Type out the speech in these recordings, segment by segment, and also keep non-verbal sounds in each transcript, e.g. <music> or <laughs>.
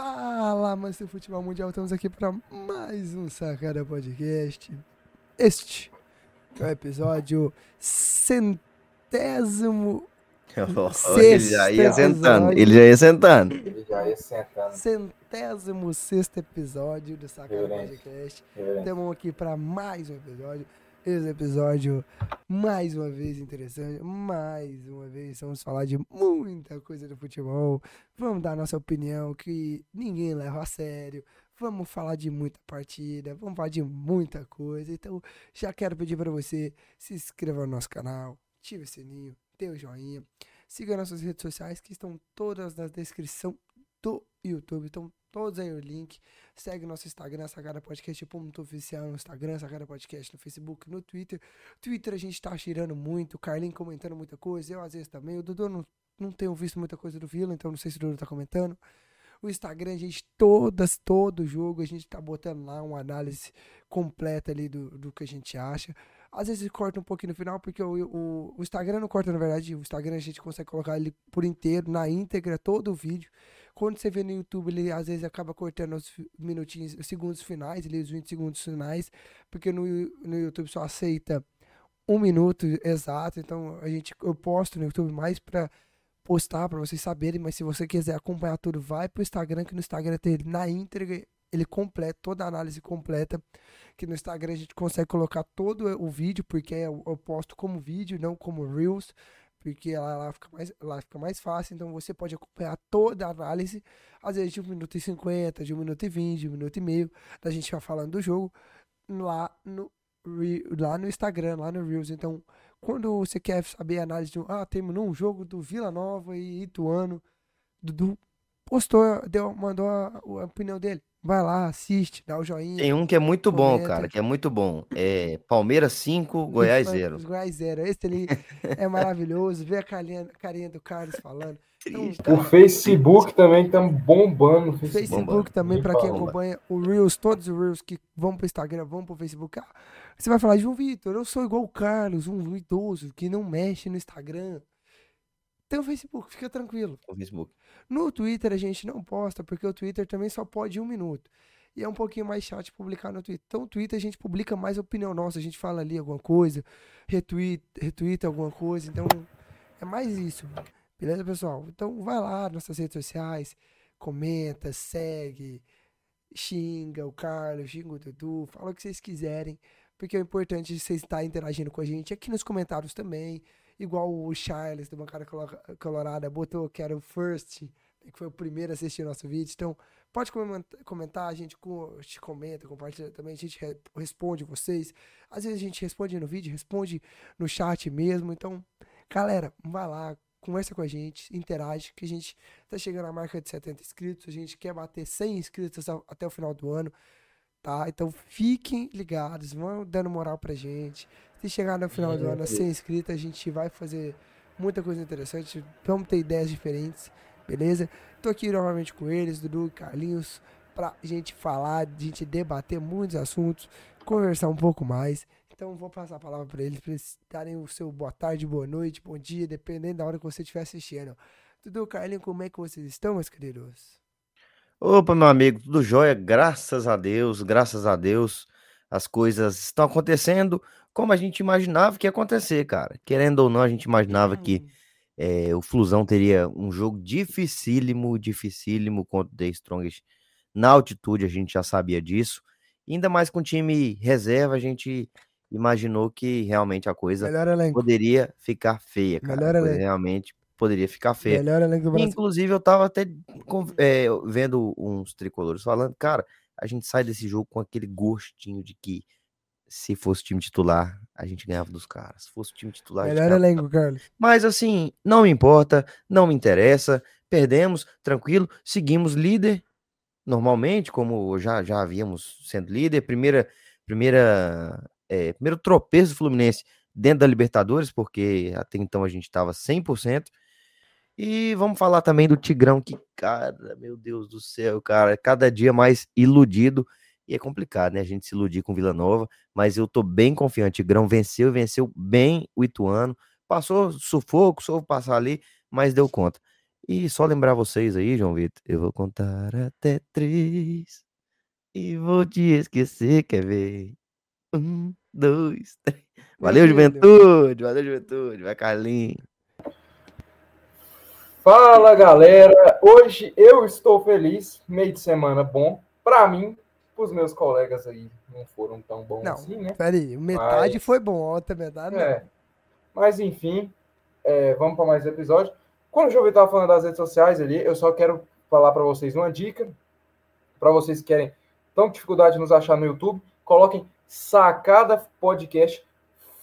Fala, mas do futebol mundial, estamos aqui para mais um Sacada Podcast. Este é o episódio centésimo. ele já ia sentando, ele já ia sentando. Ele já ia sentando. Centésimo sexto episódio do Sacada Podcast. Estamos aqui para mais um episódio. Esse episódio, mais uma vez interessante, mais uma vez vamos falar de muita coisa do futebol, vamos dar nossa opinião que ninguém leva a sério, vamos falar de muita partida, vamos falar de muita coisa. Então, já quero pedir para você se inscreva no nosso canal, ative o sininho, dê o um joinha, siga nossas redes sociais que estão todas na descrição do YouTube. Então, todos aí o link. Segue nosso Instagram, Sacada Podcast ponto oficial no Instagram, Sacada Podcast no Facebook, no Twitter. Twitter a gente tá tirando muito, o Carlinho comentando muita coisa, eu às vezes também. O Dudu não, não tenho visto muita coisa do Vila, então não sei se o Dudu tá comentando. O Instagram, a gente, todas, todo jogo, a gente tá botando lá uma análise completa ali do, do que a gente acha. Às vezes corta um pouquinho no final, porque o, o, o Instagram não corta, na verdade. O Instagram a gente consegue colocar ele por inteiro, na íntegra, todo o vídeo. Quando você vê no YouTube, ele às vezes acaba cortando os minutinhos, os segundos finais, ali, os 20 segundos finais, porque no, no YouTube só aceita um minuto exato. Então a gente, eu posto no YouTube mais para postar para vocês saberem, mas se você quiser acompanhar tudo, vai pro Instagram, que no Instagram tem ele na íntegra, ele completa, toda a análise completa, que no Instagram a gente consegue colocar todo o vídeo, porque eu, eu posto como vídeo, não como Reels, porque lá, lá, fica mais, lá fica mais fácil, então você pode acompanhar toda a análise, às vezes de 1 minuto e 50, de 1 minuto e 20, de 1 minuto e meio, da gente vai falando do jogo, lá no, lá no Instagram, lá no Reels. Então, quando você quer saber a análise de um, ah, terminou um jogo do Vila Nova e Ituano, Dudu postou, deu, mandou a, a opinião dele. Vai lá, assiste, dá o joinha. Tem um que é muito bom, cara, que é muito bom. É Palmeiras 5, <laughs> Goiás 0. Goiás 0. Esse ali é maravilhoso. Vê a carinha, carinha do Carlos falando. <laughs> Então, tá o Facebook também tá bombando. O Facebook, Facebook também, para quem acompanha o Reels, todos os Reels que vão pro Instagram, vão pro Facebook. Ah, você vai falar, João Vitor, eu sou igual o Carlos, um idoso que não mexe no Instagram. Tem o Facebook, fica tranquilo. O Facebook. No Twitter a gente não posta, porque o Twitter também só pode um minuto. E é um pouquinho mais chato publicar no Twitter. Então, no Twitter a gente publica mais opinião nossa. A gente fala ali alguma coisa, retweet, retweet alguma coisa. Então, é mais isso. Beleza, pessoal? Então, vai lá nas nossas redes sociais, comenta, segue, xinga o Carlos, xinga o Dudu, fala o que vocês quiserem. Porque é importante vocês estarem interagindo com a gente aqui nos comentários também igual o Charles do Bancada Colorada botou que era o first, que foi o primeiro a assistir nosso vídeo. Então, pode comentar, a gente te comenta, compartilha também, a gente responde vocês. Às vezes a gente responde no vídeo, responde no chat mesmo. Então, galera, vai lá, conversa com a gente, interage, que a gente tá chegando à marca de 70 inscritos, a gente quer bater 100 inscritos até o final do ano, tá? Então fiquem ligados, vão dando moral pra gente. Se chegar no final do ano a ser inscrito, a gente vai fazer muita coisa interessante. Vamos ter ideias diferentes, beleza? Tô aqui novamente com eles, Dudu e Carlinhos, pra gente falar, a gente debater muitos assuntos, conversar um pouco mais. Então vou passar a palavra para eles, para eles darem o seu boa tarde, boa noite, bom dia, dependendo da hora que você estiver assistindo. Dudu, Carlinhos, como é que vocês estão, meus queridos? Opa, meu amigo, tudo jóia, graças a Deus, graças a Deus. As coisas estão acontecendo como a gente imaginava que ia acontecer, cara. Querendo ou não, a gente imaginava que é, o Flusão teria um jogo dificílimo, dificílimo contra o The Strongest na altitude, a gente já sabia disso. Ainda mais com o time reserva, a gente imaginou que realmente a coisa poderia ficar feia, cara. Realmente poderia ficar feia. Inclusive, eu tava até é, vendo uns tricolores falando, cara, a gente sai desse jogo com aquele gostinho de que se fosse time titular, a gente ganhava dos caras. Se fosse time titular. Melhor elenco, Carlos. Mas assim, não me importa, não me interessa. Perdemos, tranquilo, seguimos líder. Normalmente, como já, já havíamos sendo líder, primeira, primeira, é, primeiro tropeço do Fluminense dentro da Libertadores, porque até então a gente estava 100%. E vamos falar também do Tigrão, que, cara, meu Deus do céu, cara, cada dia mais iludido e é complicado, né? A gente se iludir com Vila Nova, mas eu tô bem confiante. Grão venceu, venceu bem o Ituano. Passou sufoco, soube passar ali, mas deu conta. E só lembrar vocês aí, João Vitor, eu vou contar até três e vou te esquecer, quer ver? Um, dois, três. Valeu, juventude, valeu, juventude, vai, Carlinhos. Fala galera, hoje eu estou feliz, meio de semana bom, pra mim, pros meus colegas aí não foram tão bons Não, assim, né? peraí, metade Mas- foi bom, outra metade não. É. Mas enfim, é, vamos para mais episódio. Quando o João estava falando das redes sociais ali, eu só quero falar para vocês uma dica. Para vocês que querem, com dificuldade de nos achar no YouTube, coloquem Sacada Podcast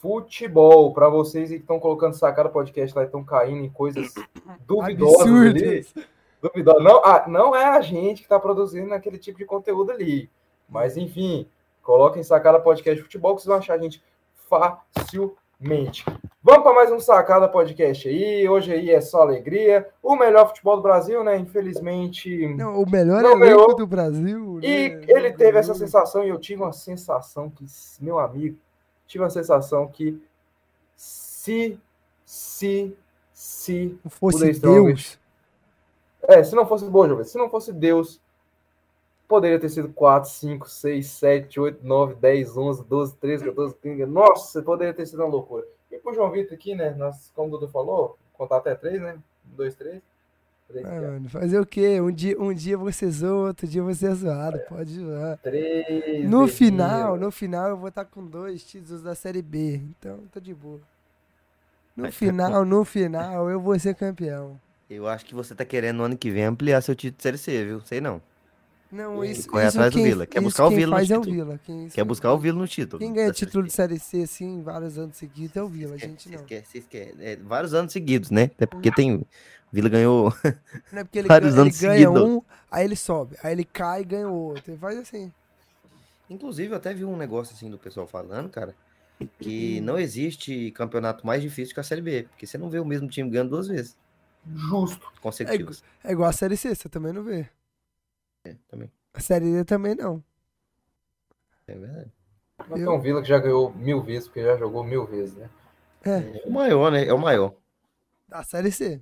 Futebol. Para vocês que estão colocando Sacada Podcast lá e estão caindo em coisas <coughs> duvidosas ali. Absurdos. Duvidosas. Não, ah, não é a gente que está produzindo aquele tipo de conteúdo ali. Mas enfim, coloquem Sacada Podcast Futebol que vocês vão achar a gente facilmente. Vamos para mais um Sacada Podcast aí. Hoje aí é só alegria. O melhor futebol do Brasil, né? Infelizmente. Não, o melhor Não elenco ganhou. do Brasil. E né? ele teve essa Não sensação, e eu tive uma sensação que, meu amigo, tive uma sensação que se, se, se. fosse o The Strongest. Deus. É, se não fosse Jovem, se não fosse Deus, poderia ter sido 4, 5, 6, 7, 8, 9, 10, 11, 12, 13, 14, 15. Nossa, poderia ter sido uma loucura. E pro João Vitor aqui, né? Nós, como o Dudu falou, contar até 3, né? 1, 2, 3. Ah, mano, fazer o quê? Um dia, um dia você zoa, outro dia você é zoado. Pode zoar. 3. No final, no final eu vou estar com dois títulos da Série B. Então, tô de boa. No Vai ficar final, no final, eu vou ser campeão. Eu acho que você tá querendo no ano que vem ampliar seu título de Série C, viu? Sei não. Não, isso, corre isso atrás do quem, Vila. Quer isso buscar o quem Vila no faz é o título. Vila. Quem, Quer buscar o Vila no título. Quem ganha título de. Série C, assim, vários anos seguidos é o Vila, a Esquece, gente não. se esquece. É, vários anos seguidos, né? Até porque tem. O Vila ganhou. <laughs> Não é porque ele, <laughs> Vários ganha, ele anos ganha seguidos. um, aí ele sobe. Aí ele cai e ganha outro. Ele faz assim. Inclusive, eu até vi um negócio assim do pessoal falando, cara, que não existe campeonato mais difícil que a Série B. Porque você não vê o mesmo time ganhando duas vezes Justo. consecutivas. É igual a Série C, você também não vê. Também. A Série D também não. É verdade. Mas tem um Vila que já ganhou mil vezes, porque já jogou mil vezes, né? É, É o maior, né? É o maior. a Série C.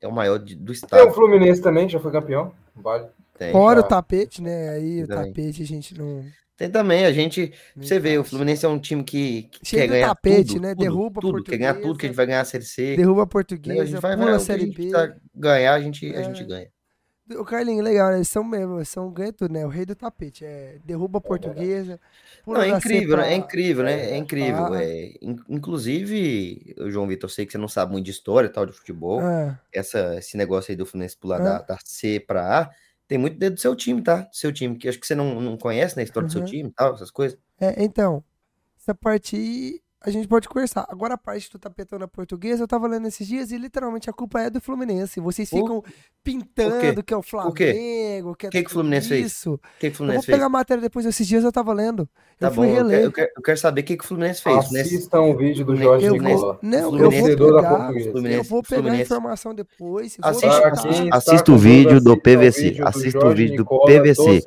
É o maior de- do Tem o estado. Fluminense também, já foi campeão. Vale. Tem. Fora o já. tapete, né? Aí o Também. tapete a gente não. Tem também, a gente. não Você vê, o. Fluminense é um time que, que Cheio quer do ganhar tapete, tudo, né? tudo, Derruba tudo, quer ganhar tudo, que a gente vai ganhar a Série C. Derruba a a gente vai, vai a Série gente B. tá ganhar, a gente, a É. gente ganha. O Carlinhos, legal, né? Eles são mesmo, eles são ganha tudo, né? O rei do tapete. É, derruba a portuguesa. Não, é incrível, né? pra- É incrível, né? É incrível. A. É, in- inclusive, João Vitor, eu sei que você não sabe muito de história e tal, de futebol. Ah, Essa, esse negócio aí do Fluminense pular Ah. da, da C pra A, tem muito dedo do seu time, tá? Do seu time, que acho que você não, não conhece, né? A história do seu Uhum. time e tal, essas coisas. é, então, essa parte a gente pode conversar. Agora a parte do tapetão na portuguesa, eu tava lendo esses dias e literalmente a culpa é do Fluminense. Vocês ficam pintando que é o? Flamengo, que é Que que o Fluminense fez? isso. O que, que o Eu vou Fluminense fez? pegar a matéria depois, esses dias eu tava lendo. Tá eu bom, fui eu quero, reler. eu, quero, eu quero saber o que, que o Fluminense fez. O Fluminense, Assistam o vídeo do Fluminense- Jorge Eu Fluminense- vou, não, eu vou pegar, eu Fluminense- vou pegar a Fluminense- informação depois. assista está o vídeo do assista PVC, o assista o vídeo do PVC.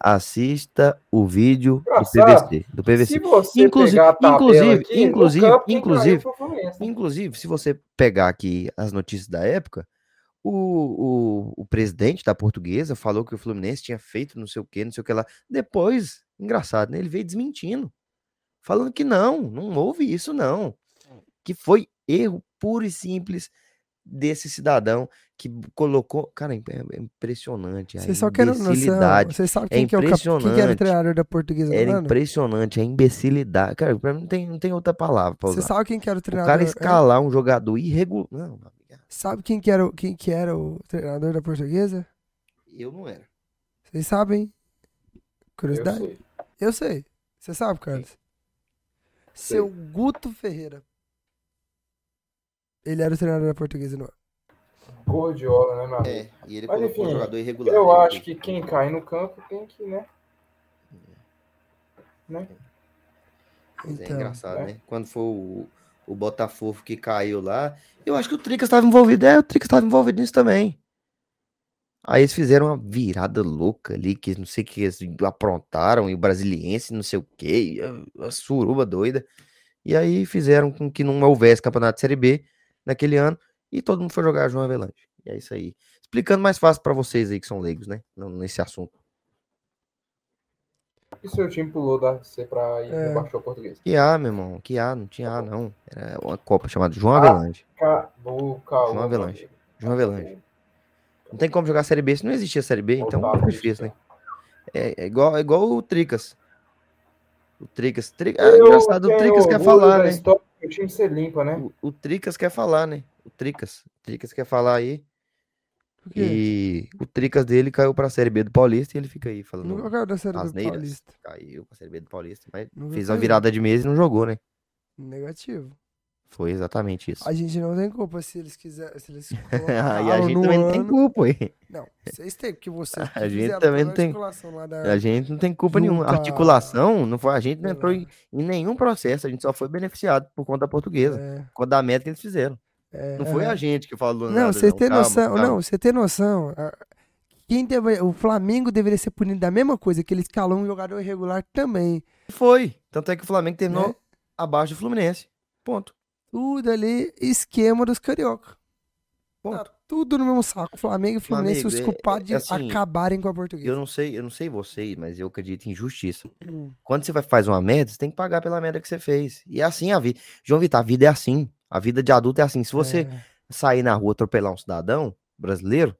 Assista o vídeo do. PVC. Do PVC. Se você Inclusive- pegar a tabela inclusive- inclusive- inclusive- Fluminense. Inclusive, se você pegar aqui as notícias da época, o, o, o presidente da portuguesa falou que o Fluminense tinha feito não sei o que, não sei o que lá. Depois, engraçado, né? Ele veio desmentindo. Falando que não, não houve isso, não. Que foi erro puro e simples desse cidadão que colocou. Cara, é é impressionante. A Vocês só querem noção. imbecilidade. Vocês sabem É quem, que é o cap... quem que era o impressionante. treinador da portuguesa Era do ano? impressionante a imbecilidade. Cara, pra mim não tem, não tem outra palavra pra Você sabe quem que era o O treinador? cara é? escalar um jogador irregular. Não, Sabe quem que, era, o- quem que era o treinador da portuguesa? eu não era. Vocês sabem? Eu Curiosidade? sei. Eu sei. Você sabe, Carlos? Seu Guto Ferreira. Ele era o treinador da portuguesa no ano. Gordiola, né, meu amigo? É, e ele Mas, colocou um enfim, jogador irregular. Eu né? acho que quem cai no campo tem que, né? né? Mas é Então, engraçado, né? né? Quando foi o, o Botafogo que caiu lá, eu acho que o Tricas estava envolvido. É, o Tricas estava envolvido nisso também. Aí eles fizeram uma virada louca ali, que não sei o que eles aprontaram, e o brasiliense, não sei o que, a suruba doida. E aí fizeram com que não houvesse campeonato de Série B naquele ano, e todo mundo foi jogar João Avelange. E é isso aí. Explicando mais fácil para vocês aí que são leigos, né? Nesse assunto. E seu time pulou da C pra ir é. baixou português? Que A, meu irmão. Que A, não tinha A, não. Era uma Copa chamada João Avelange. Acabou, João Avelange. João Avelange. Não tem como jogar Série B se não existia Série B, então é difícil, né? É, é, igual, é igual o Tricas. O Tricas. Tri... Ah, engraçado, o Tricas quer falar, né? O time ser limpa, né? O, o Tricas quer falar, né? O Tricas. O Tricas quer falar aí. E o Tricas dele caiu pra Série B do Paulista e ele fica aí falando. Nunca caiu da Série B do Paulista. Caiu pra Série B do Paulista, mas Nunca fez uma virada de mês e não jogou, né? Negativo. Foi exatamente isso. A gente não tem culpa se eles quiserem. Se eles <laughs> e a gente também não tem culpa, aí. Não, vocês têm, porque vocês. <laughs> A gente também não tem. A gente não tem culpa nenhuma. Articulação, não foi, a gente não entrou em, em, nenhum processo, a gente só foi beneficiado por conta da portuguesa, é. por conta da meta que eles fizeram. É, não foi é. a gente que falou não, nada. Você não, tem calma, noção, calma. não, você tem noção. Quem deve, o Flamengo deveria ser punido da mesma coisa, que ele escalou um jogador irregular também. Foi. Tanto é que o Flamengo terminou né? abaixo do Fluminense. Ponto. Tudo ali, esquema dos carioca. Tá tudo no mesmo saco. Flamengo e Fluminense Flamengo, os é, culpados é, é, assim, de acabarem com a portuguesa. Eu não sei, eu não sei vocês, mas eu acredito em justiça. Hum. Quando você vai fazer uma merda, você tem que pagar pela merda que você fez. E é assim a vida. João Vitor, a vida é assim. A vida de adulto é assim. Se você é. sair na rua atropelar um cidadão brasileiro,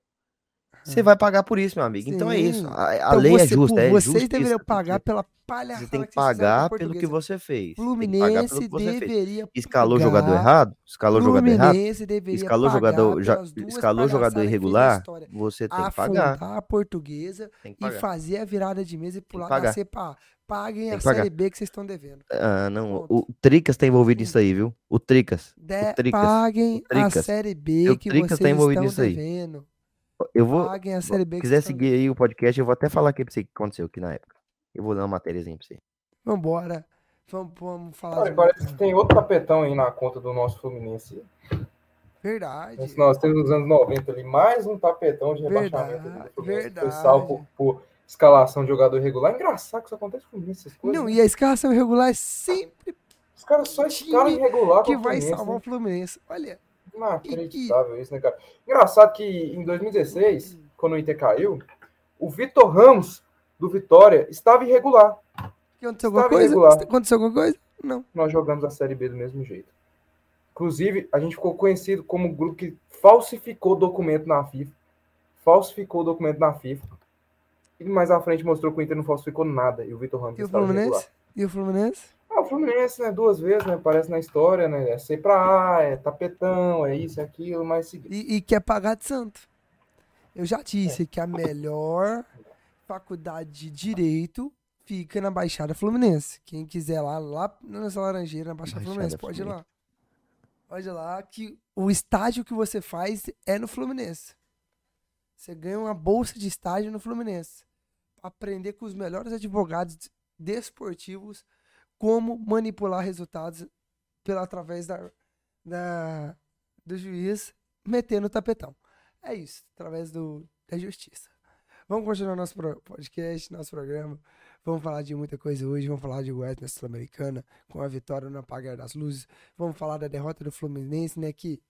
você vai pagar por isso, meu amigo. Sim. Então é isso. A, a então lei é você, é justa. É vocês deveriam pagar pela palhaçada. Você tem que pagar que pelo que você fez. Fluminense que você deveria. Fez. Escalou jogador errado? Escalou jogador errado? Escalou jogador, já, escalou jogador irregular? Você tem que pagar. a portuguesa e fazer a virada de mesa e pular da C pra Paguem a Série B que vocês estão devendo. Ah, não. O, o Tricas tá envolvido nisso aí, viu? O Tricas. De, o Tricas. Paguem o Tricas. a Série B o que Tricas vocês tá envolvido estão nisso devendo. Aí. Eu vou. Se quiser seguir aí o podcast, eu vou até falar aqui pra você o que aconteceu aqui na época. Eu vou dar uma matériazinha pra você. Vambora. Vamos, vamos falar. Olha, parece que tem outro tapetão aí na conta do nosso Fluminense. Verdade. Nós temos nos anos 90 ali mais um tapetão de rebaixamento. Verdade. verdade. Foi salvo por, escalação de jogador regular. Engraçado que isso acontece com essas coisas. Não, né? e a escalação regular é sempre. Os caras só escalam irregular que vai salvar né? o Fluminense. Olha. Inacreditável isso, né, cara? Engraçado que em 2016, quando o Inter caiu, o Vitor Ramos, do Vitória, estava irregular. Aconteceu alguma coisa? Irregular. Aconteceu alguma coisa? Não. Nós jogamos a Série B do mesmo jeito. Inclusive, a gente ficou conhecido como o grupo que falsificou documento na FIFA. Falsificou documento na FIFA. E mais à frente mostrou que o Inter não falsificou nada. E o Vitor Ramos e o Fluminense? Irregular. E o Fluminense? Ah, o Fluminense, né? Duas vezes, né? Aparece na história, né? É C pra A, é tapetão, é isso, é aquilo, mas. E, e quer pagar de santo. Eu já disse é. que a melhor faculdade de direito fica na Baixada Fluminense. Quem quiser lá, lá nessa laranjeira, na Baixada, Baixada Fluminense, pode ir lá. Pode ir lá que o estágio que você faz é no Fluminense. Você ganha uma bolsa de estágio no Fluminense. Aprender com os melhores advogados desportivos como manipular resultados pela, através da, da, do juiz metendo o tapetão. É isso, através do, da justiça. Vamos continuar nosso podcast, nosso programa. Vamos falar de muita coisa hoje. Vamos falar de na Sul-Americana, com a vitória no apagar das luzes. Vamos falar da derrota do Fluminense, né? Que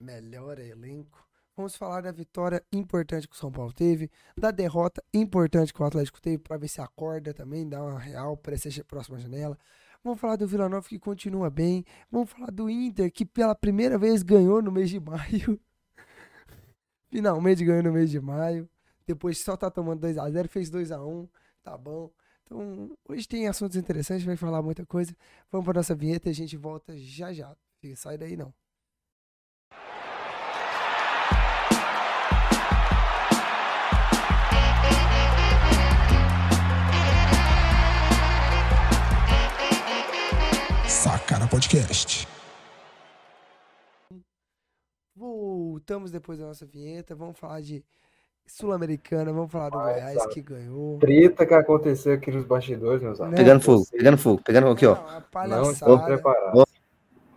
melhora elenco. Vamos falar da vitória importante que o São Paulo teve, da derrota importante que o Atlético teve, para ver se acorda também, dá uma real para essa próxima janela. Vamos falar do Vila Nova que continua bem. Vamos falar do Inter que pela primeira vez ganhou no mês de maio. <laughs> Finalmente ganhou no mês de maio. Depois só tá tomando 2 a 0 fez 2 a 1 Tá bom. Então, hoje tem assuntos interessantes, vai falar muita coisa. Vamos para nossa vinheta e a gente volta já já. Sai daí não. Sacara Podcast. Voltamos depois da nossa vinheta. Vamos falar de Sul-Americana, vamos falar do Goiás que ganhou. Treta que aconteceu aqui nos bastidores, meus amigos. Pegando fogo, pegando fogo, pegando aqui, ó. Não, não estou preparado.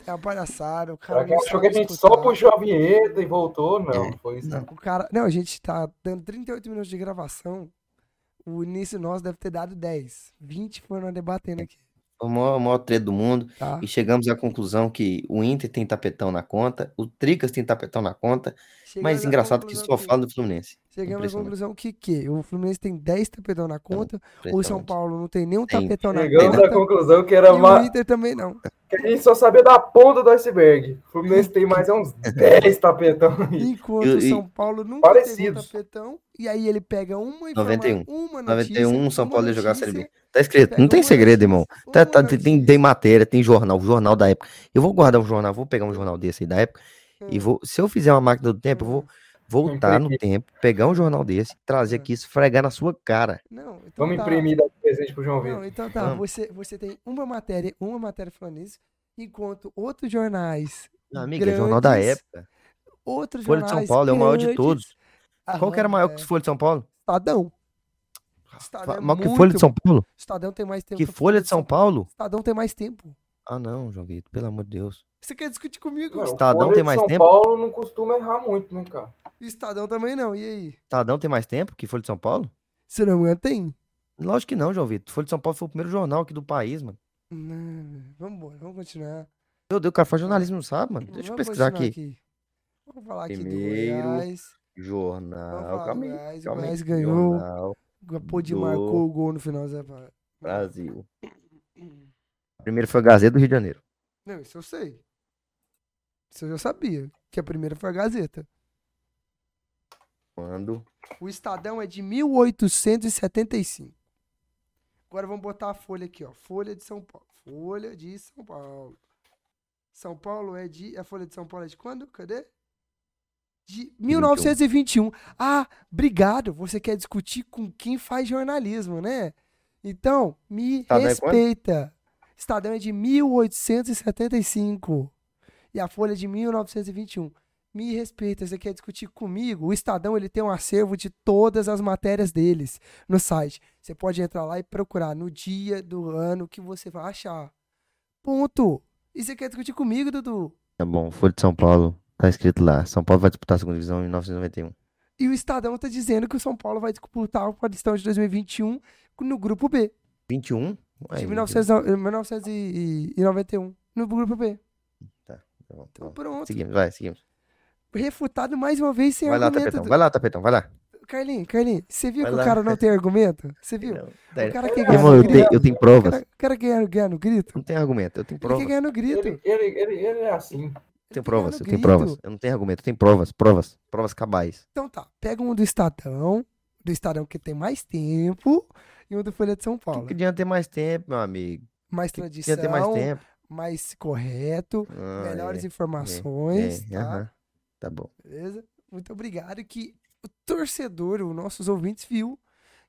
É uma palhaçada. O cara que achou que a gente escutar. só puxou a vinheta e voltou, não. É. Foi isso. Não, o cara, não, a gente tá dando 38 minutos de gravação. O início nosso deve ter dado 10. 20 foi nós debatendo aqui o maior, o maior treta do mundo. Tá. E chegamos à conclusão que o Inter tem tapetão na conta, o Tricas tem tapetão na conta, Chegamos Mas engraçado que só fala do Fluminense. Chegamos à conclusão que, que o Fluminense tem 10 tapetão na conta, o São. Paulo não tem nenhum Tem. tapetão na Chegamos à conta, conclusão que e era o uma... Inter também não. que a gente só sabia da ponta do iceberg. O Fluminense tem mais uns <laughs> 10 tapetão aí. Enquanto E- o e- São Paulo nunca teve um Parecidos. tapetão, e aí ele pega uma informação, 91. uma notícia, 91, São Paulo ia jogar a Série B. Tá escrito, não tem uma segredo, irmão. Tá, tá, tem, tem, tem matéria, tem jornal, jornal da época. Eu vou guardar um jornal, vou pegar um jornal desse aí da época e Hum. vou, se eu fizer uma máquina do tempo, eu vou voltar no tempo, pegar um jornal desse, trazer Hum. aqui, esfregar na sua cara. Não, então Vamos tá. imprimir e dar presente pro João Não, Vitor. então tá, Vamos. você, você tem uma matéria, uma matéria falando isso, enquanto outros jornais, Meu amigo, é jornal da grandes, época. outros Folha de São Paulo é o maior de grandes, todos. Qual que era aham, maior que é, o Folha de São Paulo? Estadão. Estadão é Maior que muito- Folha de São Paulo? Estadão tem mais tempo. Que Folha de São Paulo? Estadão tem mais tempo. Ah, não, João Vitor, pelo amor de Deus. Você quer discutir comigo? Não, Estadão tem mais São tempo? Paulo não costuma errar muito, né, cara? Estadão também não, e aí? Estadão tem mais tempo que Folha de São Paulo? Se não tem? Lógico que não, João Vitor. Folha de São Paulo foi o primeiro jornal aqui do país, mano. Não, vamos embora, vamos continuar. Meu Deus, o cara faz jornalismo, não sabe, mano? Deixa eu Vamos pesquisar continuar aqui. Vamos falar aqui Primeiro do Goiás. Jornal. Calma aí, Goiás. Calma aí. Goiás ganhou. Jornal do marcou o gol no final. Zé. Brasil. Primeiro foi a Gazeta do Rio de Janeiro. Não, isso eu sei. Isso eu já sabia. Que a primeira foi a Gazeta. Quando? O Estadão é de 1875. Agora vamos botar a folha aqui, ó. Folha de São Paulo. Folha de São Paulo. São Paulo é de. A Folha de São Paulo é de quando? Cadê? De 1921. Ah, obrigado. Você quer discutir com quem faz jornalismo, né? Então, me quando? respeita. Estadão é de 1875. E a Folha é de 1921. Me respeita, você quer discutir comigo? O Estadão ele tem um acervo de todas as matérias deles no site. Você pode entrar lá e procurar no dia do ano que você vai achar. Ponto. E você quer discutir comigo, Dudu? Tá bom, Folha de São Paulo. Tá escrito lá. São Paulo vai disputar a segunda divisão em 1991. E o Estadão tá dizendo que o São Paulo vai disputar o Paulistão de 2021 no grupo B, 21? 1900 1991, no grupo B. Tá bom, tá Então bom. pronto. Seguimos, vai, seguimos. Refutado mais uma vez sem Vai lá, argumento. tapetão. do- Vai lá, tapetão, vai lá. Carlinhos, Carlinhos, você viu Vai que lá. o cara não tem argumento? Você viu? Não, O cara quer ganhar Irmão, no eu tenho, grito. eu tenho O provas. cara, o cara quer ganhar no grito. Não tem argumento, eu tenho Ele quer provas. ganhar no grito. Ele, ele, ele, ele é assim. Tenho quer provas, eu tenho provas. Eu não tenho argumento, eu tenho provas, provas, provas cabais. Então tá, pega um do Estadão, do Estadão que tem mais tempo, e um do Folha de São O que, Paulo. que adianta ter mais tempo, meu amigo? Mais O que, tradição, ter mais tempo? mais correto, Ah, melhores é, informações, é, tá? aham. Tá bom. Beleza? Muito obrigado que o torcedor, os nossos ouvintes, viu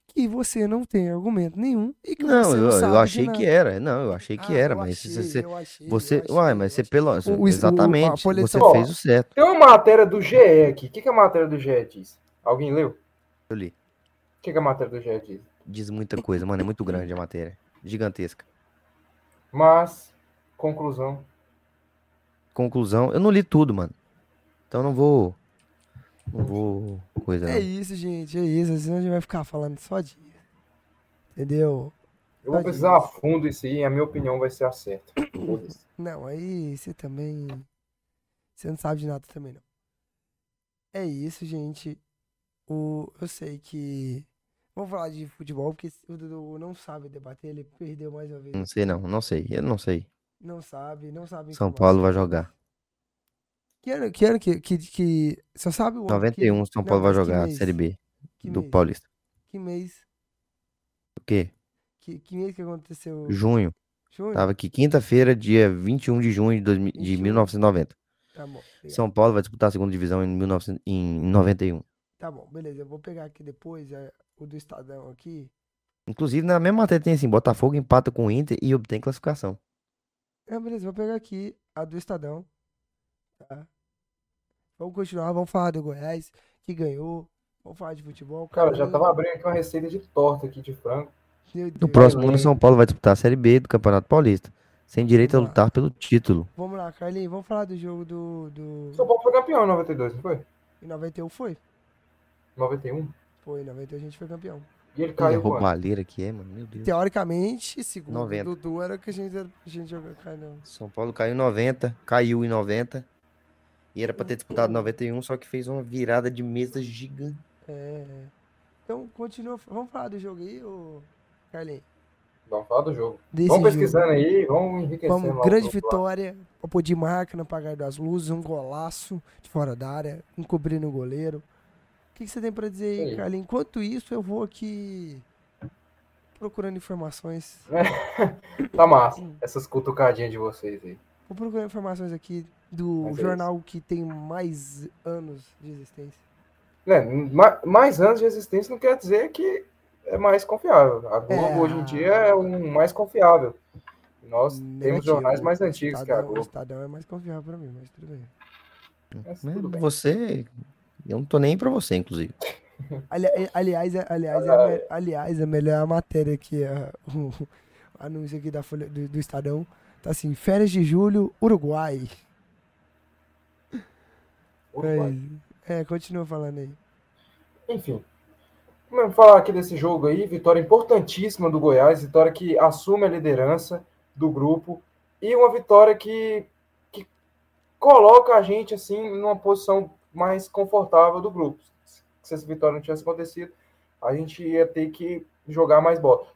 que você não tem argumento nenhum e que Não, você eu, não eu sabe de achei que era. Não, eu achei que Ah, era, eu mas achei, você, eu achei, você, eu achei, uai, eu mas você pelo, o- exatamente, de você fez o certo. Tem uma matéria do GE aqui. O que, que a matéria do GE diz? Alguém leu? Eu li. O que, que a matéria do GE diz? Diz muita coisa, mano, é muito grande a matéria, gigantesca. Mas, conclusão. Conclusão, eu não li tudo, mano. Então não vou, não vou coisa É não. isso, gente, é isso. Senão a gente vai ficar falando só de. Entendeu? Eu vou precisar a fundo isso aí, a minha opinião vai ser a certa. <coughs> Não, aí você também. Você não sabe de nada também, não. É isso, gente. O, eu sei que. Vamos falar de futebol, porque o Dudu não sabe debater, ele perdeu mais uma vez. Não sei não, não sei, eu não sei. Não sabe, não sabe. São. Paulo vai jogar. Que ano que, ano que, que, que. Só sabe o ano que- 91, São Não, Paulo vai mas que jogar a? Série B Que do mês? Paulista. Que mês? O quê? Que, que mês que aconteceu? Junho. Junho? Tava aqui quinta-feira, dia 21 de junho de, 2000 de 21. 1990. Tá bom. São Paulo vai disputar a segunda divisão em, 1900 em 91. Tá bom, beleza. Eu vou pegar aqui depois é, o do Estadão aqui. Inclusive, na mesma matéria tem assim, Botafogo empata com o Inter e obtém classificação. É, beleza, vou pegar aqui a do Estadão. Tá? Vamos continuar, vamos falar do Goiás, que ganhou. Vamos falar de futebol. Cara, já ganhou. tava abrindo aqui uma receita de torta aqui de frango. Meu No próximo ano. São Paulo vai disputar a Série B do Campeonato Paulista, sem direito a Vamos lá. lutar pelo título. Vamos lá, Carlinhos, vamos falar do jogo do. do... São Paulo foi campeão em 92, não foi? Em 91 foi? 91. Foi, em 91 a gente foi campeão. E ele Que caiu quando? roubalheira que é, mano. Meu Deus. Teoricamente, segundo 90. o Dudu, era o que a gente, a gente jogou. Não. São Paulo caiu em 90, caiu em 90 E era para ter disputado 91, só que fez uma virada de mesa gigante. É. Então, continua. Vamos falar do jogo aí, ô Carlinhos? Vamos falar do jogo. Desse vamos jogo. pesquisando aí, vamos enriquecendo. Vamos, grande vitória. Papo de marca no apagar das luzes, um golaço de fora da área, encobrindo o goleiro. O que, que você tem pra dizer aí. Carlinhos? Enquanto isso, eu vou aqui procurando informações. <laughs> Tá massa. Essas cutucadinhas de vocês aí. Vou procurar informações aqui do Mas é jornal que tem mais anos de existência. Ma- mais anos de existência não quer dizer que é mais confiável. A Globo É. hoje em dia é um mais confiável. Nós temos jornais mais antigos que a Estadão- O Globo. Estadão é mais confiável pra mim, mas tudo bem. Mas tudo bem. Você. Eu não tô nem pra você, inclusive. Ali- eh, aliás, é- aliás, é a aliás, a melhor matéria aqui, a- o, o anúncio aqui da Folha, do, do Estadão, tá assim, férias de julho, Uruguai. Uruguai. É, é, continua falando aí. Enfim. Vamos falar aqui desse jogo aí, vitória importantíssima do Goiás, vitória que assume a liderança do grupo e uma vitória que, que coloca a gente assim numa posição mais confortável do grupo. Se essa vitória não tivesse acontecido, a gente ia ter que jogar mais bola.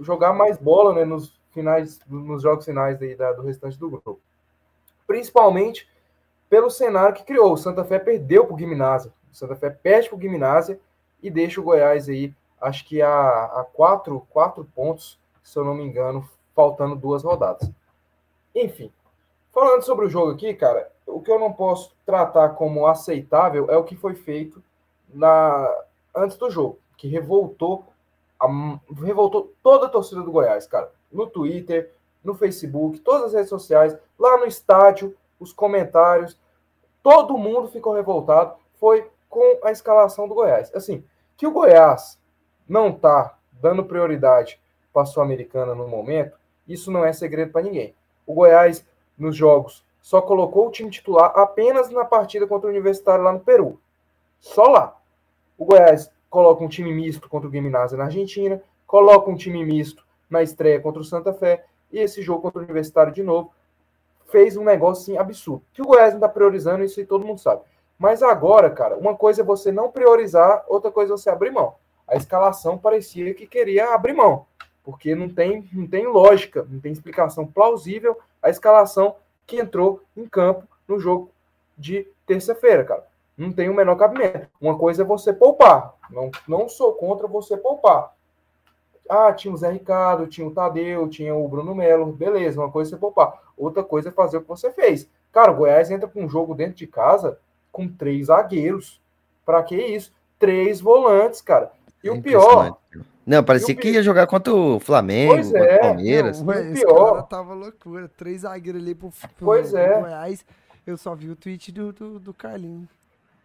Jogar mais bola né, nos finais, nos jogos finais aí da- do restante do grupo. Principalmente pelo cenário que criou. O Santa Fé perdeu para o Gimnasia. O Santa Fé perde para o Gimnasia e deixa o Goiás aí, acho que a, a quatro, quatro pontos, se eu não me engano, faltando duas rodadas. Enfim, falando sobre o jogo aqui, cara, o que eu não posso tratar como aceitável é o que foi feito na antes do jogo, que revoltou a, revoltou toda a torcida do Goiás, cara. No Twitter, no Facebook, todas as redes sociais, lá no estádio, os comentários, todo mundo ficou revoltado. Foi com a escalação do Goiás. Assim, que o Goiás não tá dando prioridade para a Sul-Americana no momento, isso não é segredo para ninguém. O Goiás, nos jogos, só colocou o time titular apenas na partida contra o Universitário lá no Peru. Só lá. O Goiás coloca um time misto contra o Gimnasia na Argentina, coloca um time misto na estreia contra o Santa Fé, e esse jogo contra o Universitário de novo fez um negócio assim, absurdo. Que o Goiás não está priorizando, isso aí todo mundo sabe. Mas agora, cara, uma coisa é você não priorizar, outra coisa é você abrir mão. A escalação parecia que queria abrir mão, porque não tem, não tem lógica, não tem explicação plausível a escalação que entrou em campo no jogo de terça-feira, cara. Não tem o menor cabimento. Uma coisa é você poupar. Não, não sou contra você poupar. Ah, tinha o Zé Ricardo, tinha o Tadeu, tinha o Bruno Melo, beleza, uma coisa é você poupar. Outra coisa é fazer o que você fez. Cara, o Goiás entra com um jogo dentro de casa com três zagueiros. Pra que isso? Três volantes, cara. E É o pior. Não, parecia que ia jogar contra o Flamengo, Pois contra é. o Palmeiras. Não, o pior- cara tava loucura. Três zagueiros ali pro, pro, Pois pro é. Goiás. Eu só vi o tweet do, do, do Carlinhos.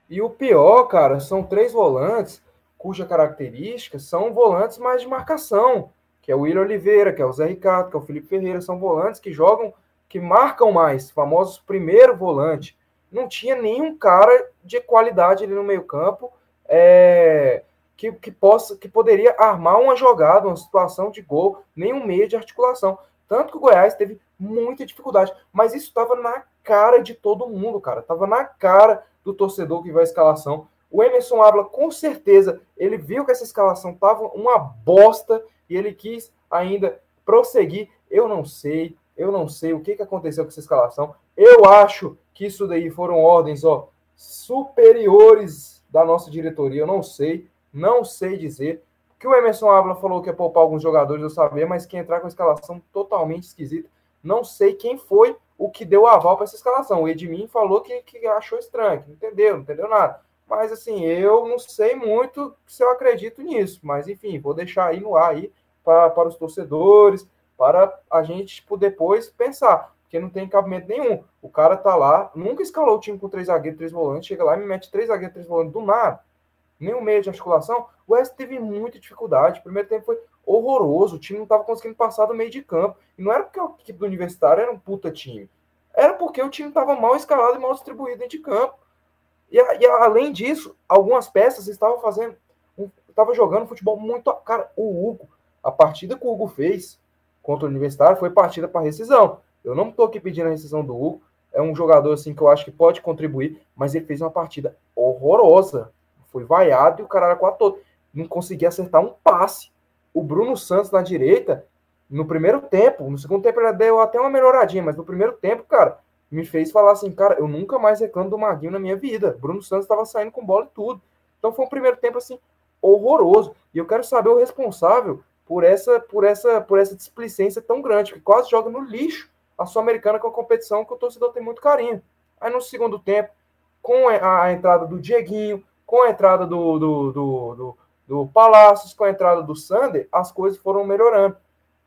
E o pior, cara, são três volantes cuja característica são volantes mais de marcação, que é o William Oliveira, que é o Zé Ricardo, que é o Felipe Ferreira, são volantes que jogam, que marcam mais, famosos primeiro volante. Não tinha nenhum cara de qualidade ali no meio-campo é, que, que possa, que poderia armar uma jogada, uma situação de gol, nenhum meio de articulação. Tanto que o Goiás teve muita dificuldade, mas isso estava na cara de todo mundo, cara. Tava na cara do torcedor que vai à escalação. O Emerson Ávila, com certeza, ele viu que essa escalação tava uma bosta e ele quis ainda prosseguir. Eu não sei, eu não sei o que, que aconteceu com essa escalação. Eu acho que isso daí foram ordens, ó, superiores da nossa diretoria. Eu não sei, não sei dizer. Que o Emerson Ávila falou que ia poupar alguns jogadores, eu sabia, mas que entrar com a escalação totalmente esquisita. Não sei quem foi o que deu aval para essa escalação. O Edmin falou que, que achou estranho, que não entendeu, não entendeu nada. Mas assim, eu não sei muito se eu acredito nisso. Mas enfim, vou deixar aí no ar aí para, para os torcedores, para a gente tipo, depois pensar. Porque não tem cabimento nenhum. O cara tá lá, nunca escalou o time com três zagueiros, três volantes, chega lá e me mete três zagueiros, três volantes do nada. Nenhum meio de articulação. O West teve muita dificuldade. O primeiro tempo foi horroroso. O time não estava conseguindo passar do meio de campo. E não era porque a equipe do Universitário era um puta time. Era porque o time estava mal escalado e mal distribuído dentro de campo. E, e além disso, algumas peças estavam fazendo. Estavam jogando futebol muito. Cara, o Hugo, a partida que o Hugo fez contra o Universitário foi partida para rescisão. Eu não estou aqui pedindo a rescisão do Hugo. é um jogador assim que eu acho que pode contribuir, mas ele fez uma partida horrorosa. Foi vaiado e o cara era quase todo. Não conseguia acertar um passe. O Bruno Santos na direita, no primeiro tempo, no segundo tempo ele deu até uma melhoradinha, mas no primeiro tempo, cara, me fez falar assim, cara, eu nunca mais reclamo do Maguinho na minha vida. Bruno Santos estava saindo com bola e tudo. Então foi um primeiro tempo assim horroroso. E eu quero saber o responsável por essa por essa por essa displicência tão grande, que quase joga no lixo a Sul-Americana com a competição que o torcedor tem muito carinho. Aí no segundo tempo, com a, a entrada do Dieguinho, com a entrada do, do, do, do, do Palácios, com a entrada do Sander, as coisas foram melhorando.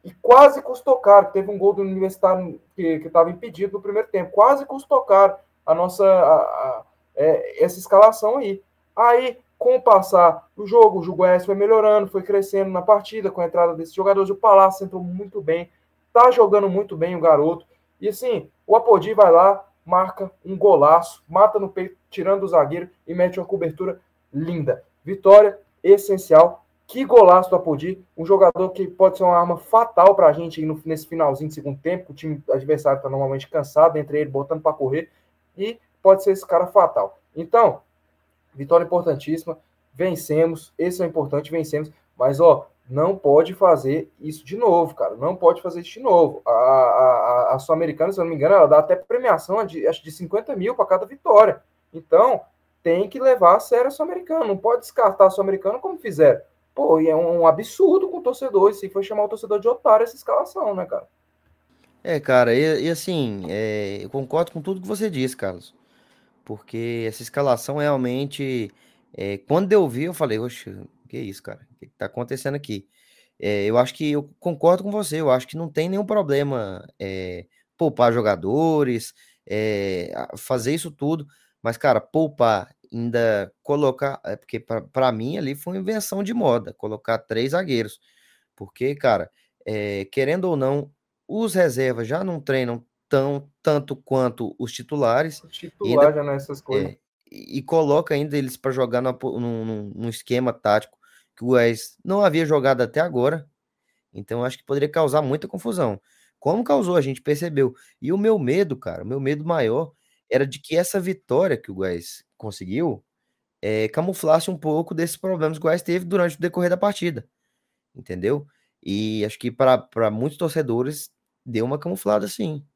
E quase custou caro. Teve um gol do Universitário que estava impedido no primeiro tempo. Quase custou caro a nossa a, a, é, essa escalação aí. Aí, com o passar do jogo, o Goiás foi melhorando, foi crescendo na partida com a entrada desses jogadores. O Palácio entrou muito bem, tá jogando muito bem o garoto. E assim, o Apodi vai lá, marca um golaço, mata no peito, tirando o zagueiro e mete uma cobertura linda. Vitória essencial. Que golaço do Apodi, um jogador que pode ser uma arma fatal para a gente nesse finalzinho de segundo tempo. O time adversário está normalmente cansado, entre ele botando para correr, e pode ser esse cara fatal. Então, vitória importantíssima, vencemos, esse é o importante, vencemos, mas ó, não pode fazer isso de novo, cara. Não pode fazer isso de novo. A, a, a Sul-Americana, se eu não me engano, ela dá até premiação de, acho, de 50 mil para cada vitória. Então, tem que levar a sério a Sul-Americana. Não pode descartar a Sul-Americana como fizeram. Pô, e é um absurdo com o torcedor. Isso foi chamar o torcedor de otário essa escalação, né, cara? É, cara, e, e assim, é, eu concordo com tudo que você disse, Carlos. Porque essa escalação realmente. É, quando eu vi, eu falei, oxe, que isso, cara? O que está acontecendo aqui? É, eu acho que eu concordo com você, eu acho que não tem nenhum problema é, poupar jogadores, é, fazer isso tudo, mas, cara, poupar, ainda colocar, é porque para mim ali foi uma invenção de moda, colocar três zagueiros, porque, cara, querendo ou não, os reservas já não treinam tão tanto quanto os titulares. O titular ainda, já não é essas coisas. É, e, e coloca ainda eles para jogar num, esquema tático que o Goiás não havia jogado até agora. Então acho que poderia causar muita confusão. Como causou, a gente percebeu. E o meu medo, cara, o meu medo maior era de que essa vitória que o Goiás conseguiu é, camuflasse um pouco desses problemas que o Goiás teve durante o decorrer da partida. Entendeu? E acho que para muitos torcedores deu uma camuflada sim.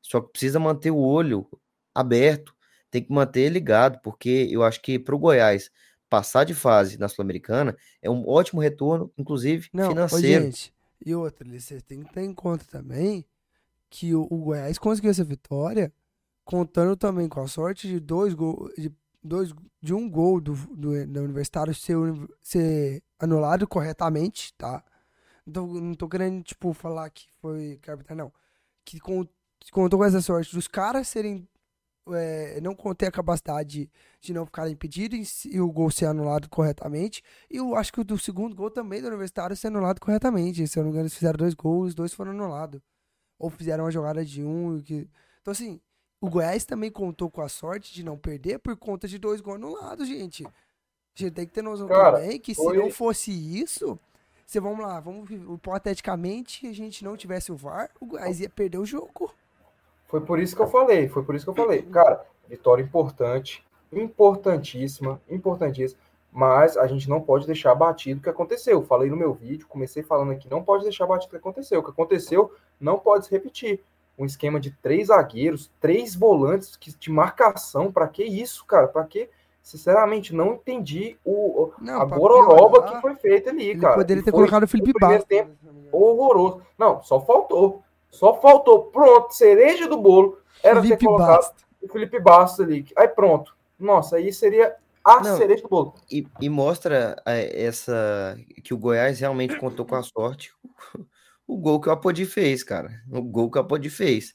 Só que precisa manter o olho aberto, tem que manter ligado, porque eu acho que para o Goiás passar de fase na Sul-Americana é um ótimo retorno, inclusive Não, financeiro. Ô, gente, e outra, você tem que ter em conta também que o, o Goiás conseguiu essa vitória contando também com a sorte de dois gols, de, dois, de um gol do, do, do Universitário ser, ser anulado corretamente, tá? Então, não tô querendo, tipo, falar que foi carpintar, não. Que contou com essa sorte dos caras serem é, não ter a capacidade de não ficar impedido e o gol ser anulado corretamente. E eu acho que o do segundo gol também do Universitário ser anulado corretamente. Se eu não me engano, eles fizeram dois gols, os dois foram anulados. Ou fizeram uma jogada de um. Que... Então, assim, o Goiás também contou com a sorte de não perder por conta de dois gols anulados, gente. A gente tem que ter noção Cara, também que se foi... não fosse isso, você vamos lá, vamos hipoteticamente a gente não tivesse o VAR, o Goiás ia perder o jogo. Foi por isso que eu falei, foi por isso que eu falei. Cara, vitória importante, importantíssima, importantíssima, mas a gente não pode deixar batido o que aconteceu. Falei no meu vídeo, comecei falando aqui, não pode deixar batido o que aconteceu. O que aconteceu não pode se repetir. Um esquema de três zagueiros, três volantes de marcação, para que isso, cara? Para que? Sinceramente, não entendi o, não, a gororoba que foi feita ali, cara. Poderia ter colocado o Felipe Bastos. Horroroso. Não, só faltou. Só faltou, pronto, cereja do bolo, era Felipe ter colocado Basta. o Felipe Bastos ali. Aí pronto. Nossa, aí seria a Não, cereja do bolo. E, e mostra é, essa que o Goiás realmente contou com a sorte. O gol que o Apodi fez, cara. O gol que o Apodi fez.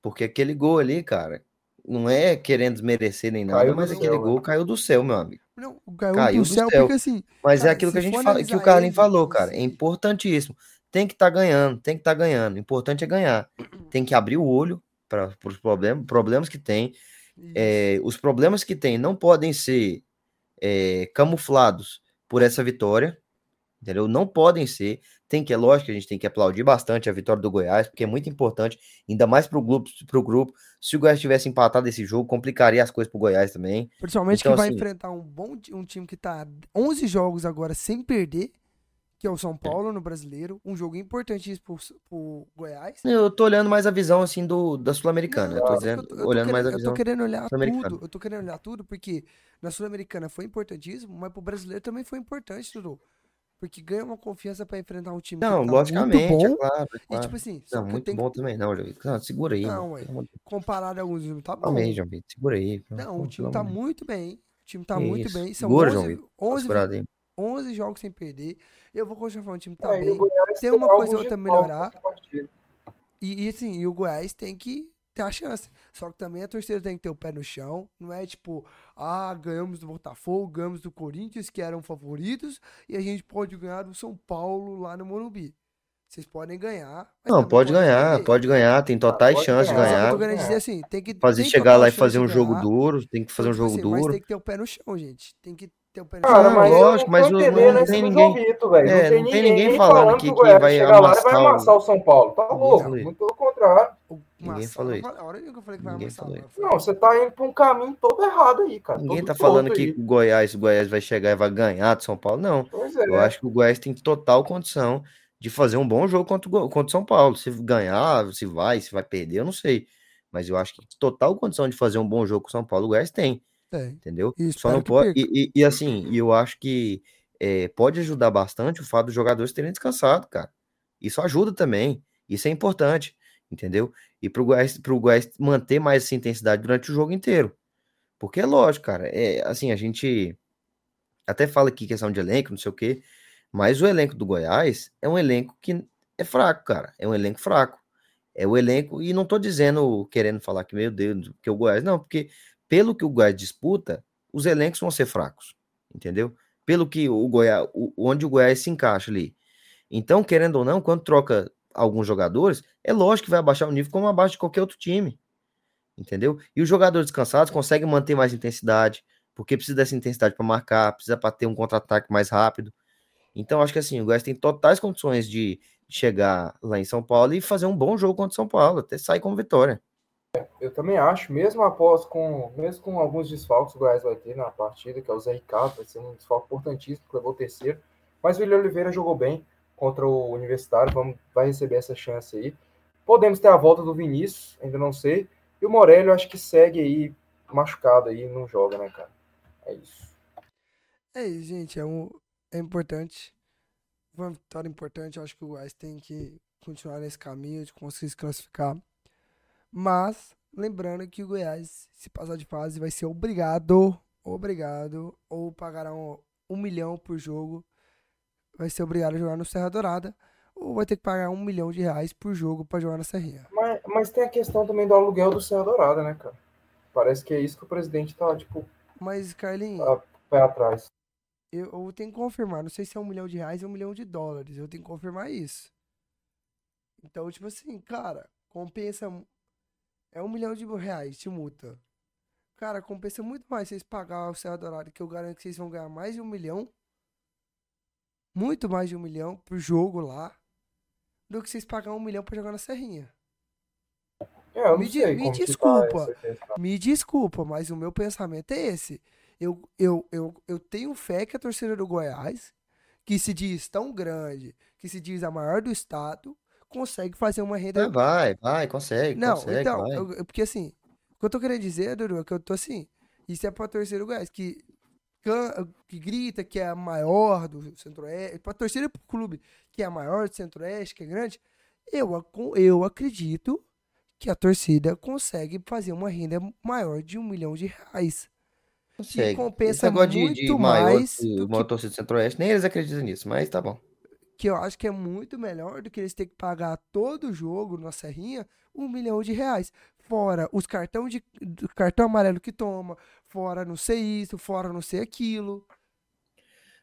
Porque aquele gol ali, cara, não é querendo desmerecer nem nada, caiu mas aquele céu, gol né? caiu do céu, meu amigo. Não, caiu, caiu do, do, céu, céu. porque assim. Mas é cara, é aquilo que a gente fala, que o Carlinhos falou, cara. É importantíssimo tem que estar tá ganhando, tem que estar tá ganhando. O importante é ganhar. Tem que abrir o olho para os problemas, problemas que tem. É, os problemas que tem não podem ser é, camuflados por essa vitória, Entendeu? Não podem ser. Tem que, é lógico que a gente tem que aplaudir bastante a vitória do Goiás, porque é muito importante, ainda mais para o grupo, pro grupo. Se o Goiás tivesse empatado esse jogo, complicaria as coisas para o Goiás também. Principalmente então, que vai assim, enfrentar um bom um time que está 11 jogos agora sem perder que é o São é. Paulo no Brasileiro, um jogo importantíssimo pro, pro Goiás. Eu tô olhando mais a visão assim do da Sul-Americana, eu tô dizendo, eu tô, eu tô olhando querendo, mais a visão. Eu tô querendo olhar tudo, eu tô querendo olhar tudo porque na Sul-Americana foi importantíssimo, mas pro Brasileiro também foi importante, tudo. Porque ganha uma confiança para enfrentar um time não, que tá logicamente, muito bom. É claro, é claro. E tipo assim, não, muito tenho... bom também, não, não, segura aí. Não, mano. comparado a alguns, não tá bom. Também, João Vitor, segura aí. Não, o time tá muito bem. O time tá muito bem. São segura, 11, João Vitor. 11, 11 jogos sem perder. Eu vou continuar falando, o time tá é, bem. Tem uma coisa ou outra melhorar. E, e assim, e o Goiás tem que ter a chance. Só que também a torcida tem que ter o pé no chão. Não é tipo, ah, ganhamos do Botafogo, ganhamos do Corinthians, que eram favoritos, e a gente pode ganhar do São Paulo lá no Morumbi. Vocês podem ganhar. Não, pode ganhar, perder. pode ganhar, tem totais ah, chances de ganhar. Eu tô querendo dizer assim, tem que fazer tem chegar lá e fazer um jogo duro, tem que fazer um jogo assim, duro. Mas tem que ter o pé no chão, gente. Tem que no chão. Cara, mas lógico, mas não, não tem ninguém, Jovito, é, não, tem, não tem ninguém falando que, que, que vai amassar, vai amassar o São Paulo. Tá louco, muito pelo contrário. Ninguém falou isso. A hora que eu falei que vai Ninguém amassar, falou isso. Não, você tá indo pra um caminho todo errado aí, cara. Ninguém tá falando que o Goiás, o Goiás vai chegar e vai ganhar do São Paulo, não. É. Eu acho que o Goiás tem total condição de fazer um bom jogo contra o, contra o São Paulo. Se ganhar, se vai, se vai perder, eu não sei. Mas eu acho que total condição de fazer um bom jogo com o São Paulo, o Goiás tem. Entendeu? Só não pode. E, e, e, assim, eu acho que é, pode ajudar bastante o fato dos jogadores terem descansado, cara. Isso ajuda também. Isso é importante, entendeu? E pro Goiás, pro Goiás manter mais essa intensidade durante o jogo inteiro. Porque é lógico, cara. É, assim, a gente até fala aqui questão de elenco, não sei o quê. Mas o elenco do Goiás é um elenco que é fraco, cara. É um elenco fraco. É o elenco, e não tô dizendo, querendo falar que, meu Deus, que o Goiás, não, porque pelo que o Goiás disputa, os elencos vão ser fracos, entendeu? Pelo que o Goiás, onde o Goiás se encaixa ali. Então, querendo ou não, quando troca alguns jogadores, é lógico que vai abaixar o nível como abaixo de qualquer outro time, entendeu? E os jogadores descansados conseguem manter mais intensidade, porque precisa dessa intensidade para marcar, precisa para ter um contra-ataque mais rápido. Então, acho que assim, o Goiás tem totais condições de chegar lá em São Paulo e fazer um bom jogo contra o São Paulo, até sair com vitória. Eu também acho, mesmo após com, mesmo com alguns desfalques o Goiás vai ter na partida, que é o Zé Ricardo, vai ser um desfalque importantíssimo, que levou o terceiro. Mas o William Oliveira jogou bem contra o Universitário, vamos, vai receber essa chance aí. Podemos ter a volta do Vinícius, ainda não sei. E o Morelli, eu acho que segue aí machucado aí, não joga, né, cara? É isso. É isso, gente. É, um, é importante. Uma vitória importante. Eu acho que o Goiás tem que continuar nesse caminho de conseguir se classificar. Mas, lembrando que o Goiás, se passar de fase, vai ser obrigado, obrigado, ou pagará um, um milhão por jogo, vai ser obrigado a jogar no Serra Dourada, ou vai ter que pagar um milhão de reais por jogo para jogar na Serrinha. Mas, mas tem a questão também do aluguel do Serra Dourada, né, cara? Parece que é isso que o presidente tá, tipo. Mas, Carlinhos. Tá pé atrás. Eu, eu tenho que confirmar. Não sei se é um milhão de reais ou um milhão de dólares. Eu tenho que confirmar isso. Então, tipo assim, cara, compensa é um milhão de reais de multa. Cara, compensa muito mais vocês pagar o Serra Dourada, que eu garanto que vocês vão ganhar mais de um milhão. Muito mais de um milhão por jogo lá. Do que vocês pagar um milhão pra jogar na Serrinha. É, me, me desculpa. Tá me desculpa, mas o meu pensamento é esse. Eu, eu, eu, eu tenho fé que a torcida do Goiás, que se diz tão grande, que se diz a maior do estado, consegue fazer uma renda. É, vai, vai, consegue. Não, consegue, então, eu, porque assim, o que eu tô querendo dizer, Dudu, é que eu tô assim, isso é pra torcida do Goiás, que, que grita que é a maior do Centro-Oeste, pra torcida pro clube que é a maior do Centro-Oeste, que é grande, eu, eu acredito que a torcida consegue fazer uma renda maior de um milhão de reais. Consegue. Que compensa muito de, de mais. Maior, do que... torcida do Centro-Oeste, nem eles acreditam nisso, mas tá bom que eu acho que é muito melhor do que eles terem que pagar todo o jogo na Serrinha um milhão de reais. Fora os cartão de cartão amarelo que toma, fora não sei isso, fora não sei aquilo.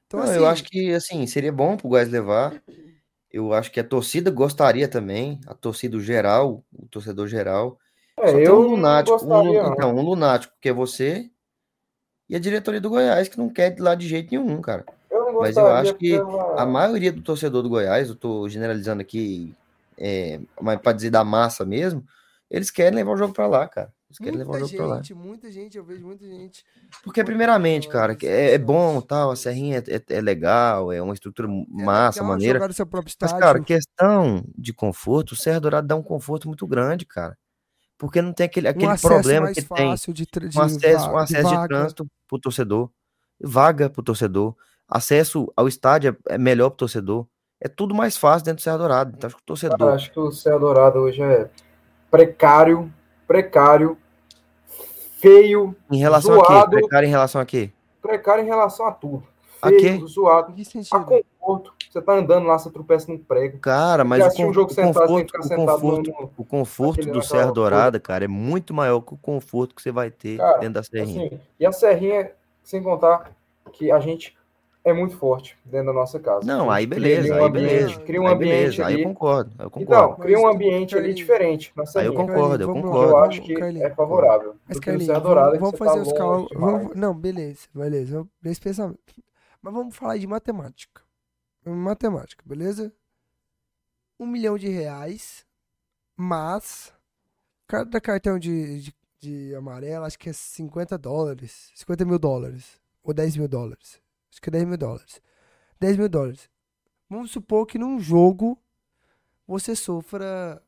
Então, não, assim, eu acho que assim, seria bom pro Goiás levar. Eu acho que a torcida gostaria também, a torcida geral, o torcedor geral. É, eu um lunático, um, então, um lunático que é você e a diretoria do Goiás que não quer de lá de jeito nenhum, cara Mas eu acho que pela... a maioria do torcedor do Goiás, eu tô generalizando aqui, é, mas para dizer da massa mesmo, eles querem levar o jogo para lá, cara. Eles querem muita levar o jogo pra lá. Muita gente, eu vejo muita gente. Porque, primeiramente, cara, é, é bom, tal, a Serrinha é, é, é legal, é uma estrutura é massa, maneira. Mas, cara, questão de conforto, o Serra Dourado dá um conforto muito grande, cara. Porque não tem aquele, aquele um problema que tem. De, de, um acesso, um acesso de, de trânsito pro torcedor, vaga pro torcedor, acesso ao estádio é melhor pro torcedor. É tudo mais fácil dentro do Serra Dourado. Então, acho que o torcedor. Cara, acho que o Serra Dourado hoje é precário, precário feio, Em relação zoado, a quê? Precário em relação a quê? Precário em relação a tudo. Feio, a quê? zoado. A conforto. Você tá andando lá, você tropeça no prego. Cara, mas o, um jogo o sentado, conforto, o conforto, no, o conforto do Serra Dourada, cara, é muito maior que o conforto que você vai ter cara, dentro da Serrinha. Assim, e a Serrinha, sem contar que a gente é muito forte dentro da nossa casa. Não, aí beleza, um aí ambiente, beleza. Cria um ambiente beleza, ali. Aí eu concordo, eu concordo. Então, cria um ambiente ali diferente. Aí eu concordo, eu concordo. Eu acho que é favorável. Mas, Carlinhos, vamos, vamos fazer tá os cálculos. Não, beleza, beleza. Esse pensamento. Mas vamos falar de matemática. Matemática, beleza? Um milhão de reais, mas cada cartão de, de, de amarelo acho que é 50 dólares, 50 mil dólares, ou 10 mil dólares. Acho que é 10 mil dólares. 10 mil dólares. Vamos supor que num jogo você sofra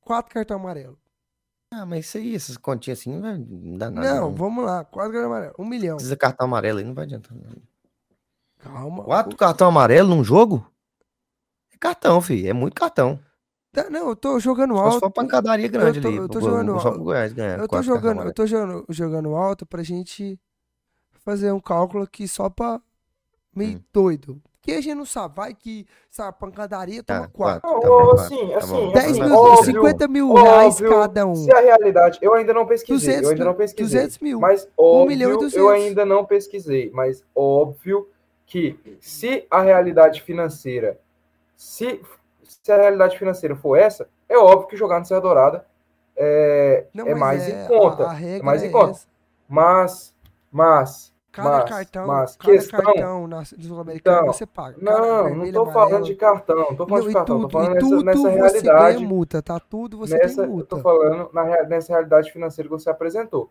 quatro cartões amarelos. Ah, mas isso aí, essas continhas assim, não dá nada. Não, não. vamos lá. Quatro cartões amarelos. Um milhão. Precisa cartão amarelo aí, não vai adiantar. Calma. Quatro cartão amarelo num jogo? É cartão, filho. É muito cartão. Tá, não, eu tô jogando alto. Só pancadaria grande eu tô, ali. Eu tô jogando alto. Goiás ganhar, eu tô jogando, eu tô jogando, jogando alto pra gente fazer um cálculo aqui só pra meio hum. doido. Que a gente não sabe, vai que essa pancadaria toma ah, quatro. Tá bom, assim, tá assim, 10 assim, mil, óbvio, 50 mil óbvio, reais cada um. Se a realidade, eu ainda não pesquisei, 200, eu ainda não pesquisei. 200 mil. Mas óbvio, 1 milhão e 200. eu ainda não pesquisei, mas óbvio que se a realidade financeira, se, se a realidade financeira for essa, é óbvio que jogar no Serra Dourada é, não, é mais é, em conta. A, a é mais em conta. Essa. Mas, mas Cada mas, cartão, mas cada questão, cartão na Sul-Americana então, você paga. Não, não tô falando de cartão, não tô falando não, de cartão, tudo, tô falando nessa, nessa realidade. Ganha multa, tá? Tudo você nessa, tem multa. Eu tô falando na, nessa realidade financeira que você apresentou.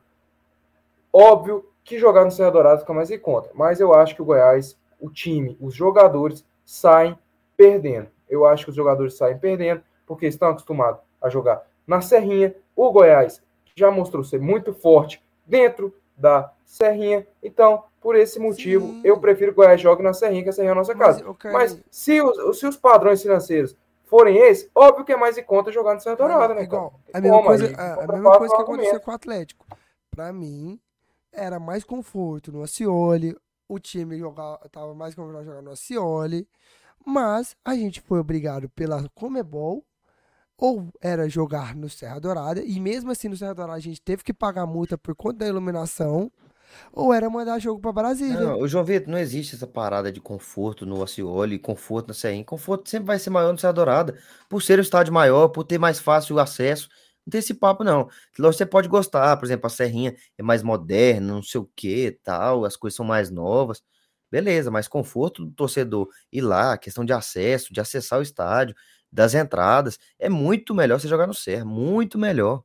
Óbvio que jogar no Serra Dourado fica mais em conta, mas eu acho que o Goiás, o time, os jogadores saem perdendo. Eu acho que os jogadores saem perdendo porque estão acostumados a jogar na Serrinha. O Goiás já mostrou ser muito forte dentro da Serrinha. Então, por esse motivo, Sim. eu prefiro que o Goiás jogue na Serrinha, que a Serrinha é a nossa casa. Mas, Mas se, os, se os padrões financeiros forem esses, óbvio que é mais em conta jogar no Santa Dourada, né? Igual, a mesma coisa, a, a mesma coisa que aconteceu com o Atlético. Para mim, era mais conforto no Acioli, o time jogava, tava mais confortável jogar no Acioli, mas a gente foi obrigado pela Comebol ou era jogar no Serra Dourada, e mesmo assim no Serra Dourada a gente teve que pagar multa por conta da iluminação, ou era mandar jogo para Brasília. Não, o João Vitor, não existe essa parada de conforto no Acioli, conforto na Serrinha. Conforto sempre vai ser maior no Serra Dourada, por ser o estádio maior, por ter mais fácil acesso. Não tem esse papo, não. Você pode gostar, por exemplo, a Serrinha é mais moderna, não sei o que, tal, as coisas são mais novas. Beleza, mas conforto do torcedor ir lá, questão de acesso, de acessar o estádio, das entradas. É muito melhor você jogar no Serra, muito melhor.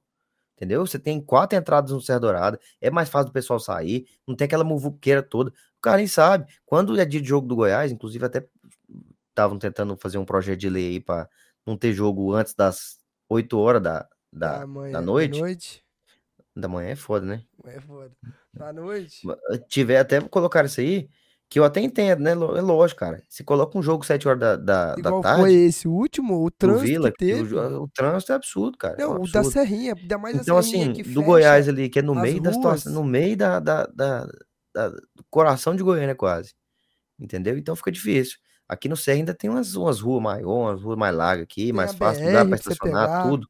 Entendeu? Você tem quatro entradas no Serra Dourada, é mais fácil do pessoal sair, não tem aquela muvuqueira toda. O cara nem sabe. Quando é dia de jogo do Goiás, inclusive até estavam tentando fazer um projeto de lei aí para não ter jogo antes das 8 horas da, da, da, manhã, da noite. noite. Da manhã é foda, né? É foda. Da noite. Tiver até colocar isso aí, que eu até entendo, né? É lógico, cara. Se coloca um jogo 7 horas da, da, da tarde. foi esse? O último? O trânsito Vila, teve? O, o, trânsito é absurdo, cara. Não, é um o da Serrinha, ainda mais Então, assim, do Goiás ali, que é no meio da situação, no meio da, da, da, da, do coração de Goiânia, quase. Entendeu? Então fica difícil. Aqui no Serra ainda tem umas, umas ruas maiores, umas ruas mais largas aqui, tem mais fácil BR, para estacionar, tudo.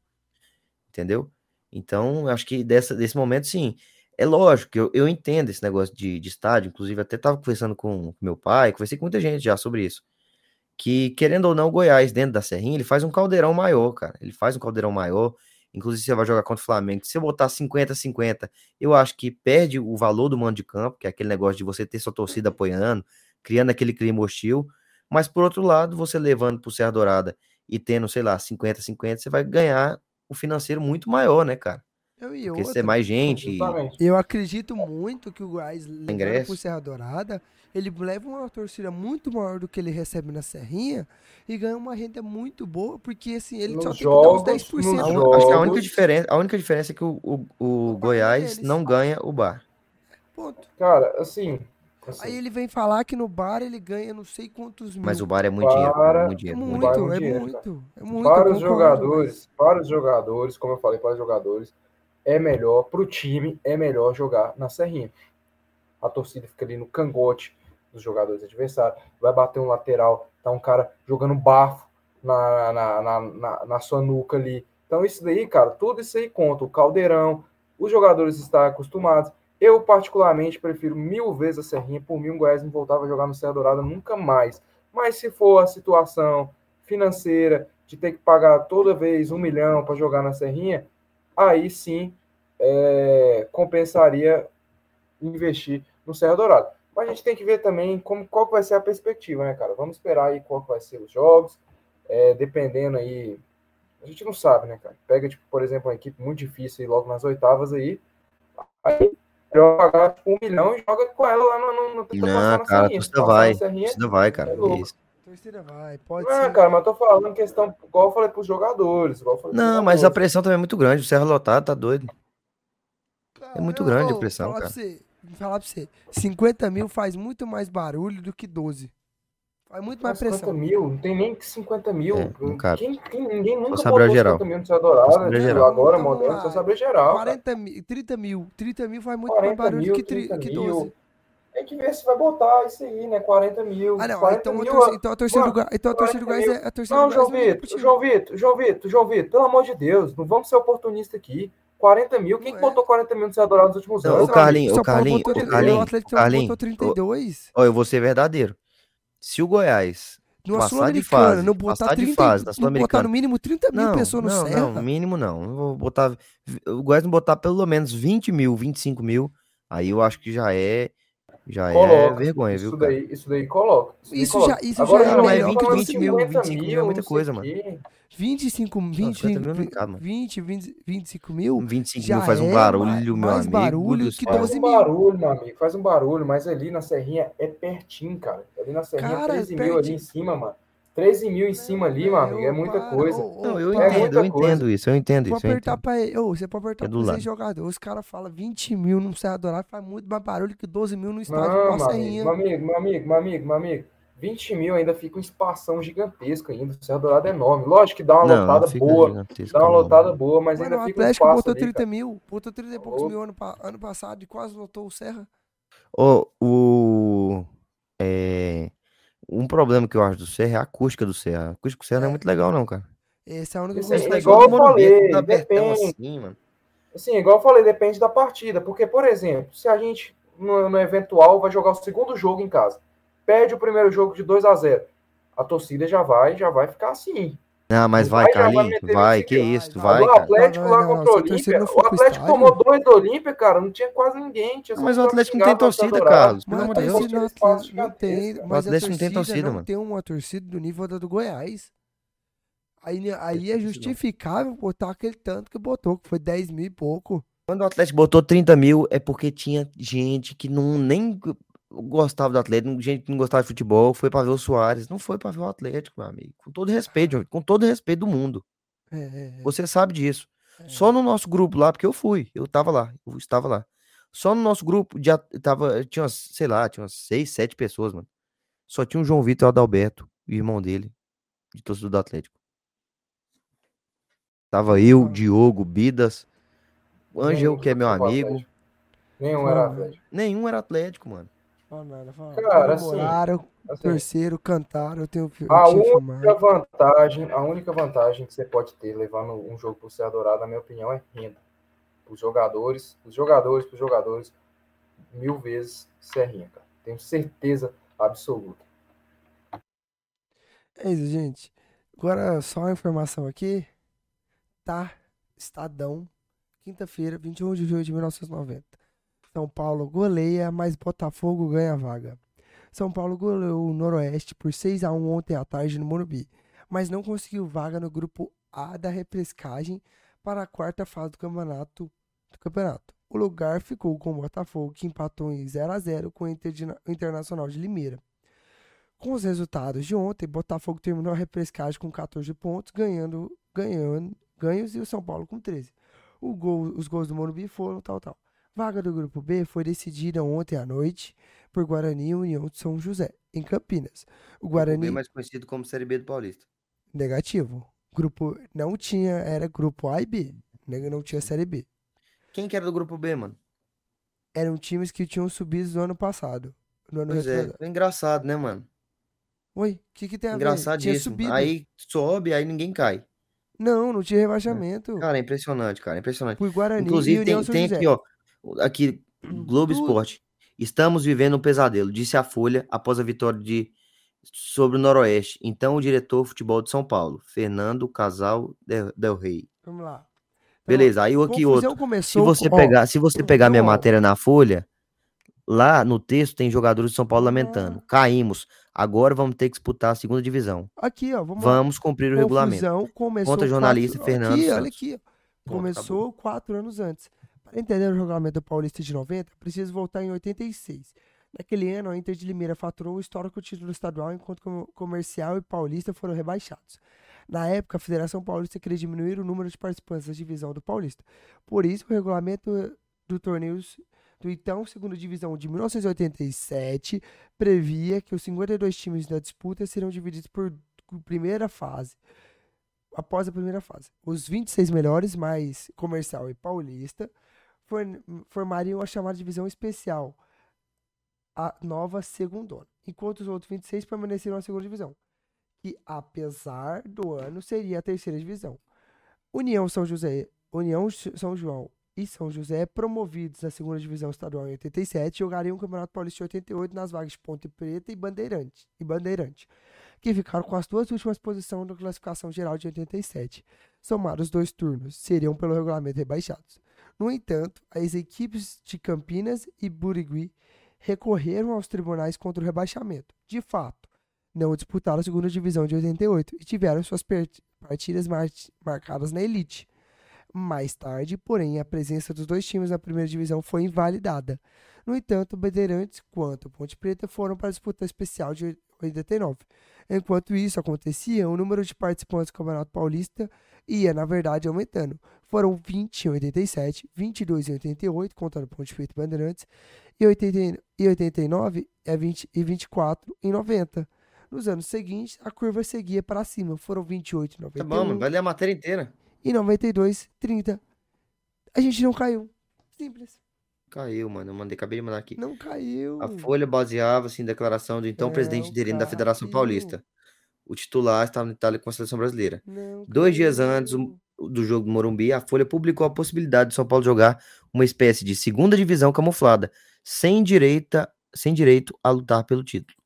Entendeu? Então, acho que dessa, desse momento, sim. É lógico eu, eu entendo esse negócio de, de estádio, inclusive até estava conversando com meu pai, conversei com muita gente já sobre isso. Que, querendo ou não, o Goiás, dentro da Serrinha, ele faz um caldeirão maior, cara. Ele faz um caldeirão maior. Inclusive, você vai jogar contra o Flamengo. Se eu botar 50-50, eu acho que perde o valor do mando de campo, que é aquele negócio de você ter sua torcida apoiando, criando aquele clima hostil. Mas por outro lado, você levando pro Serra Dourada e tendo, sei lá, 50-50, você vai ganhar o financeiro muito maior, né, cara? Eu e Porque se outra, é mais gente. e- Justamente. Eu acredito muito que o Goiás, levando Ingresso. pro Serra Dourada, ele leva uma torcida muito maior do que ele recebe na Serrinha e ganha uma renda muito boa, porque assim, ele Nos só tem que dar uns jogos, 10%. nos A, jogos. acho que a única diferença, a única diferença é que o, o, o O Goiás deles. não ganha o bar. Ponto. Cara, assim. assim, Aí ele vem falar que no bar ele ganha não sei quantos mil. Mas o bar é muito dinheiro. Para- Muito é dinheiro. muito, Muito é dinheiro. muito é dinheiro, muito, é muito. para os jogadores, para os jogadores, como eu falei, para os jogadores, é melhor, para o time, é melhor jogar na Serrinha. A torcida fica ali no cangote dos jogadores adversários, vai bater um lateral, tá um cara jogando bafo na, na, na, na, na sua nuca ali. Então, isso daí, cara, tudo isso aí conta. O caldeirão, os jogadores estão acostumados. Eu, particularmente, prefiro mil vezes a Serrinha. Por mim, o Goiás não voltava a jogar no Serra Dourada nunca mais. Mas se for a situação financeira de ter que pagar toda vez um milhão para jogar na Serrinha, aí sim é, compensaria investir no Serra Dourada. Mas a gente tem que ver também como, qual vai ser a perspectiva, né, cara? Vamos esperar aí qual vai ser os jogos, é, dependendo aí. A gente não sabe, né, cara? Pega, tipo, por exemplo, uma equipe muito difícil aí logo nas oitavas aí. Aí tipo, um milhão e joga com ela lá no. no, no Não, cara, a Serrinha. torcida Passar vai. na A Serrinha, torcida vai, cara. é isso. Torcida vai, pode Não, ser. cara, mas eu tô falando questão, igual eu falei pros jogadores. Igual eu falei pros Não, mas a jogadores. pressão também é muito grande. O Serra lotado tá doido. É muito grande a pressão, falar cara. Pra você, falar pra você, 50 mil faz muito mais barulho do que 12. Faz muito mais 50 pressão. mil, não tem nem que 50 mil. É, não cabe. Quem, quem- ninguém nunca saber botou geral. 50 mil no saber né? geral. Agora, Então, moderno, só saber geral. cara. 40 mil, 30 mil. 30 mil faz muito 40 mais barulho mil, que, tri- 30 que mil. 12. Tem que ver se vai botar isso aí, né? 40 mil. Ah, não. 40 Então a, mil. torcida, então a torcida do Gás, então a torcida do 40 Gás é a torcida Não, do Gás João não Vitor. João Vitor, João Vitor, João Vitor, pelo amor de Deus, não vamos ser oportunistas aqui. 40 mil, quem Não que é. botou 40 mil no Dourada nos últimos Não, anos? ô, Paulo Carlinhos, botou ô, 30, Carlinhos, o Atlético Carlinhos, botou 32. Ó, eu vou ser verdadeiro. Se o Goiás Numa passar de Sul-Americana, fase, não botar passar de 30, fase na não botar Sul-Americana. no mínimo 30 mil Não, pessoas no não, Serra. não, mínimo não. Eu vou botar. O Goiás não botar pelo menos 20 mil, 25 mil, aí eu acho que já é. Já é Coloca. vergonha, isso viu, cara? daí, isso daí coloca. daí Isso coloca. já- isso Agora, já é melhor vamos que falar 20 mil, 50 25 mil é muita não coisa, mano. quê. 25, 20, 50 mil não cabe, mano. 20, 20, 25 mil 25 já mil faz um é barulho, mais- meu mais amigo. barulho que céu. Faz 12 um mil. barulho, meu amigo, faz um barulho, mas ali na Serrinha é pertinho, cara. Ali na Serrinha, Cara, 13 mil ali em cima, mano. 13 mil em cima ali, meu amigo, é muita coisa. Não, eu. É entendo, eu coisa. entendo isso, eu entendo Vou isso. Eu apertar entendo. pra ele. Ô, você pode apertar É do pra lado. vocês jogadores. Os caras falam 20 mil num Serra Dourada faz muito mais barulho que 12 mil no estádio Não, com a meu amigo, meu amigo, meu amigo, meu amigo, meu amigo. 20 mil ainda fica um espação gigantesco ainda. O Serra Dourada é enorme. Lógico que dá uma Não, lotada fica boa. Dá uma não. lotada boa, mas Mano, o ainda fica um Atlético espaço botou ali, 30 cara. mil. Botou 30 e poucos Ô. mil ano, ano passado e quase lotou o Serra. Ó, o. É, um problema que eu acho do Serra é a acústica do Serra. A acústica do Serra não é muito legal, não, cara. Esse é o único Esse aí que é eu igual eu falei, depende. assim, mano. Assim, igual eu falei, depende da partida. Porque, por exemplo, se a gente, no, no eventual, vai jogar o segundo jogo em casa, perde o primeiro jogo de 2 a 0 a torcida já vai, já vai ficar assim. Ah, mas Não vai, vai, vai Carlinhos. Vai, 25 que vai, isso, vai. vai, o cara. Atlético Não, lá não, contra o Olímpia, não o Atlético estádio- tomou dois do Olímpia, cara, não tinha quase ninguém. Tinha Mas o Atlético não tem torcida. Carlos. Pelo Mas amor de Deus. não, não tem, mas a Atlético não tem torcida não mano. tem uma torcida do nível da do Goiás. Aí, aí é não. justificável botar aquele tanto que botou, que foi 10 mil e pouco. Quando o Atlético botou 30 mil, é porque tinha gente que não nem gostava do Atlético, gente que não gostava de futebol, foi pra ver o Soares. Não foi pra ver o Atlético, meu amigo. Com todo respeito, com todo respeito do mundo. É, é, é. Você sabe disso. É. Só no nosso grupo lá, porque eu fui, eu tava lá, eu estava lá. Só no nosso grupo já tava, tinha umas, sei lá, tinha umas seis, sete pessoas, mano. Só tinha o João Vitor o Adalberto, o irmão dele, de torcedor do Atlético. Tava eu. Diogo, Bidas, o Ângelo, Nenhum que é meu amigo. Atlético. Nenhum era Atlético. Nenhum era Atlético, mano. Fala nada, fala. Cara, assim, Assim, torceram, cantaram, eu tenho eu a única filmado. vantagem, a única vantagem que você pode ter levando um jogo pro Serra Dourada, na minha opinião, é renda. Os jogadores, os jogadores, os jogadores, mil vezes Serrinha, cara. Tenho certeza absoluta. É isso, gente. Agora, só uma informação aqui. Tá, Estadão, quinta-feira, 21 de julho de 1990. São Paulo goleia, mas Botafogo ganha vaga. São Paulo goleou o Noroeste por 6 a 1 ontem à tarde no Morumbi, mas não conseguiu vaga no grupo A da repescagem para a quarta fase do campeonato. Do campeonato. O lugar ficou com o Botafogo, que empatou em 0 a 0 com o Internacional de Limeira. Com os resultados de ontem, Botafogo terminou a repescagem com 14 pontos, ganhando, ganhando ganhos e o São Paulo com 13. O gol, os gols do Morumbi foram tal, tal. Vaga do grupo B foi decidida ontem à noite por Guarani e União de São José, em Campinas. O Guarani. Grupo B mais conhecido como Série B do Paulista. Negativo. Grupo não tinha, era grupo A e B. Não tinha Série B. Quem que era do grupo B, mano? Eram times que tinham subido no ano passado. No ano pois é, é engraçado, né, mano? Oi, o que, que tem a ver? Engraçadíssimo. Aí sobe, aí ninguém cai. Não, não tinha rebaixamento. Cara, é impressionante, cara, é impressionante. Por Guarani Inclusive, tem, tem aqui, ó, aqui, Hum, Globo. Esporte. Estamos vivendo um pesadelo, disse a Folha após a vitória de sobre o Noroeste. Então, o diretor de futebol de São Paulo, Fernando Casal Del, Del Rey. Vamos lá. Então, Beleza, aí o aqui confusão outro. Se começou você com- ó, pegar, se você pegar minha ó. matéria na Folha, lá no texto tem jogadores de São Paulo lamentando. Caímos. Agora vamos ter que disputar a segunda divisão. Aqui, ó, vamos. Vamos cumprir o regulamento. Começou Conta jornalista quatro... Fernando Aqui, olha aqui. Pronto, Começou quatro anos antes. Para entender o regulamento Paulista de 90, preciso voltar em 86. Naquele ano, a Inter de Limeira faturou o histórico título estadual, enquanto Comercial e Paulista foram rebaixados. Na época, a Federação Paulista queria diminuir o número de participantes da divisão do Paulista. Por isso, o regulamento do torneio do então segunda divisão de 1987 previa que os 52 times da disputa seriam divididos por primeira fase. Após a primeira fase, os 26 melhores, mais Comercial e Paulista, formariam a chamada divisão especial, a nova segundona, enquanto os outros 26 permaneceram na segunda divisão, que apesar do ano seria a terceira divisão. União São José, União São João e São José, promovidos à segunda divisão estadual em 87, jogariam o Campeonato Paulista em 88 nas vagas de Ponte Preta e Bandeirante, e Bandeirante, que ficaram com as duas últimas posições na classificação geral de 87. Somados os dois turnos, seriam pelo regulamento rebaixados. No entanto, as equipes de Campinas e Burigui recorreram aos tribunais contra o rebaixamento. De fato, não disputaram a segunda divisão de 88 e tiveram suas partidas mar- marcadas na elite. Mais tarde, porém, a presença dos dois times na primeira divisão foi invalidada. No entanto, Bandeirantes quanto Ponte Preta foram para a disputa especial de 89. Enquanto isso acontecia, o número de participantes do Campeonato Paulista ia, na verdade, aumentando. Foram 20 em 87, 22 em 88, contando Ponte Preta e Bandeirantes, e 80 e 89 é 20 e 24 em 90. Nos anos seguintes, a curva seguia para cima. Foram 28 em Tá 91 bom, mano. Vai ler a matéria inteira. e 92, 30. A gente não caiu. Simples. Caiu, mano. Eu mandei, acabei de mandar aqui. Não caiu. A Folha baseava-se em declaração do então presidente Não interino da Federação. Paulista. O titular estava na Itália com a seleção brasileira. Não Dois dias caiu. antes o- do jogo do Morumbi, a Folha publicou a possibilidade de São Paulo jogar uma espécie de segunda divisão camuflada, sem, direita, sem direito a lutar pelo título.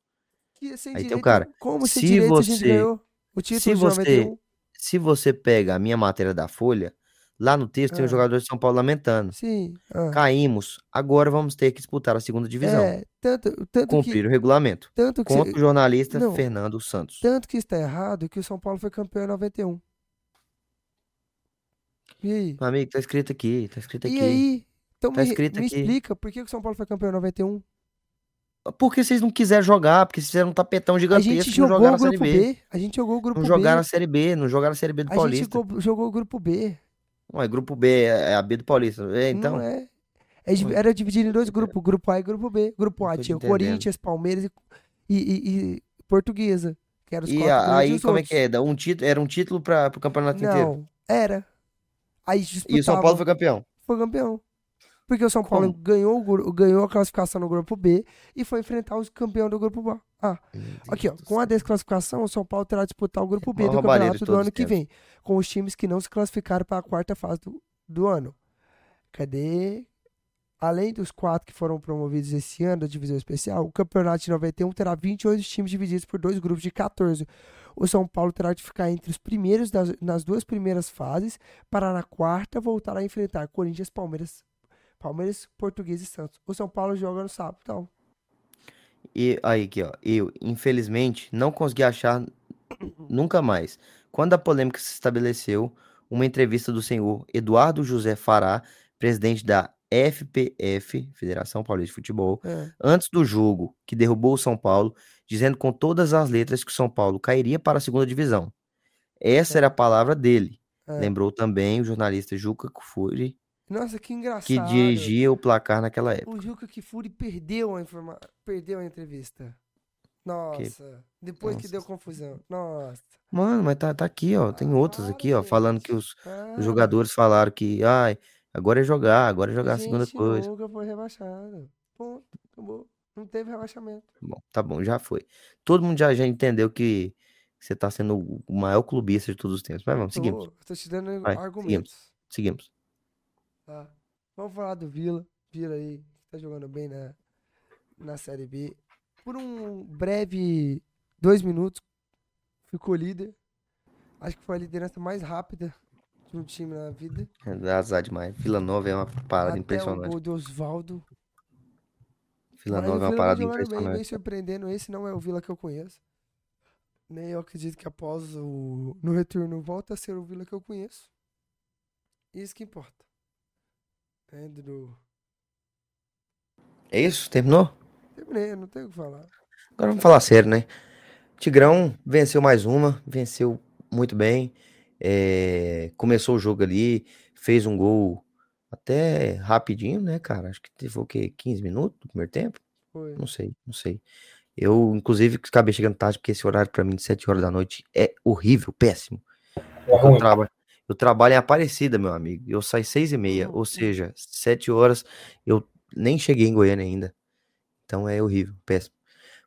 Que sem Aí tem o cara, Como se direito você- o título se você 91? Se você pega a minha matéria da Folha, lá no texto tem os jogadores de São Paulo lamentando. Sim. ah. Caímos, agora vamos ter que disputar a segunda divisão. É, tanto, tanto Cumprir que, o regulamento. tanto que, Contra o jornalista Não. Fernando Santos. tanto que está errado que o São Paulo foi campeão em 91. E aí? Meu amigo, tá escrito aqui, tá escrito aqui. E aí? Então Tá me, escrito me aqui. explica por que o São Paulo foi campeão em 91? Porque vocês não quiseram jogar, porque vocês fizeram um tapetão A gigantesco gente e não jogou jogaram o a Série grupo B. B. A gente jogou o grupo Não B. jogaram a Série B, não jogaram a Série B do A gente Paulista. jogou, jogou o grupo B. Ué, grupo B é a B do Paulista. É, então, Não é. É. Era dividido em dois grupos, grupo A e grupo B. Grupo A tinha o entendendo. Corinthians, Palmeiras e, e, e- Portuguesa. Que eram os e a- aí como é outros. que é? Um título, era um título para o campeonato inteiro. Não, era. Aí E o São Paulo foi campeão. foi campeão. Porque o São Paulo Como? ganhou, ganhou a classificação no grupo B e foi enfrentar os campeões do grupo A. Ah, aqui, ó. Com a desclassificação, o São Paulo terá de disputar o grupo B do campeonato do ano que vem, com os times que não se classificaram para a quarta fase do, do ano. Cadê? Além dos quatro que foram promovidos esse ano da divisão especial, o campeonato de 91 terá 28 times divididos por dois grupos de 14. O São Paulo terá de ficar entre os primeiros das- nas duas primeiras fases, para na quarta voltar a enfrentar Corinthians, Palmeiras, Palmeiras, Português e Santos. O São Paulo joga no sábado, então. E aí, aqui, ó. Eu, infelizmente, não consegui achar <coughs> nunca mais. Quando a polêmica se estabeleceu, uma entrevista do senhor Eduardo José Fará, presidente da FPF, Federação Paulista de Futebol, É. antes do jogo que derrubou o São Paulo, dizendo com todas as letras que o São Paulo cairia para a segunda divisão. Essa É. era a palavra dele. É. Lembrou também o jornalista Juca Kfouri, Nossa, que engraçado. que dirigia o placar naquela época. O Juca Kifuri perdeu a informa... perdeu a entrevista. Nossa, depois que Nossa. deu confusão. Nossa. Mano, mas tá, tá aqui, ó. Tem outros Para, aqui, ó, falando que gente, os, para. os jogadores falaram que, ai, agora é jogar, agora é jogar a segunda gente coisa. nunca foi rebaixado. Ponto, acabou. Não teve rebaixamento. Bom, tá bom, já foi. Todo mundo já, já entendeu que você tá sendo o maior clubista de todos os tempos. Mas vamos, seguimos, Tô, tô te dando Vai, argumentos. seguimos. Tá. Vamos falar do Vila. Vila aí, que tá jogando bem na, na Série B. Por um breve dois minutos, ficou líder. Acho que foi a liderança mais rápida de um time na vida. É, Dá azar demais. Vila Nova é uma parada Até o impressionante. gol do Osvaldo. Vila o Nova é uma Vila parada jogando bem, impressionante. bem surpreendendo. Esse não é o Vila que eu conheço. Nem eu acredito que após o no retorno volta a ser o Vila que eu conheço. Isso que importa. É, Dudu. É isso? Terminou? Terminei, não tenho o que falar. Agora vamos falar sério, né? Tigrão venceu mais uma, venceu muito bem. é, começou o jogo ali, fez um gol até rapidinho, né, cara? Acho que teve o quê? 15 minutos do primeiro tempo? Foi. Não sei, não sei. Eu, inclusive, acabei chegando tarde, porque esse horário pra mim de 7 horas da noite é horrível, péssimo. É Eu, traba- eu trabalho em Aparecida, meu amigo. Eu saio 6 e meia, ou seja, 7 horas. Eu nem cheguei em Goiânia ainda. Então é horrível, péssimo.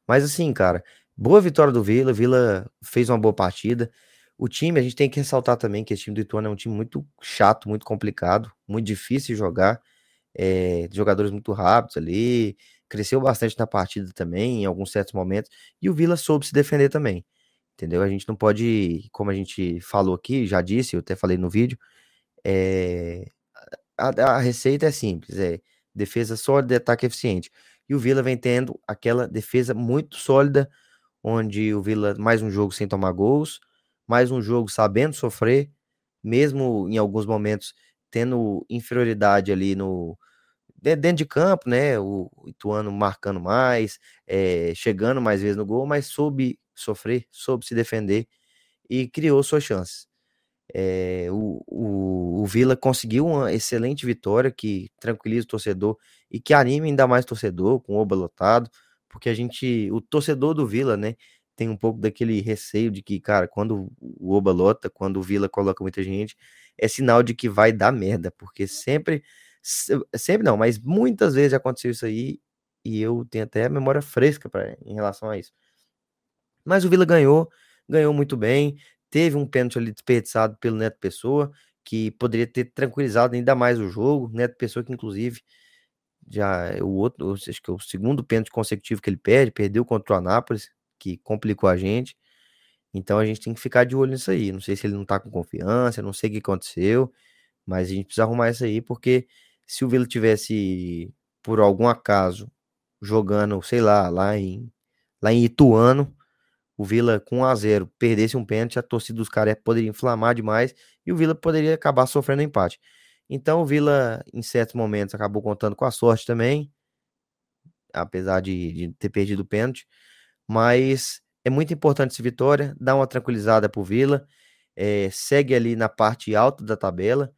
Mas assim, cara, boa vitória do Vila. Vila fez uma boa partida. O time, a gente tem que ressaltar também que esse time do Ituano é um time muito chato, muito complicado, muito difícil de jogar. é, jogadores muito rápidos ali. Cresceu bastante na partida também, em alguns certos momentos. E o Vila soube se defender também. Entendeu? A gente não pode, como a gente falou aqui, já disse, eu até falei no vídeo, é, a, a receita é simples, é defesa sólida e ataque eficiente. E o Vila vem tendo aquela defesa muito sólida, onde o Vila, mais um jogo sem tomar gols, mais um jogo sabendo sofrer, mesmo em alguns momentos tendo inferioridade ali no de- dentro de campo, né? O Ituano marcando mais, eh, chegando mais vezes no gol, mas soube sofrer, soube se defender e criou suas chances. Eh, o, o, o Vila conseguiu uma excelente vitória que tranquiliza o torcedor e que anima ainda mais o torcedor com o Oba lotado, porque a gente, o torcedor do Vila, né, tem um pouco daquele receio de que, cara, quando o Oba lota, quando o Vila coloca muita gente, é sinal de que vai dar merda, porque sempre, se- sempre não, mas muitas vezes aconteceu isso aí e eu tenho até a memória fresca pra, em relação a isso. Mas o Vila ganhou, ganhou muito bem. Teve um pênalti ali desperdiçado pelo Neto Pessoa, que poderia ter tranquilizado ainda mais o jogo. Neto Pessoa, que inclusive já é o outro, acho que é o segundo pênalti consecutivo que ele perde, perdeu contra o Anápolis, que complicou a gente. Então a gente tem que ficar de olho nisso aí. Não sei se ele não tá com confiança, não sei o que aconteceu, mas a gente precisa arrumar isso aí, porque se o Vila tivesse, por algum acaso, jogando, sei lá, lá em, lá em Ituano, o Vila com 1 a 0 perdesse um pênalti, a torcida dos caras poderia inflamar demais e o Vila poderia acabar sofrendo empate. Então o Vila, em certos momentos, acabou contando com a sorte também, apesar de, de ter perdido o pênalti. Mas é muito importante essa vitória, dá uma tranquilizada pro Vila, eh, segue ali na parte alta da tabela.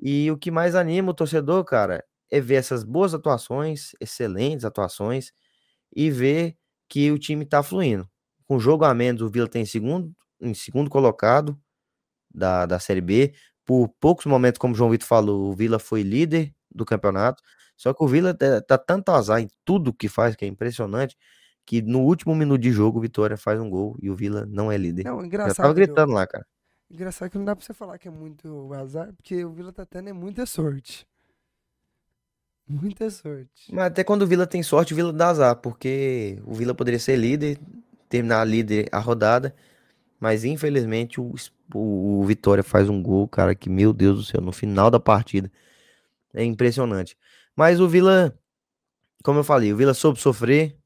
E o que mais anima o torcedor, cara, é ver essas boas atuações, excelentes atuações, e ver que o time tá fluindo. Com jogo a menos, o Vila tem segundo, em segundo colocado da, da Série B. Por poucos momentos, como o João Vitor falou, o Vila foi líder do campeonato. Só que o Vila tá, tá tanto azar em tudo que faz, que é impressionante, que no último minuto de jogo o Vitória faz um gol e o Vila não é líder. Não, Já engraçado. tava Dudu. gritando lá, cara. Engraçado que não dá pra você falar que é muito azar, porque o Vila tá tendo é muita sorte. Muita sorte. Mas até quando o Vila tem sorte, o Vila dá azar, porque o Vila poderia ser líder, terminar líder a rodada, mas infelizmente o, o Vitória faz um gol, cara, que meu Deus do céu, no final da partida. É impressionante. Mas o Vila, como eu falei, o Vila soube sofrer,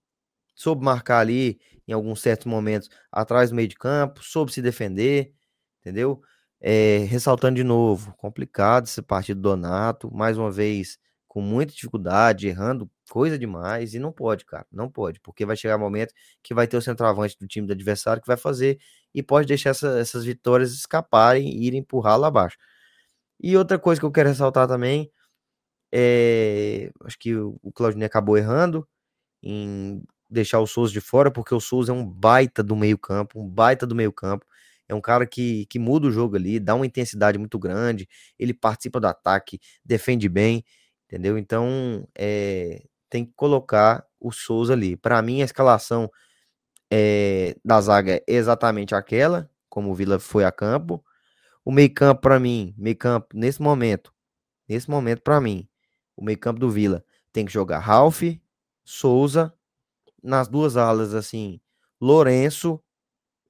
soube marcar ali em alguns certos momentos atrás do meio de campo, soube se defender, entendeu? É, ressaltando de novo, complicado esse partido do Donato, mais uma vez com muita dificuldade, errando coisa demais, e não pode, cara, não pode, porque vai chegar um momento que vai ter o centroavante do time do adversário que vai fazer e pode deixar essa, essas vitórias escaparem e ir empurrar lá abaixo. E outra coisa que eu quero ressaltar também é, acho que o, o Claudinei acabou errando em deixar o Souza de fora, porque o Souza é um baita do meio-campo, um baita do meio-campo. É um cara que, que muda o jogo ali, dá uma intensidade muito grande, ele participa do ataque, defende bem, entendeu? Então, é, tem que colocar o Souza ali. Para mim, a escalação é, da zaga é exatamente aquela, como o Vila foi a campo. O meio-campo, para mim, meio-campo, nesse momento, nesse momento, para mim, o meio-campo do Vila tem que jogar Ralph, Souza, nas duas alas, assim, Lourenço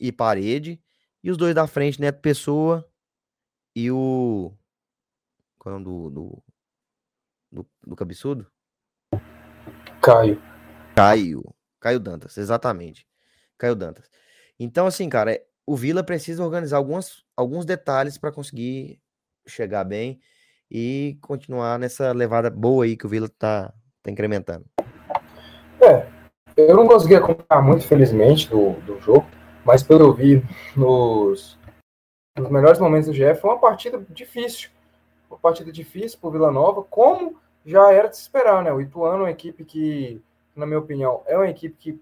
e Parede, e os dois da frente, Neto Pessoa e o. Qual é o do, do, do, do cabeçudo? Caio. Caio. Caio Dantas, exatamente. Caio Dantas. Então, assim, cara, o Vila precisa organizar algumas, alguns detalhes para conseguir chegar bem e continuar nessa levada boa aí que o Vila tá, tá incrementando. É, eu não consegui acompanhar muito, felizmente, do, do jogo, mas pelo eu vi nos, nos melhores momentos do GF, foi uma partida difícil. Uma partida difícil para o Vila Nova, como já era de se esperar, né? O Ituano é uma equipe que, na minha opinião, é uma equipe que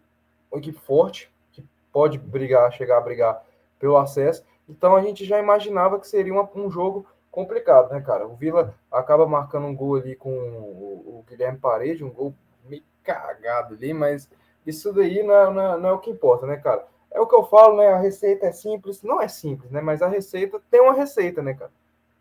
uma equipe forte, que pode brigar, chegar a brigar pelo acesso. Então a gente já imaginava que seria uma, um jogo complicado, né, cara? O Vila acaba marcando um gol ali com o, o Guilherme Parede, um gol meio cagado ali, mas isso daí não é, não, é, não é, o que importa, né, cara? É o que eu falo, né? A receita é simples, não é simples, né? Mas a receita tem uma receita, né, cara?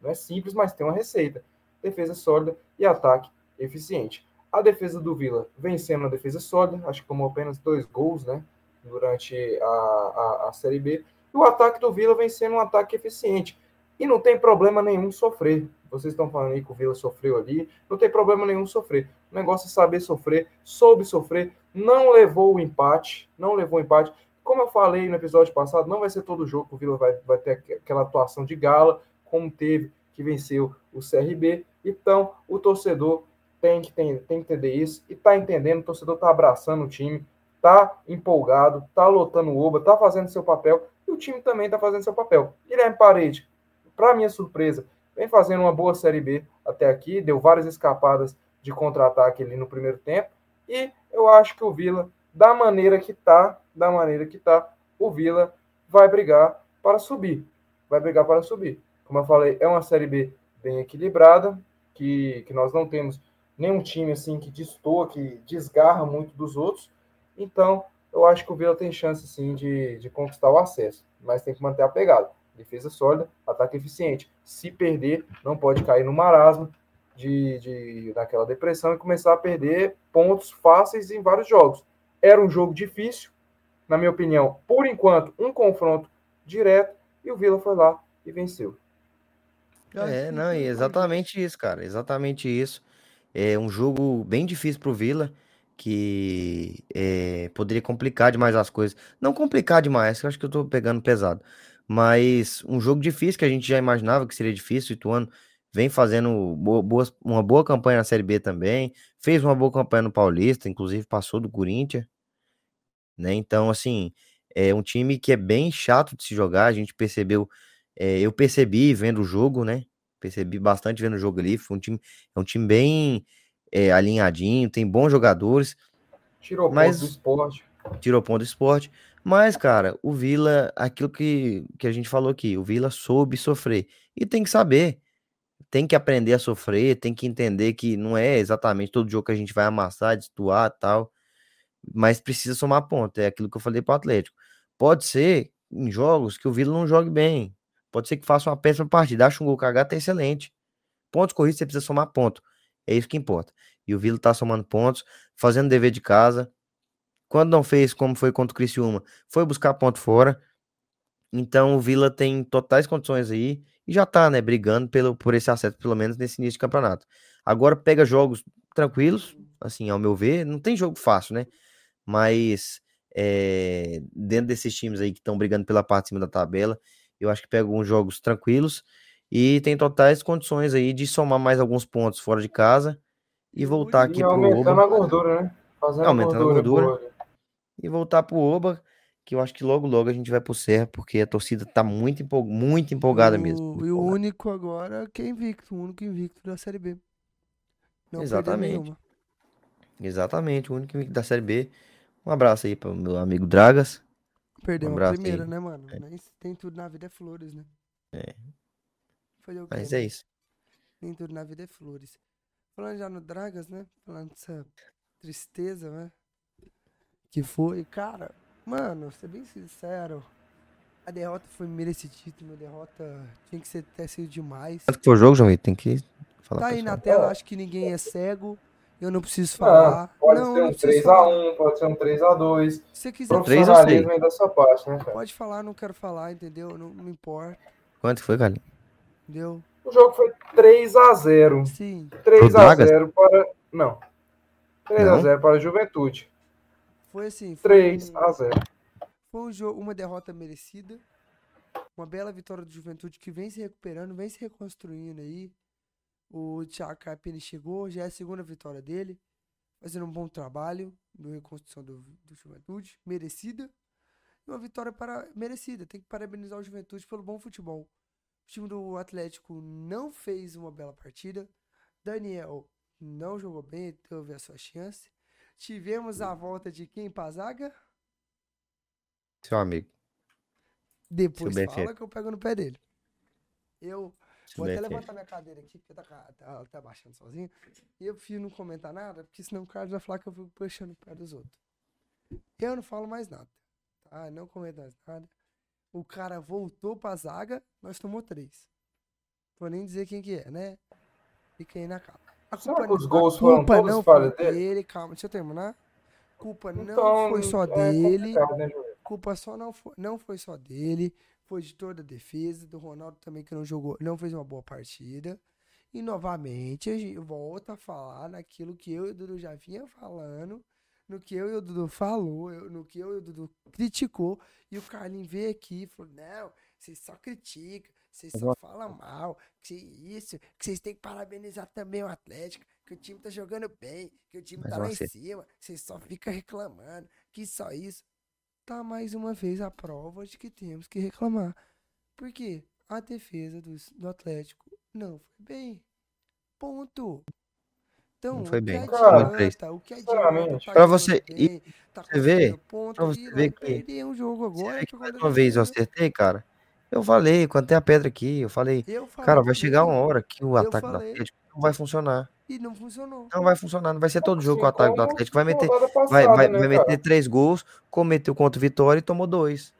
Não é simples, mas tem uma receita. Defesa sólida e ataque eficiente. A defesa do Vila vencendo a defesa sólida, acho que tomou apenas dois gols, né? Durante a, a, a Série B. E o ataque do Vila vencendo um ataque eficiente. E não tem problema nenhum sofrer. Vocês estão falando aí que o Vila sofreu ali. Não tem problema nenhum sofrer. O negócio é saber sofrer, soube sofrer, não levou o empate, não levou o empate. Como eu falei no episódio passado, não vai ser todo jogo que o Vila vai, vai ter aquela atuação de gala, como teve que venceu o CRB. Então, o torcedor tem que, tem, tem que entender isso e tá entendendo. O torcedor tá abraçando o time, tá empolgado, tá lotando o Oba, tá fazendo seu papel e o time também tá fazendo seu papel. Guilherme Parede, para minha surpresa, vem fazendo uma boa Série B até aqui, deu várias escapadas de contra-ataque ali no primeiro tempo e eu acho que o Vila, da maneira que tá, da maneira que tá, o Vila vai brigar para subir. Vai brigar para subir. Como eu falei, é uma Série B bem equilibrada, que, que nós não temos nenhum time assim que destoa, que desgarra muito dos outros. Então, eu acho que o Vila tem chance sim de, de conquistar o acesso, mas tem que manter a pegada. Defesa sólida, ataque eficiente. Se perder, não pode cair no marasmo de, de naquela depressão e começar a perder pontos fáceis em vários jogos. Era um jogo difícil, na minha opinião, por enquanto, um confronto direto, e o Vila foi lá e venceu. É, não, exatamente isso, cara. Exatamente isso. É um jogo bem difícil pro Vila, que é, poderia complicar demais as coisas. Não complicar demais, que eu acho que eu tô pegando pesado. Mas um jogo difícil que a gente já imaginava que seria difícil. O Ituano vem fazendo boas, uma boa campanha na Série B também. Fez uma boa campanha no Paulista, inclusive passou do Corinthians. Né? Então, assim, é um time que é bem chato de se jogar. A gente percebeu, é, eu percebi vendo o jogo, né? Percebi bastante vendo o jogo ali. Foi um time, é um time bem é, alinhadinho, tem bons jogadores. Tirou mas, ponto do esporte. Tirou ponto do esporte. Mas, cara, o Vila, aquilo que, que a gente falou aqui, o Vila soube sofrer. E tem que saber. Tem que aprender a sofrer, tem que entender que não é exatamente todo jogo que a gente vai amassar, destoar tal. Mas precisa somar ponto. É aquilo que eu falei pro Atlético. Pode ser em jogos que o Vila não jogue bem. Pode ser que faça uma péssima partida. Acha um gol cagado, tá excelente. Pontos corridos, você precisa somar ponto. É isso que importa. E o Vila tá somando pontos, fazendo dever de casa. Quando não fez, como foi contra o Criciúma, foi buscar ponto fora. Então o Vila tem totais condições aí e já tá, né, brigando pelo, por esse acesso, pelo menos nesse início de campeonato. Agora pega jogos tranquilos, assim, ao meu ver, não tem jogo fácil, né? mas é, dentro desses times aí que estão brigando pela parte de cima da tabela, eu acho que pega alguns jogos tranquilos e tem totais condições aí de somar mais alguns pontos fora de casa e voltar aqui pro aumentando Oba. a gordura, né? Fazendo aumentando a gordura. gordura e voltar pro Oba, que eu acho que logo logo a gente vai pro Serra, porque a torcida tá muito, empol... muito empolgada o... mesmo. E o único agora que é invicto, o único invicto da Série B. Não Exatamente. Exatamente, o único invicto da Série B. Um abraço aí para o meu amigo Dragas. Perdeu um a primeira, aí. né, mano? É. Tudo na vida é flores, né? É. Mas é isso. Nem tudo na vida é flores. Falando já no Dragas, né? Falando dessa tristeza, né? Que foi, cara, mano, ser bem sincero, a derrota foi merecidíssima, a derrota tinha que ser, ter sido demais. Quanto que foi o jogo, João? Tem que falar. Tá aí na tela, acho que ninguém é cego. Eu não preciso falar. pode não, ser um 3x1, pode ser um 3x2. Se você quiser Profissionalismo aí da sua parte, né, cara? Pode falar, não quero falar, entendeu? Não, não importa. Quanto foi, Galinho? Entendeu? O jogo foi 3x0. Sim. 3x0 para. Não. 3x0 para a Juventude. Foi assim. Foi 3 a 0 Foi um jogo, uma derrota merecida. Uma bela vitória do Juventude que vem se recuperando, vem se reconstruindo aí. O Thiago Carpini chegou, já é a segunda vitória dele, fazendo um bom trabalho no reconstrução do, do Juventude, merecida. E uma vitória para merecida. Tem que parabenizar o Juventude pelo bom futebol. O time do Atlético não fez uma bela partida. Daniel não jogou bem, teve a sua chance. Tivemos a volta de quem pra zaga? Seu amigo. Depois Seu fala que eu pego no pé dele. Eu Vou até levantar minha cadeira aqui, porque tá, tá, tá baixando sozinho. E eu prefiro não comentar nada, porque senão o Carlos vai falar que eu fico puxando o pé dos outros. Eu não falo mais nada. Tá? Não comento mais nada. O cara voltou pra zaga, nós tomou três. Vou nem dizer quem que é, né? Fica aí na capa. A culpa, Será os gols a culpa foram não foi dele? dele? Calma, deixa eu terminar. Culpa então, não foi só é dele. Né, culpa só não foi, não foi só dele foi de toda a defesa, do Ronaldo também que não jogou, não fez uma boa partida. E novamente, a gente volta a falar naquilo que eu e o Dudu já vinha falando, no que eu e o Dudu falou, no que eu e o Dudu criticou, e o Carlinhos veio aqui e falou: não, vocês só criticam, vocês só falam mal, que isso, que vocês têm que parabenizar também o Atlético, que o time tá jogando bem, que o time Mas tá lá em cima, vocês só ficam reclamando, que só isso tá mais uma vez a prova de que temos que reclamar. Porque a defesa do, do Atlético não foi bem. Ponto. Então, não foi bem. Adianta, o que adianta, tá para você e tá você ver, pra você ver que um jogo agora, que mais uma vez eu acertei, cara. Eu falei, quando tem a pedra aqui, eu falei, eu falei cara, vai chegar uma hora que o ataque falei, do Atlético não vai funcionar. E não funcionou. Não vai funcionar, não vai ser todo jogo assim, o ataque do Atlético. Vai meter, passada, vai, vai, né, vai meter três gols, cometeu contra o Vitória e tomou dois.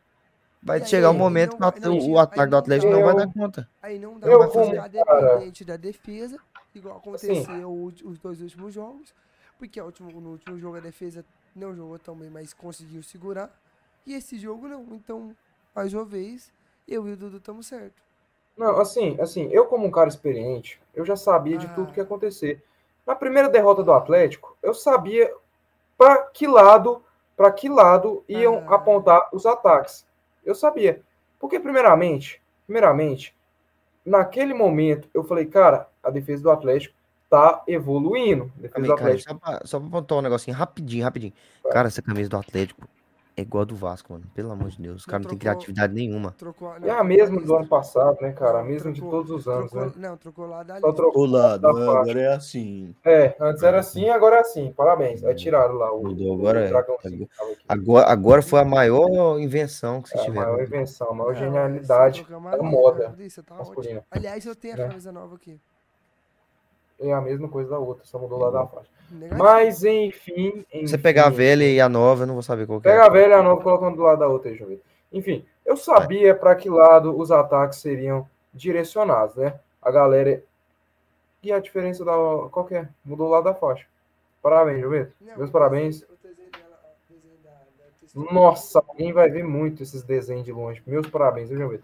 Vai chegar o um momento não, que não, o ataque do Atlético não vai dar conta. Aí não dá pra ficar dependente da defesa, igual aconteceu assim. os dois últimos jogos. Porque último, no último jogo a defesa não jogou tão bem, mas conseguiu segurar. E esse jogo não. Então, mais uma vez, eu e o Dudu estamos certo. Não, assim, assim, eu como um cara experiente, eu já sabia de tudo que ia acontecer. Na primeira derrota do Atlético, eu sabia para que lado, para que lado iam ah. apontar os ataques. Eu sabia. Porque primeiramente, primeiramente, naquele momento eu falei, cara, a defesa do Atlético tá evoluindo. defesa do Atlético. Cara, só, para pontuar um negocinho rapidinho, rapidinho. Cara, essa camisa do Atlético é igual a do Vasco, mano. Pelo amor de Deus. Os caras não, têm criatividade nenhuma. Trocou, não, é a mesma do ano passado, né, cara? A mesma de todos os anos, trocou, né? Não, trocou lá da Só trocou lado, da agora é assim. É, antes era assim, agora é assim. Parabéns. Aí tiraram lá o, Mudou, agora, o é. agora, agora foi a maior invenção que vocês é, tiveram. A maior invenção, a maior genialidade da moda tá masculina. Aliás, eu tenho a né? camisa nova aqui é a mesma coisa da outra, só mudou lá da faixa. Negativo. Mas, enfim, enfim. Você pegar a velha e a nova, eu não vou saber qual Pega é. a velha e a nova colocando do lado da outra aí, João Enfim, eu sabia para que lado os ataques seriam direcionados, né? A galera. E a diferença da. Qual que é? Mudou o lado da faixa. Parabéns, João Meus parabéns. Nossa, alguém vai ver muito esses desenhos de longe. Meus parabéns, viu, João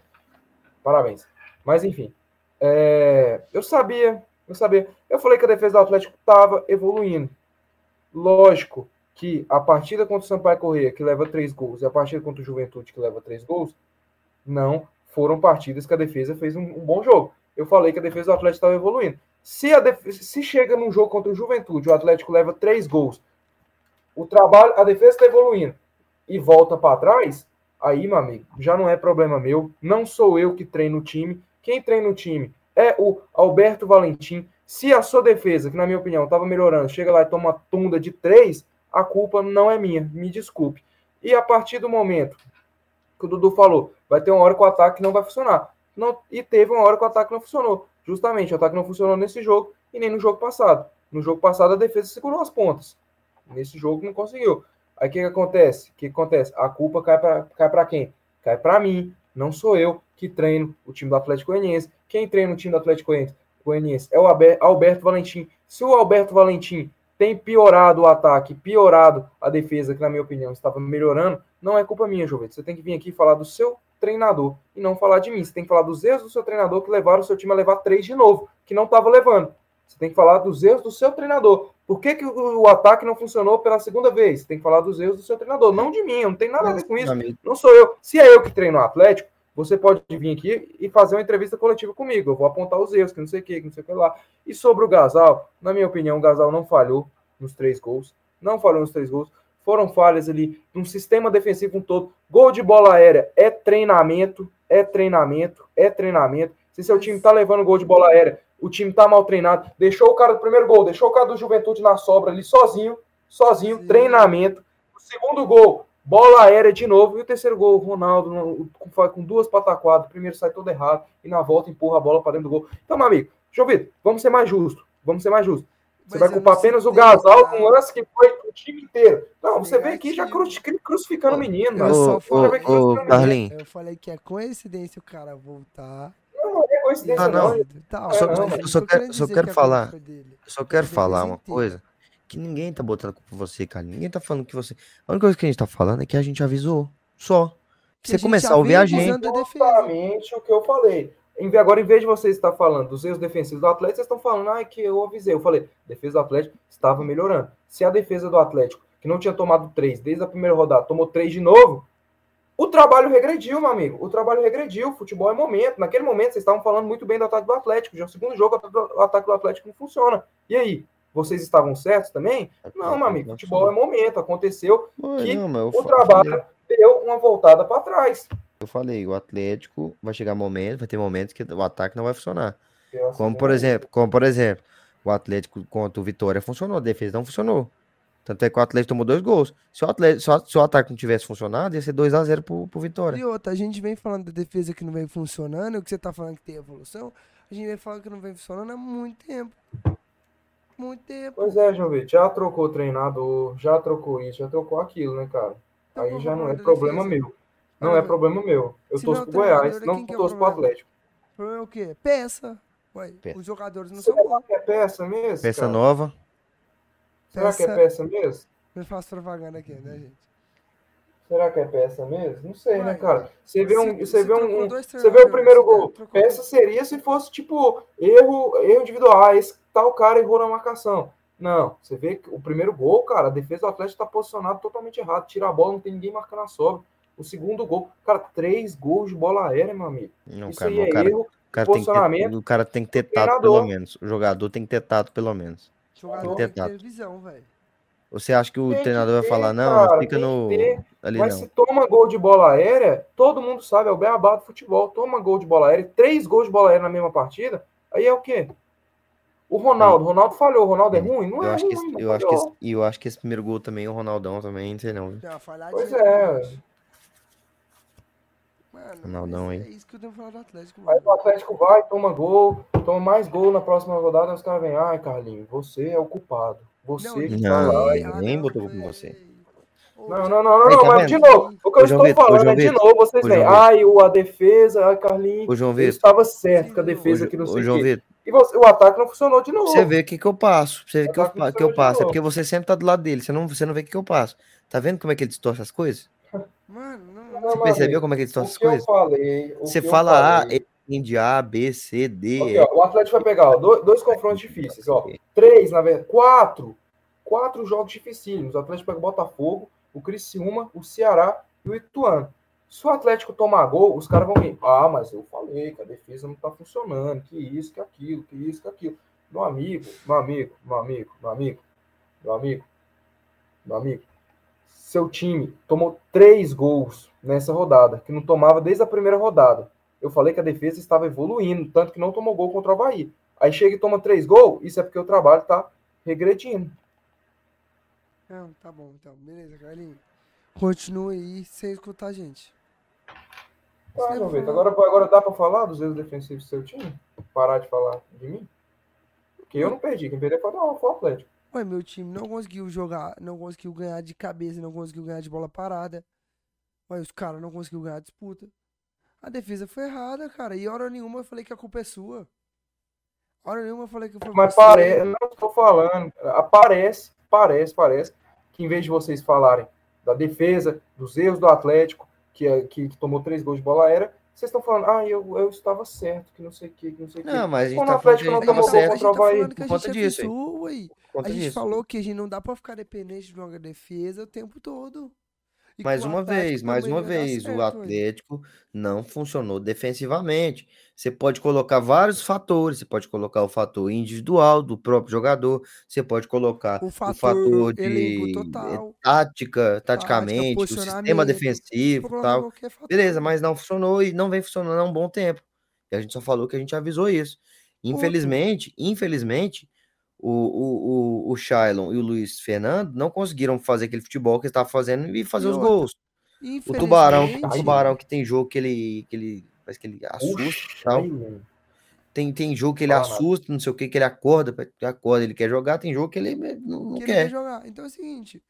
Parabéns. Mas, enfim. É... Eu sabia eu sabia. Eu falei que a defesa do Atlético estava evoluindo. Lógico que a partida contra o Sampaio Correia, que leva três gols, e a partida contra o Juventude, que leva três gols, não foram partidas que a defesa fez um, um bom jogo. Eu falei que a defesa do Atlético estava evoluindo. Se, a defesa, se chega num jogo contra o Juventude, o Atlético leva três gols, o trabalho, a defesa está evoluindo e volta para trás, aí, meu amigo, já não é problema meu. Não sou eu que treino o time. Quem treina o time é o Alberto Valentim. Se a sua defesa, que na minha opinião estava melhorando, chega lá e toma uma tunda de três, a culpa não é minha, me desculpe. E a partir do momento que o Dudu falou, vai ter uma hora que o ataque não vai funcionar. Não, e teve uma hora que o ataque não funcionou. Justamente, o ataque não funcionou nesse jogo e nem no jogo passado. No jogo passado, a defesa segurou as pontas. Nesse jogo não conseguiu. Aí o que, que acontece? O que, que acontece? A culpa cai para cai quem? Cai para mim. Não sou eu que treino o time do Atlético Goianiense. Quem treina o time do Atlético Goianiense é o Alberto Valentim. Se o Alberto Valentim tem piorado o ataque, piorado a defesa, que na minha opinião estava melhorando, não é culpa minha, Jovem. Você tem que vir aqui falar do seu treinador e não falar de mim. Você tem que falar dos erros do seu treinador que levaram o seu time a levar três de novo, que não estava levando. Você tem que falar dos erros do seu treinador. Por que, que o, o, ataque não funcionou pela segunda vez? Tem que falar dos erros do seu treinador, não de mim. Eu não tem nada a ver com isso. Não sou eu. Se é eu que treino o Atlético, você pode vir aqui e fazer uma entrevista coletiva comigo. Eu vou apontar os erros, que não sei o que, que não sei o que lá. E sobre o Gasal, na minha opinião, o Gasal não falhou nos três gols. Não falhou nos três gols. Foram falhas ali num sistema defensivo um todo. Gol de bola aérea é treinamento, é treinamento, é treinamento. Se seu time tá levando gol de bola aérea, o time tá mal treinado, deixou o cara do primeiro gol, deixou o cara do Juventude na sobra ali sozinho, sozinho, Sim. treinamento. O segundo gol, bola aérea de novo. E o terceiro gol, o Ronaldo com, com duas pataquadas. O primeiro sai todo errado e na volta empurra a bola para dentro do gol. Então, meu amigo, João Vitor, vamos ser mais justos. Vamos ser mais justos. Você Mas vai culpar apenas o Gasal com um lance que foi o time inteiro. Não, você vem aqui já crucificando o menino. Eu, Carlinhos. eu falei que é coincidência o cara voltar coincidência, não. não. Tá, só, não, eu só, quero, só quero falar. Eu só quero falar uma coisa. Que ninguém tá botando culpa em você, cara. Ninguém tá falando que você. A única coisa que a gente tá falando é que a gente avisou. Só. Que você começar a ouvir a gente. Exatamente o que eu falei. Agora, em vez de vocês estar falando dos erros defensivos do Atlético, vocês estão falando ah, que eu avisei. Eu falei, a defesa do Atlético estava melhorando. Se a defesa do Atlético, que não tinha tomado três desde a primeira rodada, tomou três de novo, o trabalho regrediu, meu amigo. O trabalho regrediu. O futebol é momento. Naquele momento, vocês estavam falando muito bem do ataque do Atlético. Já é o segundo jogo, o ataque do Atlético não funciona. E aí? Vocês estavam certos também? Não, meu amigo. Futebol é momento. Aconteceu que não, o trabalho deu uma voltada para trás. Eu falei, o Atlético vai chegar momento, vai ter momentos que o ataque não vai funcionar. Como por exemplo, como por exemplo, o Atlético contra o Vitória funcionou, a defesa não funcionou. Tanto é que o Atlético tomou dois gols. Se o, Atlético, se o, se o ataque não tivesse funcionado, ia ser 2x0 pro, pro Vitória. E outra, a gente vem falando da defesa que não vem funcionando, o que você tá falando que tem evolução, a gente vem falando que não vem funcionando há muito tempo. Muito tempo. Pois é, João Vitor, já trocou o treinador, já trocou isso, já trocou aquilo, né, cara? Então, Aí já não é problema defesa. meu. Não ah, é problema meu. Eu torço pro Goiás, não é torço pro Atlético. Problema é o quê? Peça. Ué, Peça. Os jogadores não Será são. Que é peça mesmo? Peça cara? nova. Será peça... que é peça mesmo? Eu faço propaganda aqui, né, gente? Será que é peça mesmo? Não sei, né, cara? Você vê um, você vê um, você vê o primeiro gol. Peça seria se fosse tipo erro, erro individual. Ah, esse tal cara errou na marcação. Não, você vê que o primeiro gol, cara, a defesa do Atlético está posicionado totalmente errado. Tira a bola, não tem ninguém marcando a sobra. O segundo gol, cara, três gols de bola aérea, meu amigo. Não, Isso cara, aí é cara, erro. Cara posicionamento ter, o cara tem que ter tato, pelo menos. O jogador tem que ter tato, pelo menos. Jogador tem que ter visão, velho. Você acha que o tem treinador que vai falar, não, cara, fica no. Ali Mas não. se toma gol de bola aérea, todo mundo sabe, é o beabá do futebol. Toma gol de bola aérea, três gols de bola aérea na mesma partida, aí é o quê? O Ronaldo, o Ronaldo falhou, o Ronaldo é ruim? Não eu é acho ruim. Que esse, eu, acho que esse, eu acho que esse primeiro gol também, o Ronaldão também, não sei não. Pois é. Mano, Ronaldão aí. É isso que eu tenho que falar do Atlético. Mano. Aí o Atlético vai, toma gol, toma mais gol na próxima rodada, os caras vêm, ai, Carlinhos, você é o culpado. Você não, que tá lá. Nem botou em você. Não, não, não, não, não, mas de novo, o que eu estou Vitor, falando é de novo, vocês vêm, ai, o, a defesa, ai, Carlinhos, o João Vitor. estava certo com a defesa que não sei o João Vitor. E você, o ataque não funcionou de novo. Você vê o que, que eu passo, você vê o que, eu, que eu passo, é porque você sempre tá do lado dele, você não, você não vê o que, que eu passo. Tá vendo como é que ele distorce as coisas? Mano, não, Você percebeu como é que ele distorce as coisas? Falei, você fala A, de A, B, C, D. Okay, ó, o Atlético vai pegar ó, dois, dois confrontos difíceis, ó. Três, na verdade, quatro quatro jogos dificílimos. O Atlético pega o Botafogo, o Criciúma, o Ceará e o Ituano. Se o Atlético tomar gol, os caras vão vir. Ah, mas eu falei que a defesa não tá funcionando, que isso, que aquilo, que isso, que aquilo. Meu amigo, meu amigo, meu amigo, meu amigo, meu amigo, meu amigo. Seu time tomou três gols nessa rodada, que não tomava desde a primeira rodada. Eu falei que a defesa estava evoluindo, tanto que não tomou gol contra o Havaí. Aí chega e toma três gols, isso é porque o trabalho tá regredindo. Não, tá bom, então. Beleza, Carlinhos. Continua aí sem escutar a gente. Tá, meu. Agora, agora dá para falar dos erros defensivos do seu time? Parar de falar de mim? Porque eu não perdi. Quem perdeu foi o Atlético. Ué, meu time não conseguiu jogar, não conseguiu ganhar de cabeça, não conseguiu ganhar de bola parada. Os caras não conseguiu ganhar a disputa. A defesa foi errada, cara. E hora nenhuma eu falei que a culpa é sua. Hora nenhuma eu falei que foi Mas parece, não estou falando. Aparece, parece, parece que em vez de vocês falarem da defesa, dos erros do Atlético, que, é, que, que tomou três gols de bola aérea, vocês estão falando, ah, eu, eu estava certo, que não sei o que, que não sei o que. Não, mas a gente Quando tá o Atlético não falando tomou que a gente tá falando que a por conta gente disso, A gente disso. falou que a gente não dá pra ficar dependente de uma defesa o tempo todo. E Mais o uma vez, mais uma vez, o certo. Atlético não funcionou defensivamente. Você pode colocar vários fatores, você pode colocar o fator individual do próprio jogador, você pode colocar O o fator fator elenco de total. eh, tática, taticamente, o posicionamento, sistema defensivo e colocar tal. fator. Beleza, mas não funcionou e não vem funcionando há um bom tempo. E a gente só falou que a gente avisou isso. Infelizmente, infelizmente, o, o, o, o Shailon e o Luiz Fernando não conseguiram fazer aquele futebol que eles estavam fazendo e fazer E os outra, gols. O Tubarão, o Tubarão que tem jogo que ele, que ele parece que ele assusta e tal. Tem, tem jogo que ele assusta, não sei o que, que ele acorda, acorda, ele quer jogar, tem jogo que ele não, não que ele quer quer. jogar. Então é o seguinte,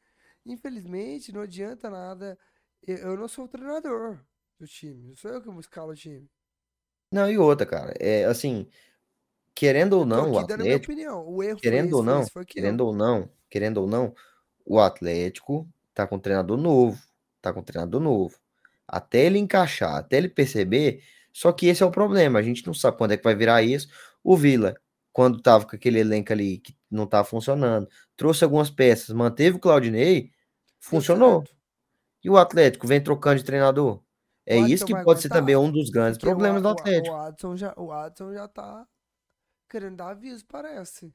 infelizmente não adianta nada. Eu, eu não sou o treinador do time, não sou eu que escalo o time. Não, e outra, cara, é assim, querendo ou não, o Atlético, querendo ou não, querendo ou não, querendo ou não, o Atlético tá com um treinador novo, tá com um treinador novo. Até ele encaixar, até ele perceber, só que esse é o problema, a gente não sabe quando é que vai virar isso. O Vila, quando tava com aquele elenco ali que não tava funcionando, trouxe algumas peças, manteve o Claudinei, funcionou. certo. E o Atlético vem trocando de treinador. É isso que pode ser aguentar? também um dos grandes Porque o problemas do A- o Atlético. O Adson já, o Adson já tá querendo dar aviso, parece.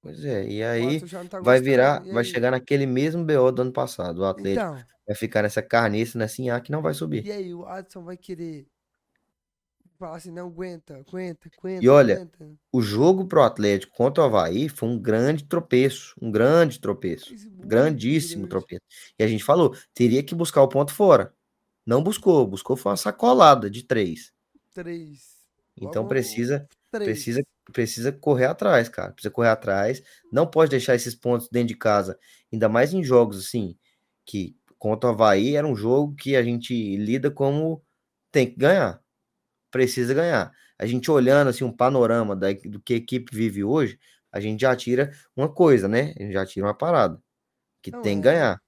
Pois é, e aí tá vai virar, vai chegar naquele mesmo BO do ano passado. O Atlético Então, vai ficar nessa carniça, nessa inha que não vai subir. e aí o Adson vai querer falar assim, não, aguenta, aguenta, aguenta, E olha, aguenta. O jogo pro Atlético contra o Havaí foi um grande tropeço, um grande tropeço, grandíssimo tropeço. E a gente falou, teria que buscar o ponto fora. Não buscou, buscou foi uma sacolada de três. Três. Então Vamos- precisa, Três. precisa, precisa correr atrás, cara. Precisa correr atrás. Não pode deixar esses pontos dentro de casa, ainda mais em jogos assim, que contra o Havaí era um jogo que a gente lida como tem que ganhar. Precisa ganhar. A gente olhando assim um panorama da, do que a equipe vive hoje, a gente já tira uma coisa, né? A gente já tira uma parada. Que Não tem que é. ganhar.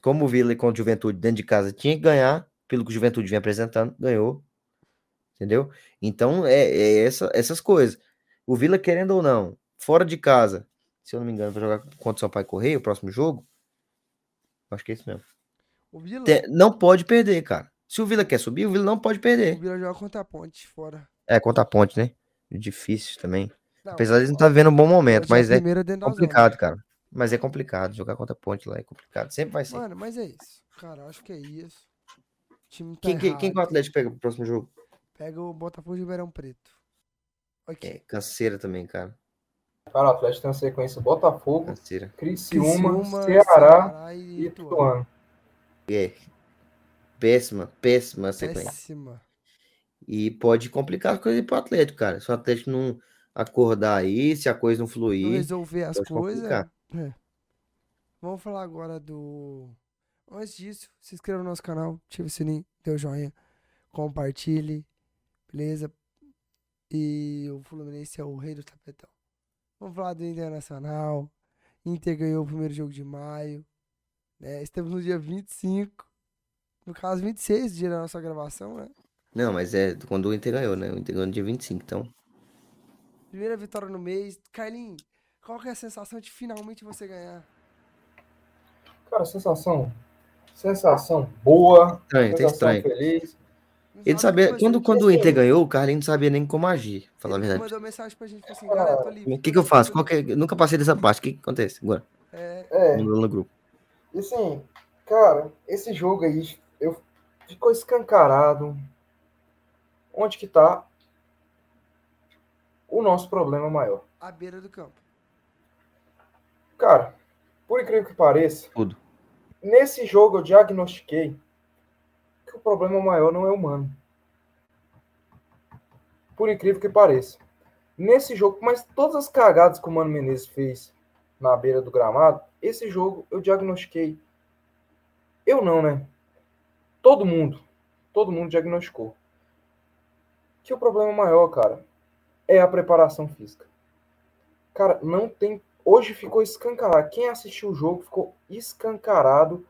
Como o Vila contra o Juventude dentro de casa tinha que ganhar, pelo que o Juventude vem apresentando, ganhou. Entendeu? Então, é, é essa, essas coisas. O Vila, querendo ou não, fora de casa, se eu não me engano, vai jogar contra o Sampaio Correia, o próximo jogo. Acho que é isso mesmo. O Vila, não pode perder, cara. Se o Vila quer subir, o Vila não pode o perder. Vila joga contra a ponte fora. É, contra a ponte, né? Difícil também. Não, Apesar de não estar vivendo um bom momento, mas é complicado, cara. Mas é complicado. Jogar contra a ponte lá é complicado. Sempre vai ser. Mano, mas é isso. Cara, acho que é isso. O time tá Quem, quem, quem que o. Atlético pega pro próximo jogo? Pega o Botafogo de Ribeirão Preto. Aqui. É, canseira também, cara. Cara, o Atlético tem uma sequência Botafogo, Canseira. Criciúma, Criciúma, Ceará e e Ituano. É. Péssima, péssima sequência. Péssima. E pode complicar as coisas pro Atlético, cara. Se o Atlético não acordar aí, se a coisa não Não fluir. resolver as coisas. é. Vamos falar agora do. Antes disso, se inscreva no nosso canal, ative o sininho, dê o joinha, compartilhe, beleza? E o Fluminense é o rei do tapetão. Vamos falar do Internacional. Inter ganhou o primeiro jogo de maio. Né? Estamos no dia 25. No caso, 26 dia da nossa gravação, né? Não, mas é quando o Inter ganhou, né? O Inter ganhou no dia 25, então. Primeira vitória no mês. Carlinhos, qual que é a sensação de finalmente você ganhar? Cara, sensação. Sensação boa. Estranho, tá estranho. Feliz. Ele sabia, quando, quando o Inter ganhou, o Carlinhos não sabia nem como agir, falar a verdade. mandou mensagem pra gente, assim, galera, tô livre. O que, que eu faço? Qual que é... Nunca passei dessa parte, o que, que acontece agora? É, é. No grupo. E assim, cara, esse jogo aí, eu, ficou escancarado. Onde que tá o nosso problema maior? A beira do campo. Cara, por incrível que pareça, Tudo. nesse jogo eu diagnostiquei que o problema maior não é humano. Por incrível que pareça. Nesse jogo, mas todas as cagadas que o Mano Menezes fez na beira do gramado, esse jogo eu diagnostiquei. Eu não, né? Todo mundo, todo mundo diagnosticou. Que o problema maior, cara, é a preparação física. Cara, não tem. Hoje ficou escancarado. Quem assistiu o jogo ficou escancarado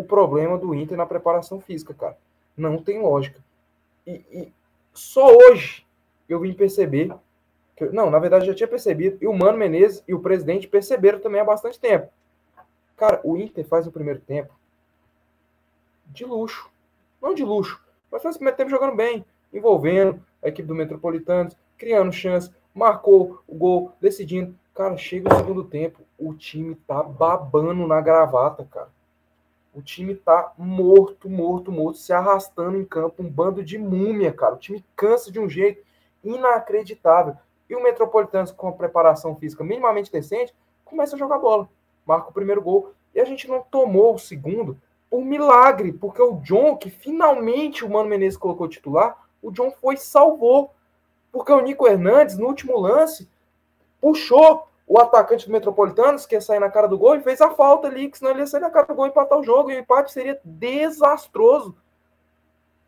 o problema do Inter na preparação física, cara. Não tem lógica. E, e só hoje eu vim perceber. Que, não, na verdade já tinha percebido. E o Mano Menezes e o presidente perceberam também há bastante tempo. Cara, o Inter faz o primeiro tempo de luxo. Não de luxo, mas faz o primeiro tempo jogando bem, envolvendo a equipe do Metropolitanos, criando chance, marcou o gol, decidindo. Cara, chega o segundo tempo, o time tá babando na gravata, cara. O time tá morto, morto, morto, se arrastando em campo, um bando de múmia, cara. O time cansa de um jeito inacreditável. E o Metropolitanos, com a preparação física minimamente decente, começa a jogar bola. Marca o primeiro gol. E a gente não tomou o segundo por milagre, porque o John, que finalmente o Mano Menezes colocou titular, o John foi e salvou. Porque o Nico Hernandes, no último lance, puxou o atacante do Metropolitanos, que ia sair na cara do gol, e fez a falta ali, que senão ele ia sair na cara do gol e empatar o jogo, e o empate seria desastroso.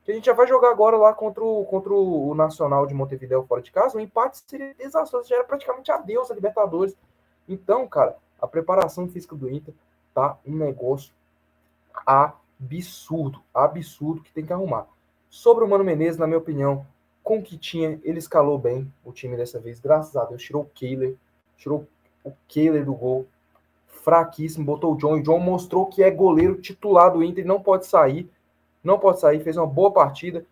Que a gente já vai jogar agora lá contra o, contra o Nacional de Montevideo fora de casa, o empate seria desastroso, já era praticamente adeus a Libertadores. Então, cara, a preparação física do Inter tá um negócio absurdo, absurdo que tem que arrumar. Sobre o Mano Menezes, na minha opinião, com o que tinha, ele escalou bem o time dessa vez, graças a Deus, tirou o Kehler, tirou o Kehler do gol, fraquíssimo, botou o John, e o John mostrou que é goleiro titular do Inter, não pode sair, não pode sair, fez uma boa partida.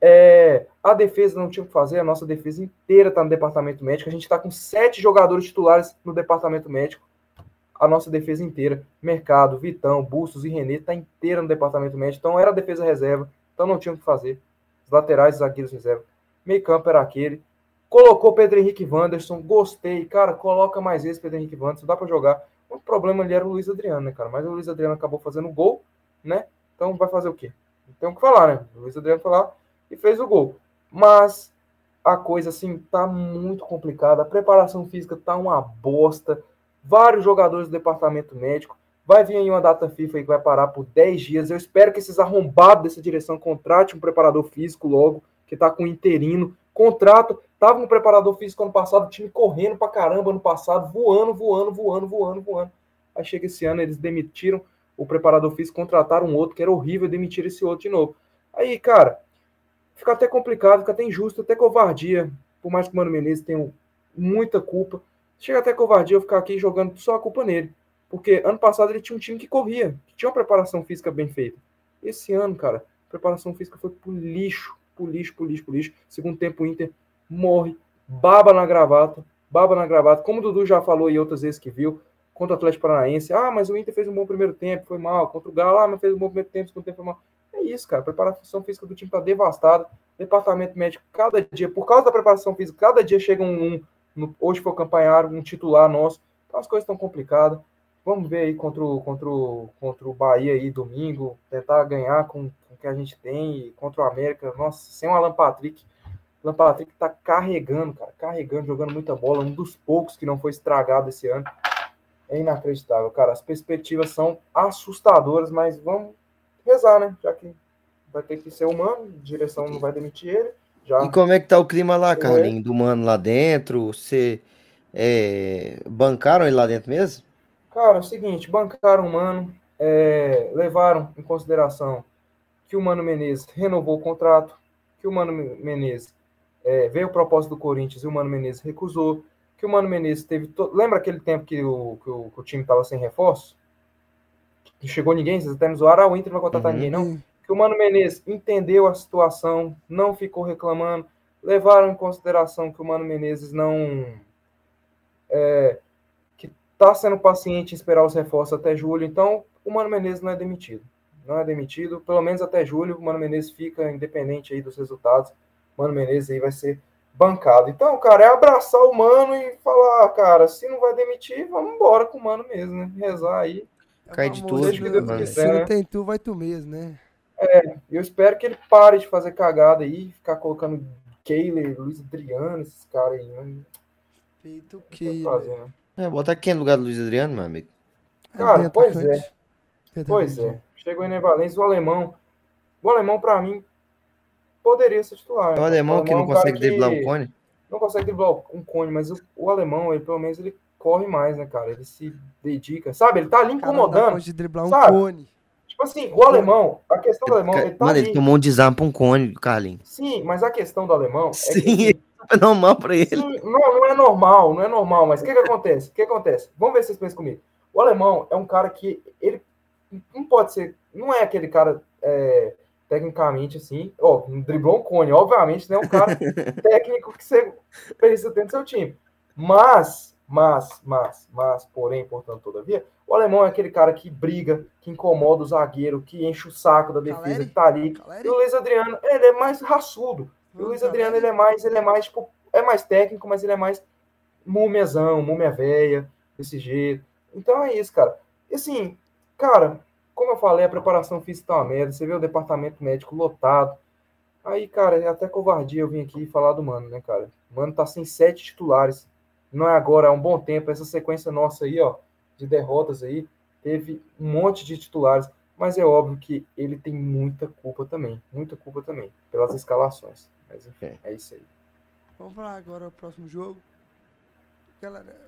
É, a defesa não tinha o que fazer, a nossa defesa inteira está no departamento médico, a gente está com sete jogadores titulares no departamento médico, a nossa defesa inteira, Mercado, Vitão, Bustos e Renê, está inteira no departamento médico, então era defesa reserva, então não tinha o que fazer. Os laterais, os zagueiros reserva. Meio campo era aquele. Colocou Pedro Henrique Wanderson, gostei. Cara, coloca mais esse Pedro Henrique Wanderson, dá para jogar. O problema ali era o Luiz Adriano, né, cara? Mas o Luiz Adriano acabou fazendo gol, né? Então vai fazer o quê? Tem o que falar, né? O Luiz Adriano foi lá e fez o gol. Mas a coisa, assim, tá muito complicada. A preparação física tá uma bosta. Vários jogadores do departamento médico. Vai vir aí uma data FIFA que vai parar por 10 dias. Eu espero que esses arrombados dessa direção contratem um preparador físico logo, que tá com interino. Contrato, tava no preparador físico ano passado, time correndo pra caramba ano passado, voando, voando, voando, voando, voando. Aí chega esse ano, eles demitiram o preparador físico, contrataram um outro que era horrível, demitiram esse outro de novo. Aí, cara, fica até complicado, fica até injusto, até covardia. Por mais que o Mano Menezes tenha muita culpa, chega até covardia eu ficar aqui jogando só a culpa nele. Porque ano passado ele tinha um time que corria, que tinha uma preparação física bem feita. Esse ano, cara, a preparação física foi pro lixo, pro lixo, pro lixo, pro lixo. Segundo tempo, o Inter morre, baba na gravata, baba na gravata. Como o Dudu já falou e outras vezes que viu, contra o Atlético Paranaense, ah, mas o Inter fez um bom primeiro tempo, foi mal. Contra o Galo, ah, mas fez um bom primeiro tempo, segundo tempo foi mal. É isso, cara. A preparação física do time tá devastada. Departamento médico, cada dia, por causa da preparação física, cada dia chega um. um no, hoje foi o campanhar, um titular nosso. Então as coisas estão complicadas. Vamos ver aí contra o, contra o, contra o Bahia aí domingo, tentar ganhar com, com o que a gente tem, contra o América. Nossa, sem o Alan Patrick. Alan Patrick tá carregando, cara, carregando, jogando muita bola, um dos poucos que não foi estragado esse ano. É inacreditável, cara. As perspectivas são assustadoras, mas vamos rezar, né? Já que vai ter que ser humano, a direção não vai demitir ele. Já... E como é que tá o clima lá, Carlinhos? Do mano lá dentro? Você é... bancaram ele lá dentro mesmo? Cara, é o seguinte, bancaram o Mano, é, levaram em consideração que o Mano Menezes renovou o contrato, que o Mano Menezes é, veio o propósito do Corinthians e o Mano Menezes recusou, que o Mano Menezes teve... To... Lembra aquele tempo que o, que o, que o time estava sem reforço? não chegou ninguém, vocês até me zoaram, ah, o Inter não vai contratar Uhum. ninguém, não. Hum, Que o Mano Menezes entendeu a situação, não ficou reclamando, levaram em consideração que o Mano Menezes não. É, que tá sendo paciente em esperar os reforços até julho, então o Mano Menezes não é demitido. Não é demitido, pelo menos até julho, o Mano Menezes fica independente aí dos resultados. Mano Menezes aí vai ser bancado. Então, cara, é abraçar o Mano e falar, ah, cara, se não vai demitir, vamos embora com o Mano mesmo, né? Rezar aí. é Cai de tudo, né? mano. Se não tem tu, vai tu mesmo, né? E eu espero que ele pare de fazer cagada aí, ficar colocando Keiler, Luiz Adriano, esses caras aí. Né? Feito que, né? É, bota quem no lugar do Luiz Adriano, meu amigo? Cara, pois é. Pois é. Chegou em Valência, o alemão. O alemão, pra mim, poderia ser titular. É o né? alemão que é não um cara consegue driblar o cone? Não consegue driblar um cone, mas o, o alemão, ele, pelo menos, ele corre mais, né, cara? Ele se dedica. Sabe? Ele tá ali incomodando. de driblar um sabe? cone. Tipo assim, o alemão, a questão do alemão, ele tá Mano, ali. ele tomou um desarme pra um cone, Carlinhos. Sim, mas a questão do alemão é Sim, que, é <laughs> normal pra ele. Sim, não, não é normal, não é normal, mas o que que acontece? O que acontece? Vamos ver se vocês pensam comigo. O alemão é um cara que ele não pode ser, não é aquele cara é, tecnicamente assim, ó, não driblou um cone, obviamente, não é um cara <laughs> técnico que você precisa ter no seu time. Mas, mas, mas, mas, porém, portanto, todavia, o alemão é aquele cara que briga, que incomoda o zagueiro, que enche o saco da defesa, Caleri? que tá ali. E Caleri? o Luiz Adriano, ele é mais raçudo. E o Luiz Adriano, ele é mais, ele é mais, tipo, é mais técnico, mas ele é mais múmiazão, múmia velha, desse jeito. Então é isso, cara. E assim, cara, como eu falei, a preparação física tá uma merda. Você vê o departamento médico lotado. Aí, cara, é até covardia eu vim aqui falar do Mano, né, cara? O Mano tá sem sete titulares. Não é agora, é um bom tempo. Essa sequência nossa aí, ó, de derrotas aí, teve um monte de titulares. Mas é óbvio que ele tem muita culpa também. Muita culpa também, pelas escalações. Mas enfim, é isso aí. Vamos falar agora o próximo jogo. Galera,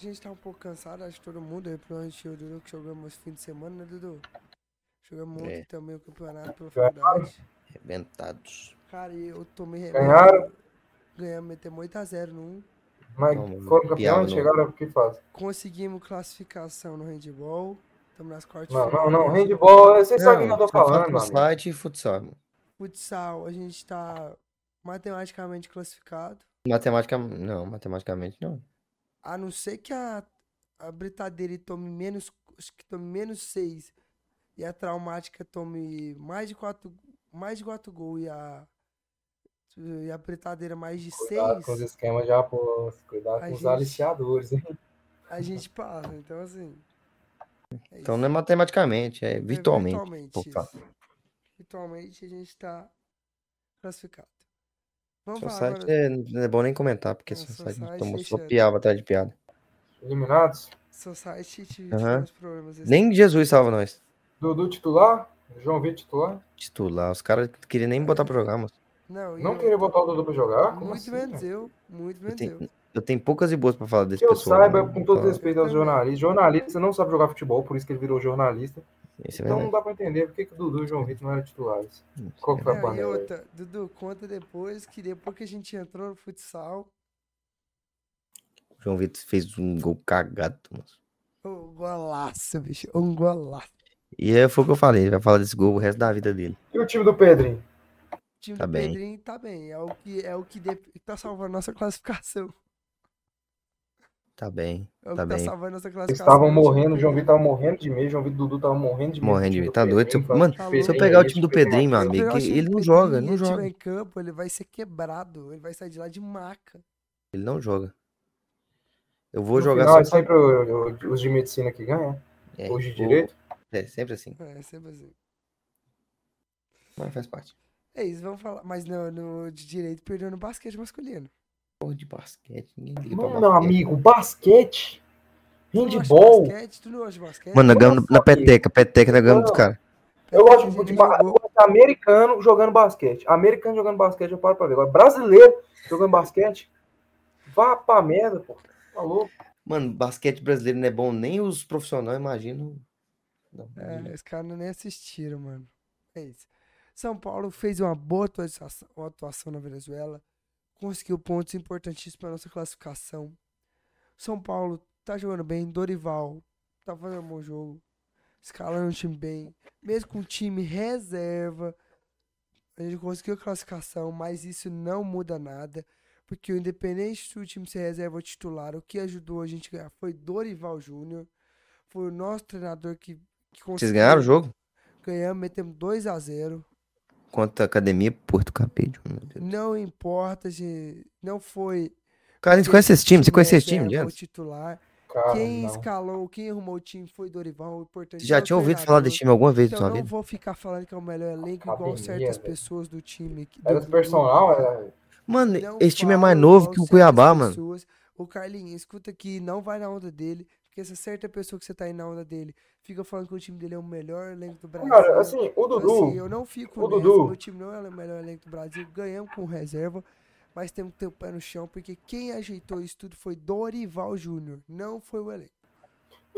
a gente tá um pouco cansado, acho que todo mundo, aí, provavelmente eu e o Dudu que jogamos fim de semana, né, Dudu? Jogamos ontem É. também o campeonato pela faculdade. Arrebentados. Cara, e eu tomei remédio. Ganharam? Ganhamos, metemos 8x0 no 1. Mas Não, foram campeões, chegaram o que faz? Conseguimos classificação no handball. Estamos nas quartas Não, não, não. Handball, vocês sabem o que eu tô falando, site e futsal. Futsal, a gente tá matematicamente classificado. Matemática, não, matematicamente não. A não ser que a, a britadeira tome menos. Acho que tome menos 6. E a traumática tome mais de 4. Mais de 4 gols. E a. E a britadeira mais de Cuidado com os 6. esquemas de aposta, cuidado A com os gente- aliciadores, hein? A gente passa. Então assim. é Então não é matematicamente, é virtualmente. Virtualmente. Pô, tá. isso. Virtualmente a gente tá classificado. Vamos Seu falar site agora. é, não é bom nem comentar, porque É, seu seu site site tomou é só piada atrás de piada. Eliminados. Tive Aham. tivemos problemas. esse Nem Jesus salva nós. Dudu titular, João Vitor titular. Titular. Os caras não queriam nem botar pra jogar, mano. Não, Não eu- queria botar o Dudu pra jogar? Como Muito assim, menos cara? eu. Muito Eu menos eu. tenho, eu tenho poucas e boas pra falar desse Que eu pessoal. saiba, né? com todo respeito aos jornalistas, jornalista não sabe jogar futebol, por isso que ele virou jornalista. Isso é Então não verdade. dá pra entender por que, que o Dudu e o João Vitor não eram titulares. Qual que foi a Não, e panela? outra, Dudu, conta depois que depois que a gente entrou no futsal, O João Vitor fez um gol cagado, moço. um golaço, bicho. Um golaço. E é, foi o que eu falei, ele vai falar desse gol o resto da vida dele. E o time do Pedrinho? O time Tá do bem. Pedrinho tá bem. É o que, é o que de- tá salvando nossa classificação. Tá bem, É o tá tá bem. salvando Eles classificação. estavam é o time do morrendo, o João. Vitor tava morrendo de medo, o João Vitor o Dudu tava morrendo de medo. Morrendo do de medo. do Tá doido? Pedrinho, eu- mano, falando, se eu pegar o é time do esse, Pedrinho é meu amigo, o ele do não joga, não ele joga. tiver em campo, ele vai ser quebrado. Ele vai sair de lá de maca. Ele não joga. Eu vou No jogar final, é só. sempre o- o- os de medicina que ganham, É, os de o- direito. É, sempre assim. É, sempre assim. Mas faz parte. É isso, vamos falar. Mas no, no de direito perdeu no basquete masculino. Porra de basquete. Ninguém liga Não, meu amigo, basquete, handball. basquete? Tu não gosta de basquete? Mano, nós ganhamos na peteca. Peteca nós ganhamos dos Não. caras. Eu gosto de americano jogando basquete. Americano jogando basquete, eu paro pra ver. Agora, brasileiro jogando basquete, vá pra merda, pô. Tá louco. Mano, basquete brasileiro não é bom nem os profissionais, imagino. Não, É, os caras nem assistiram, mano. É isso. São Paulo fez uma boa atuação, uma atuação na Venezuela. Conseguiu pontos importantíssimos para nossa classificação. São Paulo tá jogando bem. Dorival tá fazendo um bom jogo. escalando o time bem, mesmo com o time reserva, a gente conseguiu a classificação, mas isso não muda nada, porque o independente do time ser reserva ou titular, o que ajudou a gente a ganhar foi Dorival Júnior, foi o nosso treinador que, que conseguiu. Vocês ganharam o jogo? Ganhamos, metemos 2 a 0 Contra a Academia Porto Capítulo. Não importa, gente, não foi Cara, você conhece esse time? Você conhece esse time, ou Jens? titular. Cara, Quem não. escalou, quem arrumou o time foi Dorival, o importante Você já é tinha ouvido falar desse time alguma vez na Então sua não vida? vou ficar falando que é o melhor elenco igual Academia, certas velho. pessoas do time. que- Era do- do personal, do- era... Mano, não esse time é mais novo igual que o Cuiabá, mano. pessoas. O Carlinhos, escuta aqui, não vai na onda dele, porque essa certa pessoa que você tá indo na onda dele fica falando que o time dele é o melhor elenco do Brasil. Cara, assim, o Então, Dudu... assim, eu não fico o nessa, Dudu- meu time não é o melhor elenco do Brasil, ganhamos com reserva, mas temos que ter o pé no chão, porque quem ajeitou isso tudo foi Dorival Júnior, não foi o elenco.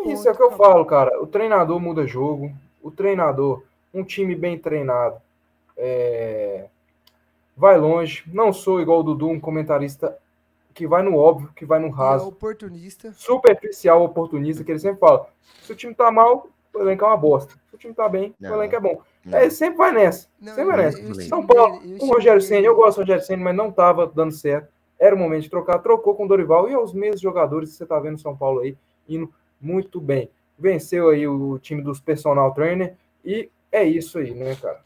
Isso é o que eu falo, cara. O treinador muda jogo. O treinador, um time bem treinado, é, vai longe. Não sou igual o Dudu, um comentarista que vai no óbvio, que vai no é raso. oportunista. Superficial, oportunista, que ele sempre fala. Se o time tá mal, o elenco é uma bosta. Se o time tá bem, Não. o elenco é bom. Não. É, sempre vai nessa. Não, sempre vai nessa. e o time São Paulo, dele- e o Rogério Senna, eu gosto do Rogério Senna, mas não tava dando certo. Era o momento de trocar. Trocou com o Dorival e os mesmos jogadores que você tá vendo no São Paulo aí, indo muito bem. Venceu aí o time dos personal trainer e é isso aí, né, cara?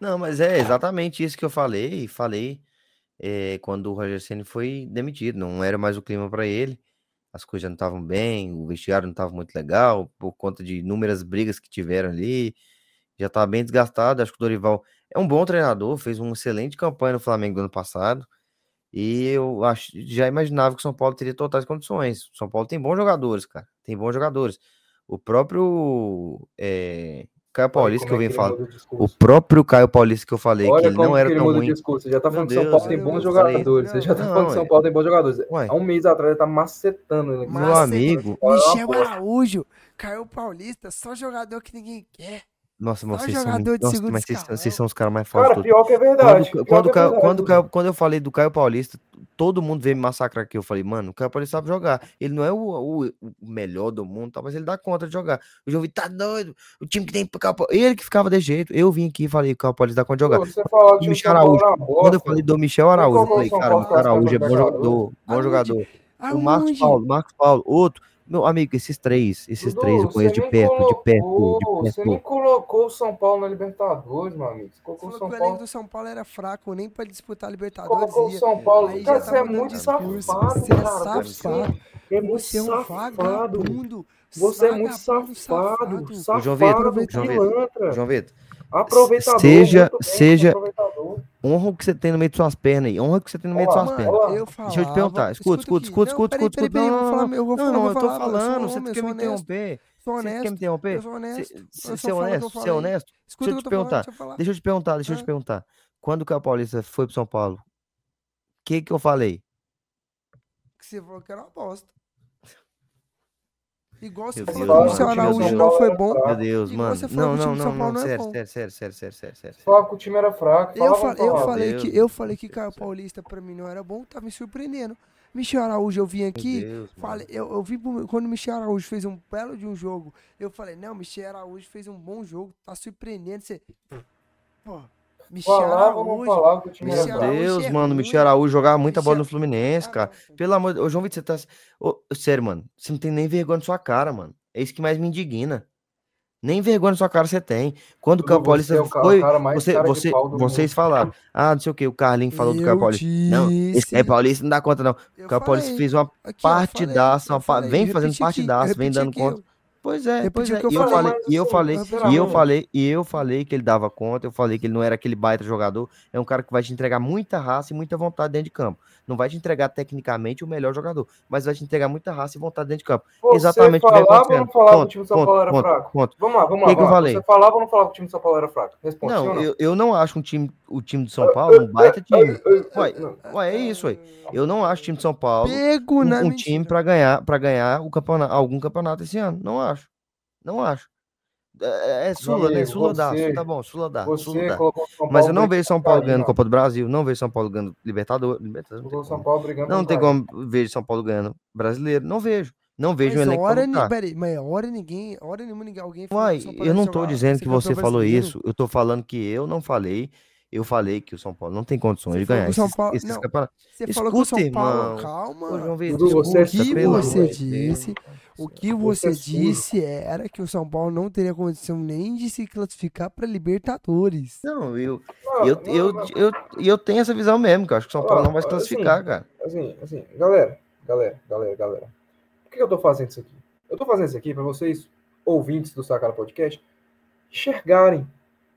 Não, mas é exatamente isso que eu falei. Falei eh, quando o Roger Ceni foi demitido. Não era mais o clima para ele. As coisas já não estavam bem, o vestiário não estava muito legal, por conta de inúmeras brigas que tiveram ali. Já estava bem desgastado. Acho que o Dorival é um bom treinador, fez uma excelente campanha no Flamengo do ano passado. E eu acho, já imaginava que o São Paulo teria totais condições. O São Paulo tem bons jogadores, cara. Tem bons jogadores. O próprio eh, Caio Paulista que eu é venho falando. muda o próprio Caio Paulista que eu falei que Olha ele como não era que ele tão ruim. discurso. Você já tá falando que São Deus, Paulo tem bons falei- jogadores. Você já tá Não, falando que São é- Paulo tem bons jogadores. Ué. Há um mês atrás ele tá macetando ele. Meu Maceta- amigo. Michel Araújo, Caio Paulista, só jogador que ninguém quer. Nossa, mas vocês são, muito- nossa, mas vocês, vocês são os caras mais falsos Cara, pior que é verdade. Quando, pior quando, é Caio- verdade, quando. Caio- quando eu falei do Caio Paulista, todo mundo veio me massacrar aqui. Eu falei, mano, o Caio Paulista sabe jogar. Ele não é o, o- o melhor do mundo, tá, mas ele dá conta de jogar. O João Vitor tá doido. O time que tem pro Caio Paulista. Ele que ficava desse jeito. Eu vim aqui e falei que o Caio Paulista dá conta de jogar. Pô, Você Michel Paulo Araújo. Quando eu falei do Michel Araújo, eu falei, cara, o Araújo é bom jogador. Bom jogador. O Marcos? Paulo, Marcos Paulo, outro. Meu amigo, esses três, esses Dudu, três eu conheço você de perto, de perto, colocou- de Você nem perto. colocou o São Paulo na Libertadores, meu amigo. Você colocou São que o elenco Paulo. do São Paulo era fraco, nem pra disputar a Libertadores Colocou o. São Paulo. Aí Cara, você tá é muito discurso. safado, Você é cara. safado. Você é muito Você é um safado. vagabundo. Você é muito Vagabundo, safado. safado. João Vitor, Safado, João Vitor. João Vitor, Aproveitador. Seja- seja- aproveitador. Honra o que você tem no meio de suas pernas aí. Honra o que você tem no meio de suas mano, pernas. eu Deixa eu te perguntar. Escuta, escuta, escuta, Não, escuta, escuta, escuta. peraí, eu vou falar- eu vou Não, falar, não, eu tô eu falando. homem, Você eu quer me interromper? Sou Você quer me interromper? Eu sou honesto. Eu que eu honesto. Escuta Deixa eu que te eu perguntar. deixa eu eu te perguntar, deixa eu te perguntar. Quando o Caio Paulista foi pro São Paulo, o que que eu falei? Que você falou que era uma bosta. Igual você falou que o Michel Araújo não foi bom. Meu Deus, igual mano. você falou Não, que o time não, do não, São Paulo não. não é Sério, bom. sério, sério, sério, sério, sério, sério. Que o time era fraco. Eu, falei, eu, falei Deus, que, eu falei que Caio Paulista pra mim não era bom, tá me surpreendendo. Michel Araújo, eu vim aqui, Deus, falei, eu, eu vi quando o Michel Araújo fez um belo de um jogo, eu falei, não, Michel Araújo fez um bom jogo, tá surpreendendo você. Pô, Michel Falava Araújo. falava Meu Michel? Araújo Deus, é mano. Michel Araújo jogava muita bola no Michel- Fluminense, Ah, cara. não. Pelo amor de Deus, João Vitor, você tá. Ô, sério, mano. Você não tem nem vergonha na sua cara, mano. É isso que mais me indigna. Nem vergonha na sua cara você tem. Quando o Caio você Paulista é o ca- foi. cara Você, cara de você, vocês mundo. falaram. Ah, não sei o que. O Carlinho falou do Caio Eu Paulista. Não, esse disse- Caio Paulista não dá conta, não. Eu O Caio Paulista fez uma Aqui, eu partidaça, eu uma vem eu fazendo eu partidaça, vem dando aqui, conta. Pois é, pois é. que eu E eu falei, e eu falei, e eu falei, e eu falei que ele dava conta, eu falei que ele não era aquele baita jogador, é um cara que vai te entregar muita raça e muita vontade dentro de campo. Não vai te entregar tecnicamente o melhor jogador, mas vai te entregar muita raça e vontade dentro de campo. Você Exatamente o que falava não falava que o time do São Paulo era ponto, fraco? ponto. Vamos lá, vamos lá. que lá. falei? Você falava ou não falava que o time do São Paulo era fraco? Responde, Não, não? eu, eu não acho um time, o time do São Paulo um baita time. Ué, ué, é isso aí. Eu não acho o time de São Paulo Pego um, um time para ganhar para ganhar o campeonato, algum campeonato esse ano. Não acho. Não acho. É, é Sula, né? Sula dá. Tá bom, Sula dá. Sula dá. Mas eu não vejo São Paulo ganhando. Copa do Brasil, não vejo São Paulo ganhando Libertadores. Libertadores não São como. Paulo brigando Não tem como ver São Paulo ganhando brasileiro. Não vejo. Não vejo mas um elenco hora, lutar. peraí, mas hora ninguém, hora nenhuma ninguém, alguém falou Uai, eu não jogar- tô dizendo que você falou isso. Eu tô falando que eu não falei. Eu falei que o São Paulo não tem condições Você de ganhar que o São esses, Paulo- esses não, campeonatos. Você falou que o São Escuta, Paulo, irmão. calma. João Vitor, é o que você disse, o que Você é disse era que o São Paulo não teria condição nem de se classificar para Libertadores. Não, eu, eu, eu, eu, eu tenho essa visão mesmo, que eu acho que o São Paulo não vai se assim, classificar, cara. Assim, assim, galera, galera, galera, galera. Por que eu tô fazendo isso aqui? Eu tô fazendo isso aqui para vocês, ouvintes do Sacada Podcast, enxergarem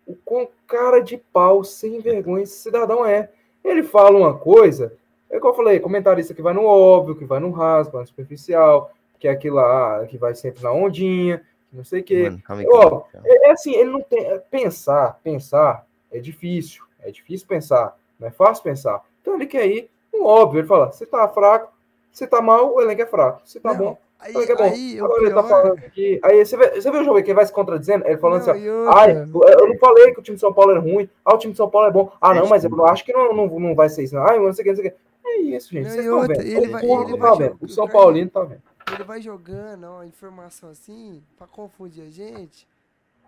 o quão cara de pau, sem vergonha esse cidadão é. Ele fala uma coisa, é igual eu falei, comentarista que vai no óbvio, que vai no raso, vai no superficial, que é aquilo lá, que vai sempre na ondinha, não sei o quê. Mano, calma calma. É, é assim, ele não tem. é, Pensar, pensar é difícil. É difícil pensar. Não é fácil pensar. Então ele quer ir no óbvio. Ele fala: se tá fraco, se tá mal, o elenco é fraco. Se tá Não, bom, aí, o elenco é bom. aí o Agora ele tá pior- falando aqui. Aí você vê, você vê o jogo aí, que vai se contradizendo? Ele falando Não, assim: e ó, outra? Ai, eu não falei que o time de São Paulo era ruim. Ah, o time de São Paulo é bom. Ah, não, mas eu acho que não, não, não vai ser isso. Não. Ai, não sei o que, não sei o que. É isso, gente. Vocês estão vendo. ele o vai- ele tá vai O São Paulino tá vendo. Ele vai jogando ó, informação assim pra confundir a gente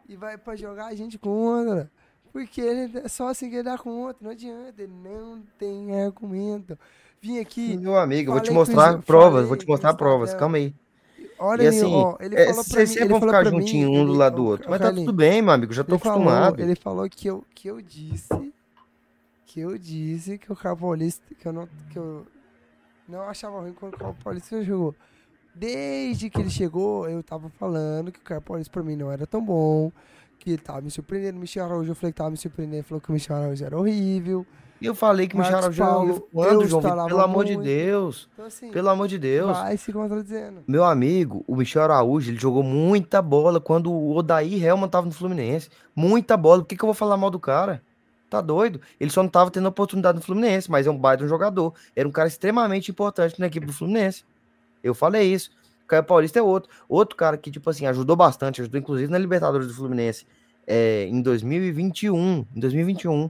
e vai pra jogar a gente contra. Porque ele é só assim que ele dá conta, não adianta, ele não tem argumento. Vim aqui, Meu amigo, eu vou te mostrar isso, provas, falei vou te mostrar provas, calma aí. olha E assim, ó, ele é, falou pra vocês sempre vão falou ficar pra mim, juntinhos um do lado do outro. Mas tá tudo bem, meu amigo, já tô ele falou, acostumado. ele falou que eu, que eu disse que eu disse que o Carlos Paulista que eu não que eu não achava ruim quando o Carlos Paulista jogou. Desde que ele chegou, eu tava falando que o Carlos Paulista pra mim não era tão bom, que ele tava me surpreendendo. O Michel Araújo, eu falei que tava me surpreendendo, falou que o Michel Araújo era horrível. E eu falei que o Michel Araújo Paulo, quando, eu João Vitor, pelo amor de muito. Deus. Então assim, Pelo amor de Deus. vai se contradizendo. Meu amigo, o Michel Araújo, ele jogou muita bola quando o Odair Helman tava no Fluminense. Muita bola. Por que, que eu vou falar mal do cara? Tá doido? Ele só não tava tendo oportunidade no Fluminense, mas é um baita um jogador. Era um cara extremamente importante na equipe do Fluminense. Eu falei isso. O Caio Paulista é outro. Outro cara que, tipo assim, ajudou bastante, ajudou inclusive na Libertadores do Fluminense é, em 2021. Em 2021.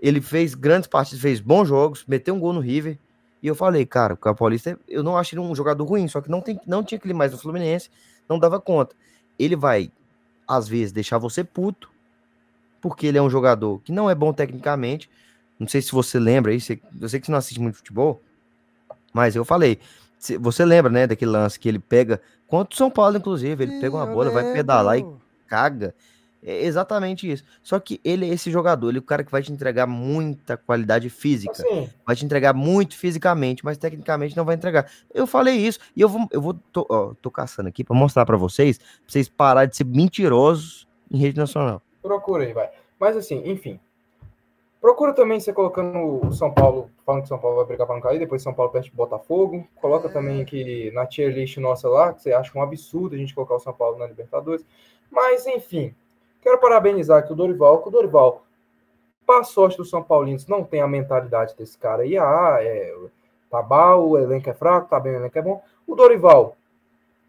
Ele fez grandes partidas, fez bons jogos, meteu um gol no River. E eu falei, cara, o Caio Paulista, eu não acho ele um jogador ruim, só que não, tem, não tinha aquele mais no Fluminense, não dava conta. Ele vai, às vezes, deixar você puto, porque ele é um jogador que não é bom tecnicamente. Não sei se você lembra aí, eu sei que você não assiste muito futebol, mas eu falei, você lembra, né, daquele lance que ele pega, contra o São Paulo, inclusive, ele Sim, pega uma bola, vai pedalar e lembro. caga. É exatamente isso. Só que ele é esse jogador, ele é o cara que vai te entregar muita qualidade física Assim, vai te entregar muito fisicamente, mas tecnicamente não vai entregar. Eu falei isso e eu vou, eu vou, tô, ó, tô caçando aqui pra mostrar pra vocês, pra vocês pararem de ser mentirosos em rede nacional. Procura aí, vai. Mas assim, enfim. Procura também você colocando o São Paulo, falando que São Paulo vai brigar para não cair, depois São Paulo perde pro Botafogo. Coloca também que na tier list nossa lá, que você acha um absurdo a gente colocar o São Paulo na Libertadores. Mas enfim, quero parabenizar aqui o Dorival, que o Dorival, para sorte dos São Paulinos, não tem a mentalidade desse cara aí. Ah, é, tá mal, o elenco é fraco, tá bem, o elenco é bom. O Dorival,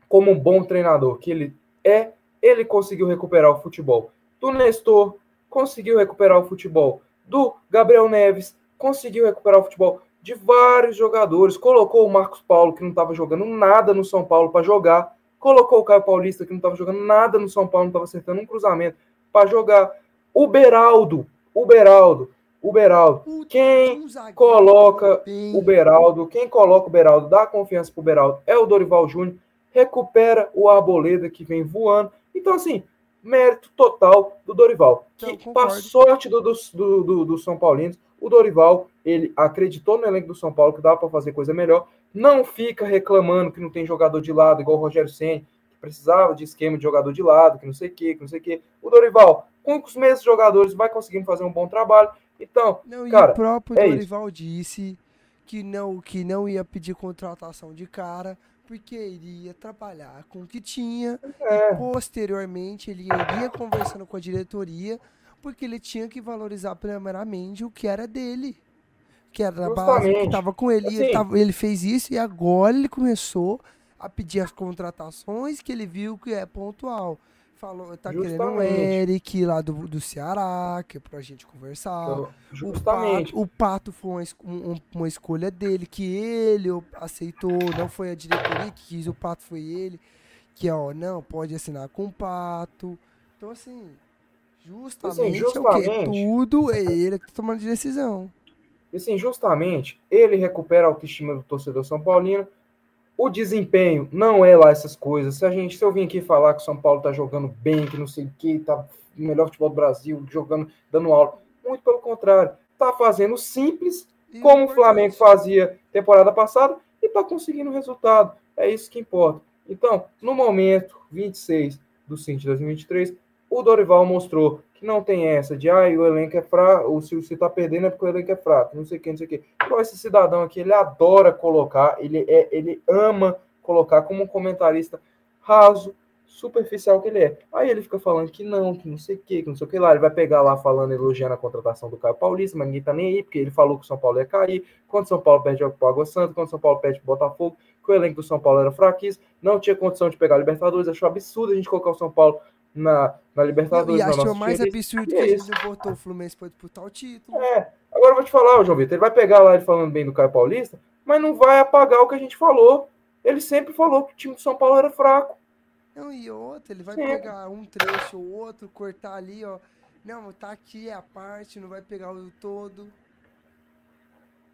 como um bom treinador que ele é, ele conseguiu recuperar o futebol do Nestor, conseguiu recuperar o futebol do Gabriel Neves, conseguiu recuperar o futebol de vários jogadores, colocou o Marcos Paulo, que não estava jogando nada no São Paulo para jogar, colocou o Caio Paulista, que não estava jogando nada no São Paulo, não estava acertando um cruzamento para jogar, o Beraldo, o Beraldo, o Beraldo, Quem coloca o Beraldo, quem coloca o Beraldo, dá confiança pro Beraldo, é o Dorival Júnior, recupera o Arboleda que vem voando. Então, assim, mérito total do Dorival. Que, para concordo. sorte do, do, do, do, São Paulinos, o Dorival, ele acreditou no elenco do São Paulo que dava para fazer coisa melhor. Não fica reclamando que não tem jogador de lado, igual o Rogério Senna, que precisava de esquema de jogador de lado, que não sei o que, que não sei o que. O Dorival, com os mesmos jogadores, vai conseguindo fazer um bom trabalho. Então, Não, Cara, e o próprio é Dorival disse que não, que não ia pedir contratação de cara, porque iria trabalhar com o que tinha. é, E posteriormente ele iria conversando com a diretoria, porque ele tinha que valorizar primeiramente o que era dele. Que era a base que estava com ele. E ele, Assim. tava- ele fez isso e agora ele começou a pedir as contratações que ele viu que é pontual. Falou, tá Justamente. querendo o Eric lá do, do Ceará, que é pra gente conversar. Então, justamente. O Pato, o Pato foi uma, uma, escolha dele, que ele aceitou, não foi a diretoria que quis, o Pato foi ele. Que, ó, não, pode assinar com o Pato. Então, assim, justamente, assim, justamente é o? Tudo é ele que tá tomando de decisão. Assim, justamente, ele recupera a autoestima do torcedor São Paulino, o desempenho não é lá essas coisas. Se a gente, se eu vim aqui falar que o São Paulo tá jogando bem, que não sei o que, tá o melhor futebol do Brasil, jogando, dando aula, muito pelo contrário, tá fazendo simples, como o Flamengo fazia temporada passada, e tá conseguindo resultado. É isso que importa. Então, no momento 26 do Cinti de 2023, o Dorival mostrou não tem essa de ah, o elenco é fraco, se você tá perdendo é porque o elenco é fraco, não sei o que, não sei o que. Igual esse cidadão aqui, ele adora colocar, ele, é, ele ama colocar como um comentarista raso, superficial que ele é. Aí ele fica falando que não, que não sei o que, que não sei o que lá. Ele vai pegar lá falando, elogiando a contratação do Caio Paulista, mas ninguém tá nem aí, porque ele falou que o São Paulo ia cair. Quando o São Paulo perde o Água Santa, quando o São Paulo perde o Botafogo, que o elenco do São Paulo era fraquíssimo, não tinha condição de pegar a Libertadores. Achou absurdo a gente colocar o São Paulo na, na Libertadores. E achou mais absurdo que, a gente não botou o Fluminense para disputar o título. É, agora eu vou te falar, João Vitor, ele vai pegar lá ele falando bem do Caio Paulista, mas não vai apagar o que a gente falou. Ele sempre falou que o time do São Paulo era fraco. Não, e outro, ele vai Sim. pegar um trecho ou outro, cortar ali, ó. Não, tá aqui é a parte, não vai pegar o todo.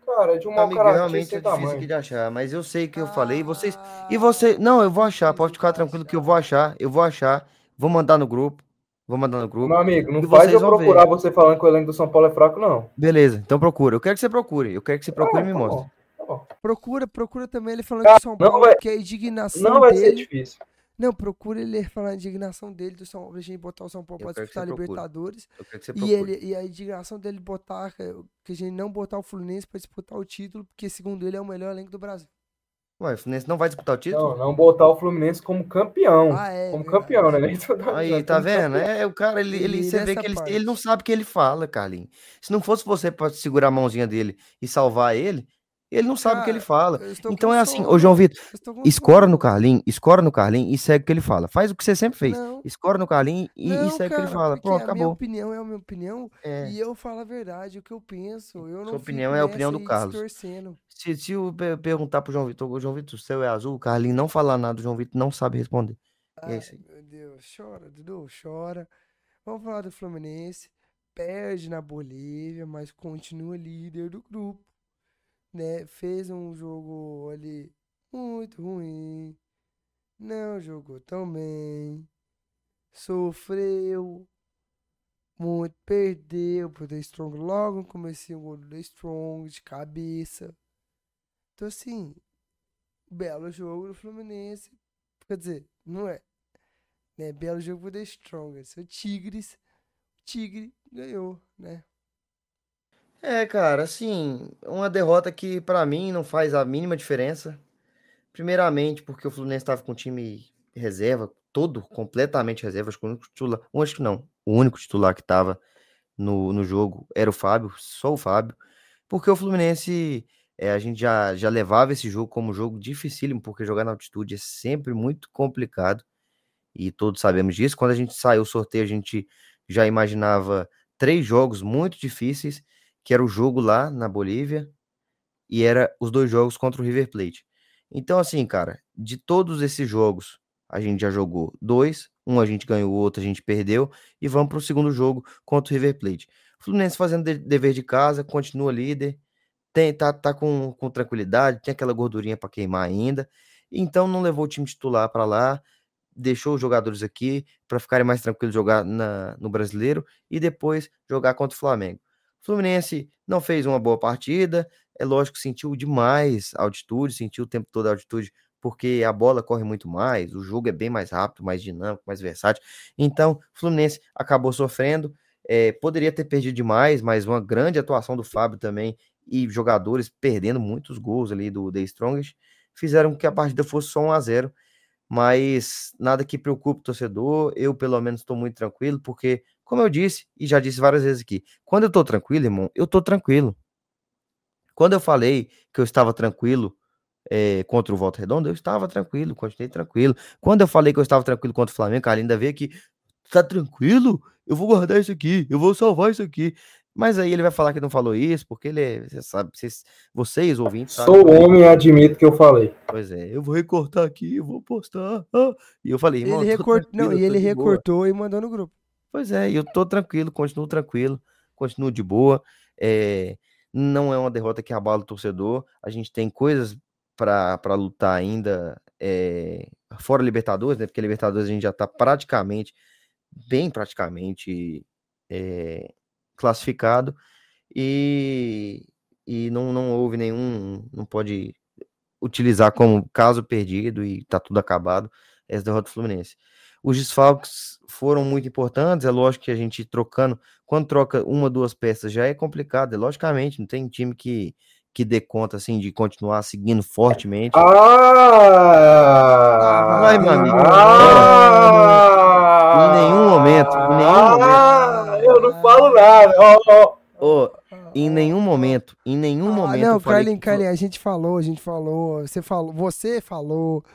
Cara, de uma Amigo, realmente é difícil de achar, mas eu sei que eu ah, falei, vocês. E você. Não, eu vou achar, pode ficar tranquilo que eu vou achar, eu vou achar. Vou mandar no grupo. Vou mandar no grupo. Meu amigo, não faz eu procurar ver. você falando que o elenco do São Paulo é fraco, não. Beleza, então procura. Eu quero que você procure. Eu quero que você procure ah, e me tá mostre. Tá procura, procura também ele falando que o São Paulo, vai, que a indignação Não vai dele... ser difícil. Não, procura ele falar a indignação dele do São Paulo, a gente botar o São Paulo para disputar a Libertadores. e, ele, e a indignação dele botar, que a gente não botar o Fluminense para disputar o título, porque segundo ele é o melhor elenco do Brasil. Ué, o Fluminense não vai disputar o título? Não, não botar o Fluminense como campeão. Ah, é, como verdade. campeão, né? <laughs> Aí, tá vendo? É, o cara, ele, ele, você vê que ele, ele não sabe o que ele fala, Carlinhos. Se não fosse você para segurar a mãozinha dele e salvar ele, ele não sabe o que ele fala. Então é assim, ô João Vitor, escora no Carlinhos, escora no Carlinhos e segue o que ele fala. Faz o que você sempre fez. Não. Escora no Carlinhos e, não, e segue o que ele fala. Pronto, acabou. A minha opinião é a minha opinião é. e eu falo a verdade, o que eu penso. Eu Sua opinião é a opinião do Carlos. Se, se eu perguntar pro João Vitor, João Vitor, o céu é azul, o Carlinhos não falar nada, o João Vitor não sabe responder. Ai, é isso aí. Meu Deus, chora, Dudu, chora. Vamos falar do Fluminense. Perde na Bolívia, mas continua líder do grupo né, fez um jogo ali muito ruim, não jogou tão bem, sofreu muito, perdeu pro The Strong logo no começo o gol do The Strong de cabeça. Então assim, belo jogo do Fluminense, quer dizer, não é, né, belo jogo pro The Strong, seu Tigres, Tigre ganhou, né? É, cara, assim, uma derrota que para mim não faz a mínima diferença. Primeiramente, porque o Fluminense estava com o time reserva, todo completamente reserva, acho que o único titular, acho que não, o único titular que estava no, no jogo era o Fábio, só o Fábio, porque o Fluminense, é, a gente já, já levava esse jogo como jogo dificílimo, porque jogar na altitude é sempre muito complicado, e todos sabemos disso. Quando a gente saiu o sorteio, a gente já imaginava três jogos muito difíceis, que era o jogo lá na Bolívia e era os dois jogos contra o River Plate. Então, assim, cara, de todos esses jogos, a gente já jogou dois, um a gente ganhou, o outro a gente perdeu, e vamos para o segundo jogo contra o River Plate. O Fluminense fazendo de dever de casa, continua líder, tem, tá, tá com, com tranquilidade, tem aquela gordurinha para queimar ainda, então não levou o time titular para lá, deixou os jogadores aqui para ficarem mais tranquilos jogar na, no brasileiro e depois jogar contra o Flamengo. Fluminense não fez uma boa partida, é lógico sentiu demais a altitude, sentiu o tempo todo a altitude, porque a bola corre muito mais, o jogo é bem mais rápido, mais dinâmico, mais versátil. Então, Fluminense acabou sofrendo, é, poderia ter perdido demais, mas uma grande atuação do Fábio também e jogadores perdendo muitos gols ali do The Strongest fizeram que a partida fosse só 1 a 0 mas nada que preocupe o torcedor. Eu, pelo menos, estou muito tranquilo, porque como eu disse, e já disse várias vezes aqui, quando eu tô tranquilo, irmão, eu tô tranquilo. Quando eu falei que eu estava tranquilo é, contra o Volta Redonda, eu estava tranquilo, continuei tranquilo. Quando eu falei que eu estava tranquilo contra o Flamengo, cara, ainda veio aqui, tá tranquilo? Eu vou guardar isso aqui, eu vou salvar isso aqui. Mas aí ele vai falar que não falou isso, porque ele é, você sabe, vocês, vocês ouvintes Sou sabem, homem e admito que eu falei. Pois é, eu vou recortar aqui, eu vou postar. Ah. E eu falei, ele recortou, não, e ele recortou boa. e mandou no grupo. Pois é, eu tô tranquilo, continuo tranquilo, continuo de boa. É, não é uma derrota que abala o torcedor. A gente tem coisas para lutar ainda é, fora Libertadores, né? Porque Libertadores a gente já tá praticamente, bem praticamente é, classificado e, e não, não houve nenhum, não pode utilizar como caso perdido e tá tudo acabado essa derrota do Fluminense. Os desfalques foram muito importantes, é lógico que a gente trocando, quando troca uma, duas peças já é complicado, é logicamente, não tem time que, que dê conta assim de continuar seguindo fortemente. Ah! Vai, meu amigo. Ah! Em nenhum momento, em nenhum ah! momento. Eu não falo nada. Oh, oh. Oh, em nenhum momento, em nenhum ah, momento. Não, Carlinhos, Carlinhos, a gente falou, a gente falou, você falou, você falou que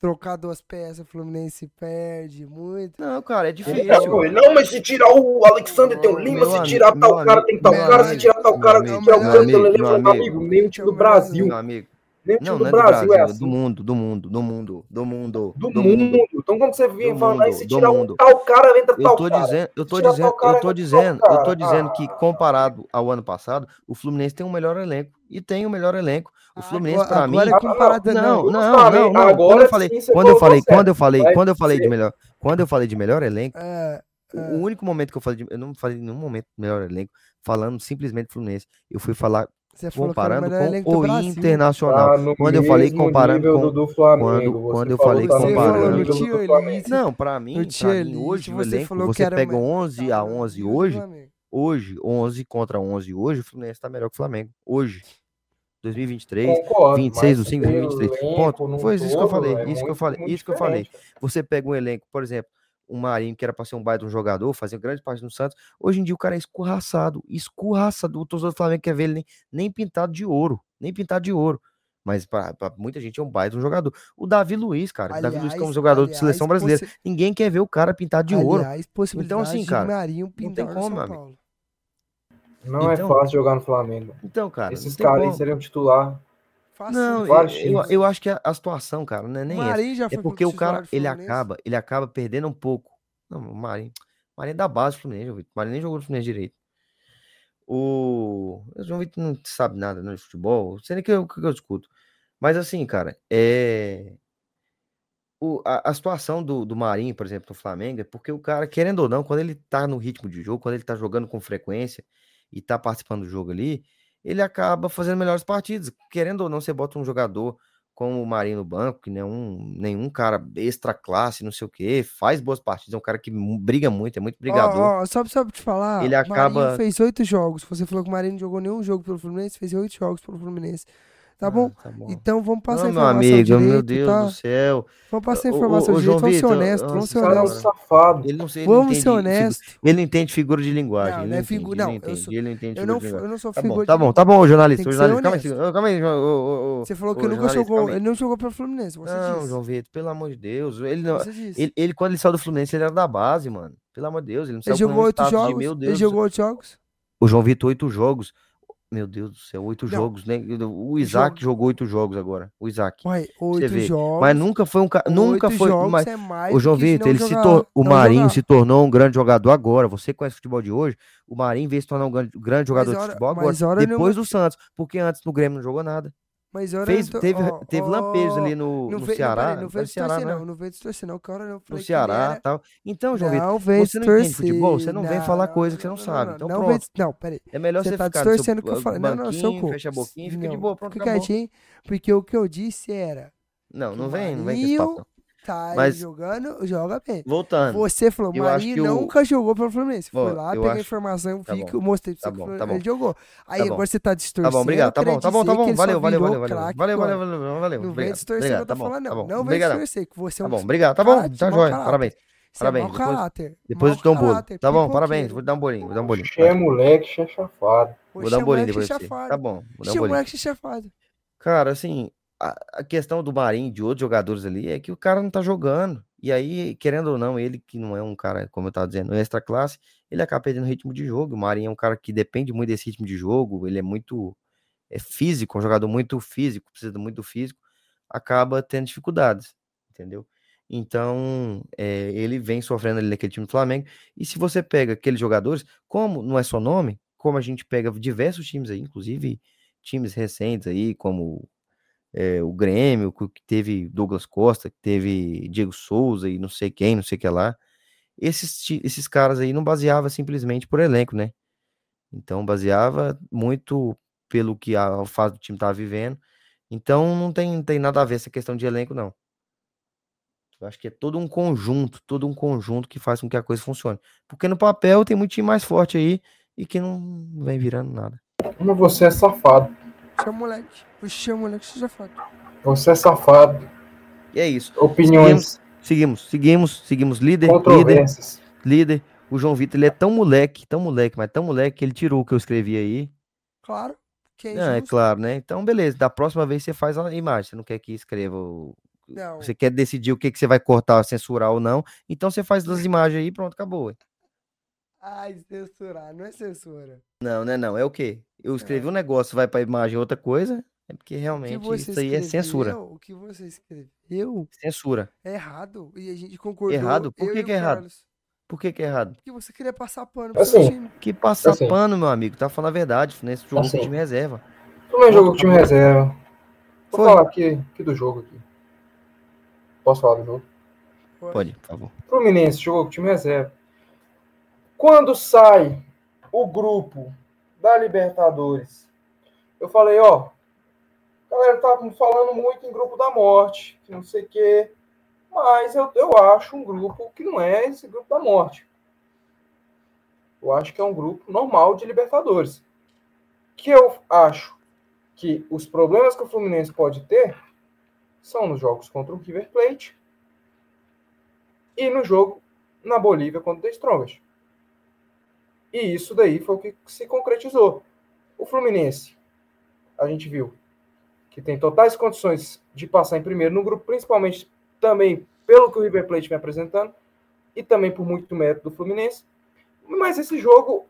trocar duas peças, o Fluminense perde muito. Não, cara, é difícil. Não, mas se tirar o Alexander tem o Lima, se tirar tal cara tem tal cara, se tirar tal cara tem que tirar o Cantona, meu amigo, nem o time do Brasil. Meu amigo. Nem não, não é do Brasil, Brasil, é assim. do mundo, do mundo, do mundo, do mundo. Do, do mundo. mundo. Então como você vem falando aí, se tirar um tal cara, entra eu tô cara. Dizendo, eu tô dizendo, cara, eu tô dizendo, eu tô dizendo que comparado ao ano passado, o Fluminense tem um melhor elenco e tem o um melhor elenco. O Fluminense para mim, é comparado não, não, não, não, não. Quando eu falei, quando eu falei, quando eu falei, quando eu falei de melhor, quando eu falei de melhor elenco, é, é. o único momento que eu falei, de, eu não falei em nenhum momento melhor elenco, falando simplesmente Fluminense. Eu fui falar você comparando com o Internacional. Tá quando eu falei comparando com do Flamengo, quando, quando eu falei tá comparando, não, para mim, pra mim hoje o elenco, você pega 11 a 11 hoje, hoje 11 contra 11 hoje, o Fluminense tá melhor que o Flamengo. Hoje. 2023, Concordo, 26 do 5 2023. Ponto. Foi isso que eu falei, é isso que eu falei, isso que eu falei. Você pega um elenco, por exemplo, um Marinho que era para ser um baita um jogador, fazia grande parte no Santos. Hoje em dia o cara é escorraçado, escorraçado. O torcedor do Flamengo quer ver ele nem, nem pintado de ouro, nem pintado de ouro. Mas para muita gente é um baita um jogador. O Davi Luiz, cara. Aliás, o Davi Luiz, que é um jogador aliás, de seleção brasileira. Possi... Ninguém quer ver o cara pintado de aliás, ouro. Então, assim, cara. Marinho não tem como, amigo. Não é então, é fácil jogar no Flamengo. Então, cara. Esses caras aí seriam titular. Não, eu, eu, eu, acho que a, a, situação, cara, não é nem essa. É porque o cara, ele acaba, ele acaba perdendo um pouco. Não, o Marinho. O Marinho é da base do Fluminense, o Marinho nem jogou no Fluminense direito. O. O João Vitor não sabe nada né, de futebol. Não sei nem o que, eu, que eu discuto. Mas assim, cara, é. O, a, a, situação do, do Marinho, por exemplo, no Flamengo, é porque o cara, querendo ou não, quando ele tá no ritmo de jogo, quando ele tá jogando com frequência, e tá participando do jogo ali, ele acaba fazendo melhores partidas. Querendo ou não, você bota um jogador como o Marinho no banco, que nenhum, nenhum cara extra classe, não sei o que, faz boas partidas, é um cara que briga muito, é muito brigador. Oh, oh, só, só pra te falar, ele acaba... Marinho fez oito jogos. Você falou que o Marinho não jogou nenhum jogo pelo Fluminense, fez oito jogos pelo Fluminense. Tá, ah, bom? tá bom? Então vamos passar não, a informação meu amigo, direito, meu Deus tá? do céu. Vamos passar a informação o, o, direito, vamos ser honestos, vamos ser honestos. safado. Ele não, ele vamos ser honestos. Ele não entende figura de linguagem. Não, ele não é figura, não. Ele, eu, sou, ele não entende eu, não, eu não sou tá figura Tá bom, tá bom, jornalista, jornalista. Calma aí, calma aí. Você falou que nunca jogou, ele não jogou pelo Fluminense, você Não, disse. João Vitor, pelo amor de Deus. Ele, não, ele, ele, quando ele saiu do Fluminense, ele era da base, mano. Pelo amor de Deus, ele não saiu Ele jogou oito jogos? Ele jogou oito jogos? O João Vitor, oito jogos. Meu Deus do céu, oito jogos, né? O Isaac jogou oito jogos agora. O Isaac. Ué, oito jogos. Mas nunca foi um cara. Nunca foi. Mas... É o João Vitor, ele se tor... o Marinho jogar. se tornou um grande jogador agora. Você conhece o futebol de hoje? O Marinho veio se tornar um grande, grande jogador de futebol agora. Depois do Santos. Porque antes no Grêmio não jogou nada. Mas hora Fez, tô, teve, teve ó, lampejos ali no, no Ceará. Não, veio distorcer, Ceará, não. Não veio distorcer, não. Cara, não no Ceará e tal. Então, João Vitor, você não entende futebol, você não, vem falar coisa que você não, sabe. Então, não, pronto. não, peraí. É melhor você, você tá ficar distorcendo o que eu falei. Não, não, seu cu. Fecha a boquinha, fica de boa, pronto, Fica quietinho, porque o que eu disse era... Não, não vem, não vem com esse papo, tá Mas, jogando, joga bem. Voltando. Você falou, Marinho nunca o... jogou pelo Fluminense. Foi lá, peguei a informação, tá vi que eu mostrei pra você tá bom, que tá ele jogou. Aí tá agora você tá distorcendo. Tá bom, obrigado. Tá bom, tá bom, tá bom. Valeu, valeu, valeu, valeu. Valeu, valeu, valeu, valeu. Não vem distorcer o que eu tô falando, não. Não vem distorcer, que você é um Tá bom, obrigado. Tá bom, tá jóia. Parabéns. Parabéns. Caráter. Depois eu te dou um bolo. Tá bom, parabéns. Vou dar um bolinho, vou dar um bolinho. Xe é moleque, xe é chafado. Vou dar um bolinho depois você. Tá bom, vou dar um bolinho. moleque, xe chafado. Cara, assim, a, a, questão do Marinho de outros jogadores ali é que o cara não tá jogando. E aí, querendo ou não, ele que não é um cara, como eu estava dizendo, extra classe, ele acaba perdendo ritmo de jogo. O Marinho é um cara que depende muito desse ritmo de jogo, ele é muito é físico, um jogador muito físico, precisa muito do físico, acaba tendo dificuldades, entendeu? Então, é, ele vem sofrendo ali naquele time do Flamengo. E se você pega aqueles jogadores, como não é só nome, como a gente pega diversos times aí, inclusive times recentes aí, como é, o Grêmio, que teve Douglas Costa, que teve Diego Souza e não sei quem, não sei o que lá. Esses, esses caras aí não baseava simplesmente por elenco, né? Então baseava muito pelo que a fase do time estava vivendo. Então não tem, tem nada a ver essa questão de elenco, não. Eu acho que é todo um conjunto, todo um conjunto que faz com que a coisa funcione. Porque no papel tem muito time mais forte aí e que não vem virando nada. Como você é safado. Chama moleque. Puxa, moleque, você é safado. Você é safado. E é isso. Opiniões. Seguimos, seguimos, seguimos. Líder, líder, líder. O João Vitor, ele é tão moleque, tão moleque, mas tão moleque que ele tirou o que eu escrevi aí. Claro. Que é, não, é claro, né? Então, beleza. Da próxima vez você faz a imagem. Você não quer que escreva o... Não. Você quer decidir o que, que você vai cortar, censurar ou não. Então você faz as imagens aí e pronto, acabou. Ai, censurar, não é censura. Não, não é não. É o quê? Eu escrevi é. um negócio, vai pra imagem outra coisa. É porque realmente isso aí é censura. O que você escreveu? Censura. É errado. E a gente concordou. Errado? Por que, que é errado? Por que, que é errado? Porque você queria passar pano pro assim, time. Que passar assim. pano, meu amigo? Tá falando a verdade. Nesse jogo assim. com o time reserva. Não é jogo com time reserva. Vou Foi. falar aqui, aqui do jogo aqui. Posso falar do jogo? Pode, por favor. Fluminense jogou com time reserva. Quando sai o grupo da Libertadores, eu falei, ó, galera tá falando muito em grupo da morte, que não sei o quê, mas eu, eu acho um grupo que não é esse grupo da morte. Eu acho que é um grupo normal de Libertadores. Que eu acho que os problemas que o Fluminense pode ter são nos jogos contra o River Plate e no jogo na Bolívia contra o The Strongest. E isso daí foi o que se concretizou. O Fluminense, a gente viu que tem totais condições de passar em primeiro no grupo, principalmente também pelo que o River Plate vem apresentando e também por muito mérito do Fluminense. Mas esse jogo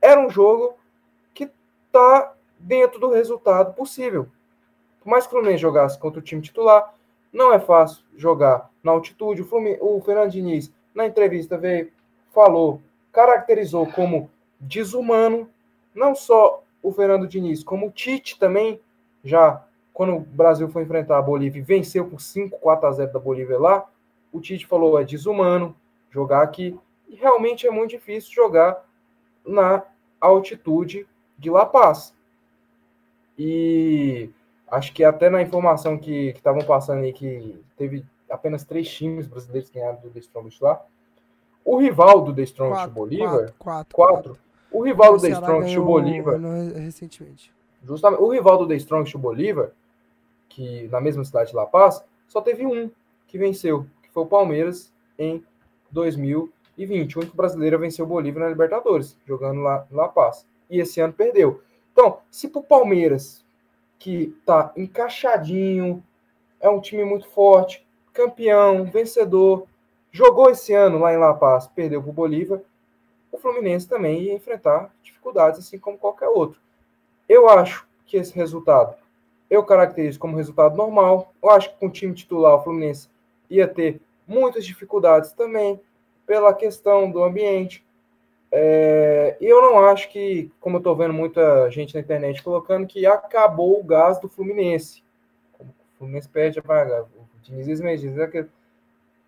era um jogo que está dentro do resultado possível. Por mais que o Fluminense jogasse contra o time titular, não é fácil jogar na altitude. O, Fluminense, o Fernando Diniz, na entrevista, veio, falou caracterizou como desumano, não só o Fernando Diniz, como o Tite também, já quando o Brasil foi enfrentar a Bolívia e venceu por 5, 4 a 0 da Bolívia lá, o Tite falou é desumano jogar aqui. E realmente é muito difícil jogar na altitude de La Paz. E acho que até na informação que estavam passando aí que teve apenas três times brasileiros que ganharam do The Strongest lá, o rival do The Strongest Bolívar. Quatro. O rival do The Strongest Bolívar. Recentemente. Justamente. O rival do The Strongest Bolívar, que na mesma cidade de La Paz, só teve um que venceu, que foi o Palmeiras em 2020. O único brasileiro venceu o Bolívar na Libertadores, jogando lá em La Paz. E esse ano perdeu. Então, se pro Palmeiras, que tá encaixadinho, é um time muito forte, campeão, vencedor, Jogou esse ano lá em La Paz, perdeu para o Bolívar. O Fluminense também ia enfrentar dificuldades, assim como qualquer outro. Eu acho que esse resultado eu caracterizo como resultado normal. Eu acho que com o time titular, o Fluminense ia ter muitas dificuldades também pela questão do ambiente. É, e eu não acho que, como eu estou vendo muita gente na internet colocando, que acabou o gás do Fluminense. O Fluminense perde a vaga. O Diniz Medina,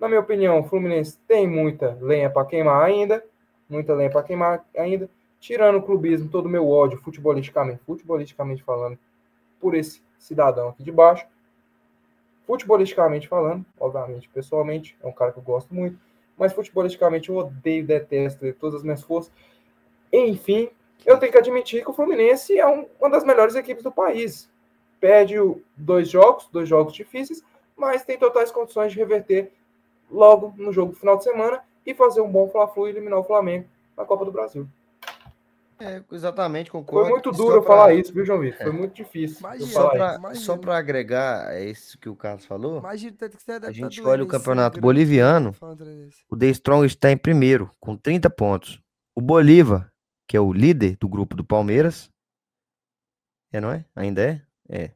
na minha opinião, o Fluminense tem muita lenha para queimar ainda, muita lenha para queimar ainda, tirando o clubismo, todo o meu ódio futebolisticamente, futebolisticamente falando, por esse cidadão aqui de baixo. Futebolisticamente falando, obviamente, pessoalmente, é um cara que eu gosto muito, mas futebolisticamente eu odeio, detesto todas as minhas forças. Enfim, eu tenho que admitir que o Fluminense é um, uma das melhores equipes do país. Perde dois jogos, dois jogos difíceis, mas tem totais condições de reverter logo no jogo do final de semana e fazer um bom Fla-Flu e eliminar o Flamengo na Copa do Brasil. É, exatamente, concordo. Foi muito duro eu pra- falar isso, viu, João Vitor? Foi muito difícil. Imagina, Só pra agregar a isso que o Carlos falou, Imagina tanto que você deve A tá gente olha o campeonato boliviano, o The Strong está em primeiro, com 30 pontos. O Bolívar, que é o líder do grupo do Palmeiras, é, não é? Ainda é? É.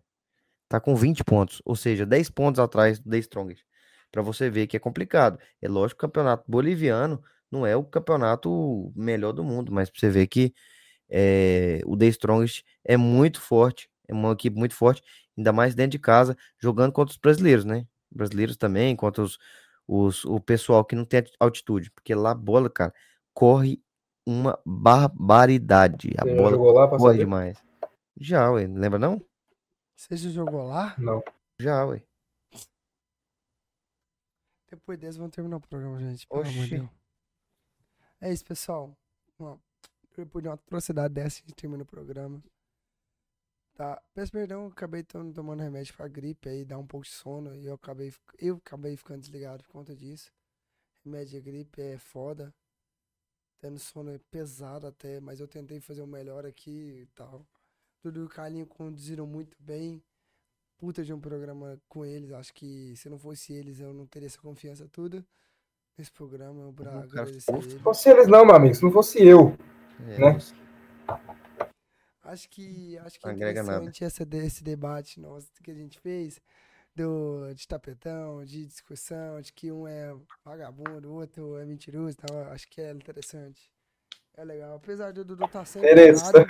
Tá com 20 pontos, ou seja, 10 pontos atrás do The Strongest. Pra você ver que é complicado. É lógico que o campeonato boliviano não é o campeonato melhor do mundo, mas pra você ver que é, o The Strongest é muito forte, é uma equipe muito forte, ainda mais dentro de casa, jogando contra os brasileiros, né? Brasileiros também, contra os, os, o pessoal que não tem altitude, porque lá a bola, cara, corre uma barbaridade. A Você já bola jogou lá pra corre saber? demais. Já, ué, não lembra não? Você já jogou lá? Não. Já, ué. Depois dessa, vamos terminar o programa, gente. Pelo Oxi. É isso, pessoal. Depois de uma atrocidade dessa, a gente termina o programa. Tá. Peço perdão, eu acabei tom- tomando remédio pra gripe aí, dá um pouco de sono. E eu acabei, eu acabei ficando desligado por conta disso. Remédio de gripe é foda. Tendo sono é pesado até, mas eu tentei fazer o melhor aqui e tal. Tudo e o Carlinho conduziram muito bem. Puta de um programa com eles. Acho que se não fosse eles, eu não teria essa confiança toda nesse programa. Eu pra Uhum, agradecer. Se eles. fosse eles não, meu amigo, se não fosse eu. É, Né? Acho que, acho que é Não interessante essa, de- esse debate nosso que a gente fez do, de tapetão, de discussão, de que um é vagabundo, o outro é mentiroso e tal. Acho que é interessante. É legal. Apesar do Dudu estar sempre errado.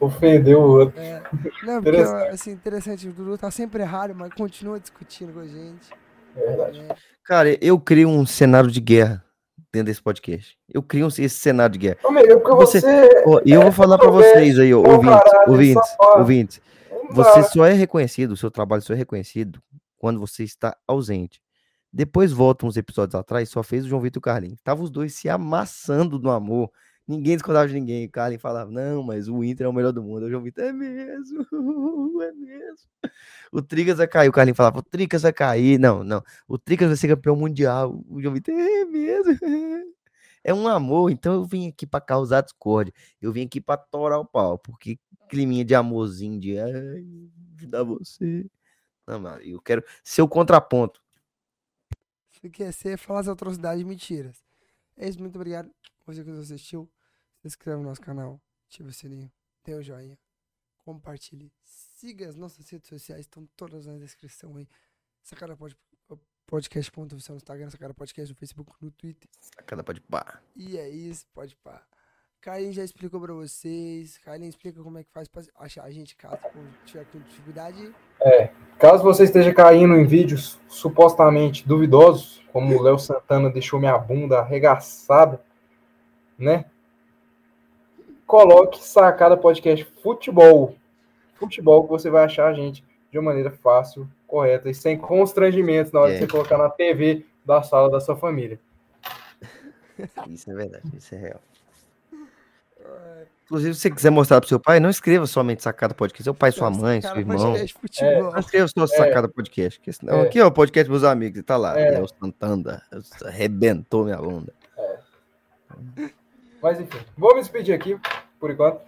Ofendeu o outro. É, <laughs> não, porque, Interessante. assim, interessante, o Dudu tá sempre errado, mas continua discutindo com a gente. É verdade. né? Cara, eu crio um cenário de guerra dentro desse podcast. Eu crio um- esse cenário de guerra. Amigo, é porque Você- você. Ó, E eu vou falar pra eu vocês aí, ó, ouvintes, ouvintes, ouvintes. Você só é reconhecido, o seu trabalho só é reconhecido quando você está ausente. Depois volta uns episódios atrás, só fez o João Vitor e o Carlinhos. Tava os dois se amassando no amor. Ninguém discordava de ninguém. O Carlinhos falava, não, mas o Inter é o melhor do mundo. O João Vitor, é mesmo, <laughs> é mesmo. O Tricas vai cair. O Carlinhos falava, o Tricas vai cair. Não, não. O Tricas vai ser campeão mundial. O João Vitor, é mesmo. <laughs> É um amor, então eu vim aqui pra causar discórdia. Eu vim aqui pra torar o pau, porque climinha de amorzinho, de ai, ajudar você. Não, mano, eu quero ser o contraponto. Se quer ser, falar as atrocidades mentiras. É isso, muito obrigado. Você que nos assistiu, se inscreve no nosso canal, ativa o sininho, dê o joinha, compartilhe, siga as nossas redes sociais, estão todas na descrição aí. Sacada Pod- podcast.oficial no Instagram, Sacada Podcast no Facebook, no Twitter. Sacada pode pá. E é isso, pode pá. Carlinhos já explicou pra vocês. Carlinhos explica como é que faz pra achar a gente caso tiver com dificuldade. Caso você esteja caindo em vídeos supostamente duvidosos, como o Léo Santana deixou minha bunda arregaçada, né? Coloque Sacada Podcast Futebol. Futebol que você vai achar a gente de uma maneira fácil, correta e sem constrangimentos na hora É. de você colocar na TV da sala da sua família. Isso é verdade, isso é real. Inclusive, se você quiser mostrar pro seu pai, não escreva somente Sacada Podcast. Seu pai, sua mãe, seu irmão. Podcast Futebol. Não escreva só Sacada Podcast. que senão- É. Aqui, ó, o podcast dos amigos. Tá lá. É. É. o Santanda. Arrebentou minha bunda. Mas enfim, vou me despedir aqui, por enquanto.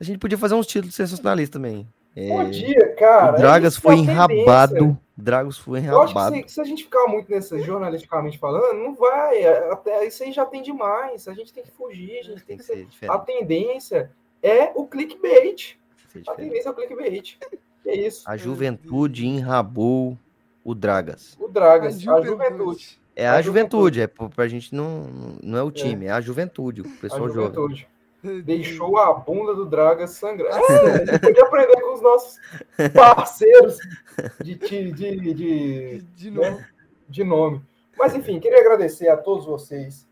A gente podia fazer uns títulos sensacionalistas também. É, Bom dia, cara. o Dragas é foi tendência. enrabado. Dragos foi Eu acho que enrabado. se, se a gente ficar muito nessa jornalisticamente falando, não vai. é, Até isso aí já tem demais. A gente tem que fugir, a gente tem Tem que que ser. ser A tendência é o clickbait. A tendência é o clickbait. É isso. A juventude enrabou o Dragas. O Dragas, a juventude. É A a juventude, é pra gente não. Não é o time, é, a juventude. O A pessoal joga. Deixou a bunda do Dragas sangrar. É, gente podia aprender com os nossos parceiros de, de, de, de, De né, novo. de nome. Mas enfim, queria agradecer a todos vocês,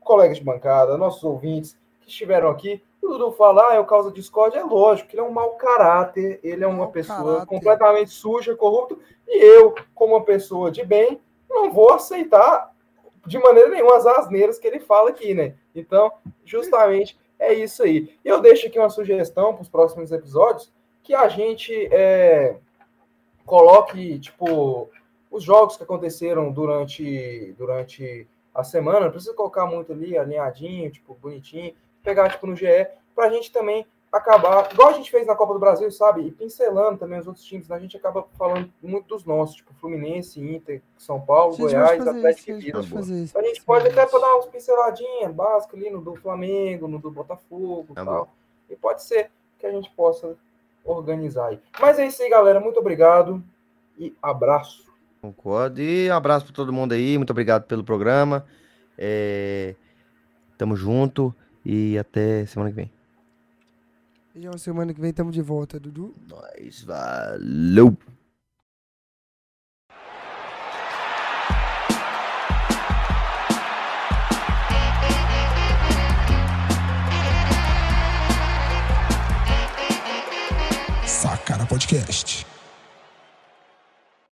colegas de bancada, nossos ouvintes que estiveram aqui. O Dudu fala, ah, é o causa discórdia. É lógico que ele é um mau caráter, ele é uma Mau pessoa caráter. completamente suja, corrupto, e eu, como uma pessoa de bem, não vou aceitar de maneira nenhuma as asneiras que ele fala aqui, né? Então, justamente é isso aí. Eu deixo aqui uma sugestão para os próximos episódios, que a gente é, coloque, tipo, os jogos que aconteceram durante, durante a semana, não precisa colocar muito ali, alinhadinho, tipo, bonitinho, pegar, tipo, no GE, para a gente também acabar, igual a gente fez na Copa do Brasil, sabe? E pincelando também os outros times, né? a gente acaba falando muito dos nossos, tipo Fluminense, Inter, São Paulo, Goiás, Atlético e Vila. Então a gente pode até dar umas pinceladinhas básicas ali no do Flamengo, no do Botafogo e é tal. Bom. E pode ser que a gente possa organizar aí. Mas é isso aí, galera. Muito obrigado e abraço. Concordo. E abraço para todo mundo aí. Muito obrigado pelo programa. É... Tamo junto e até semana que vem. E já semana que vem estamos de volta, Dudu. Nós, valeu! Sacana Podcast.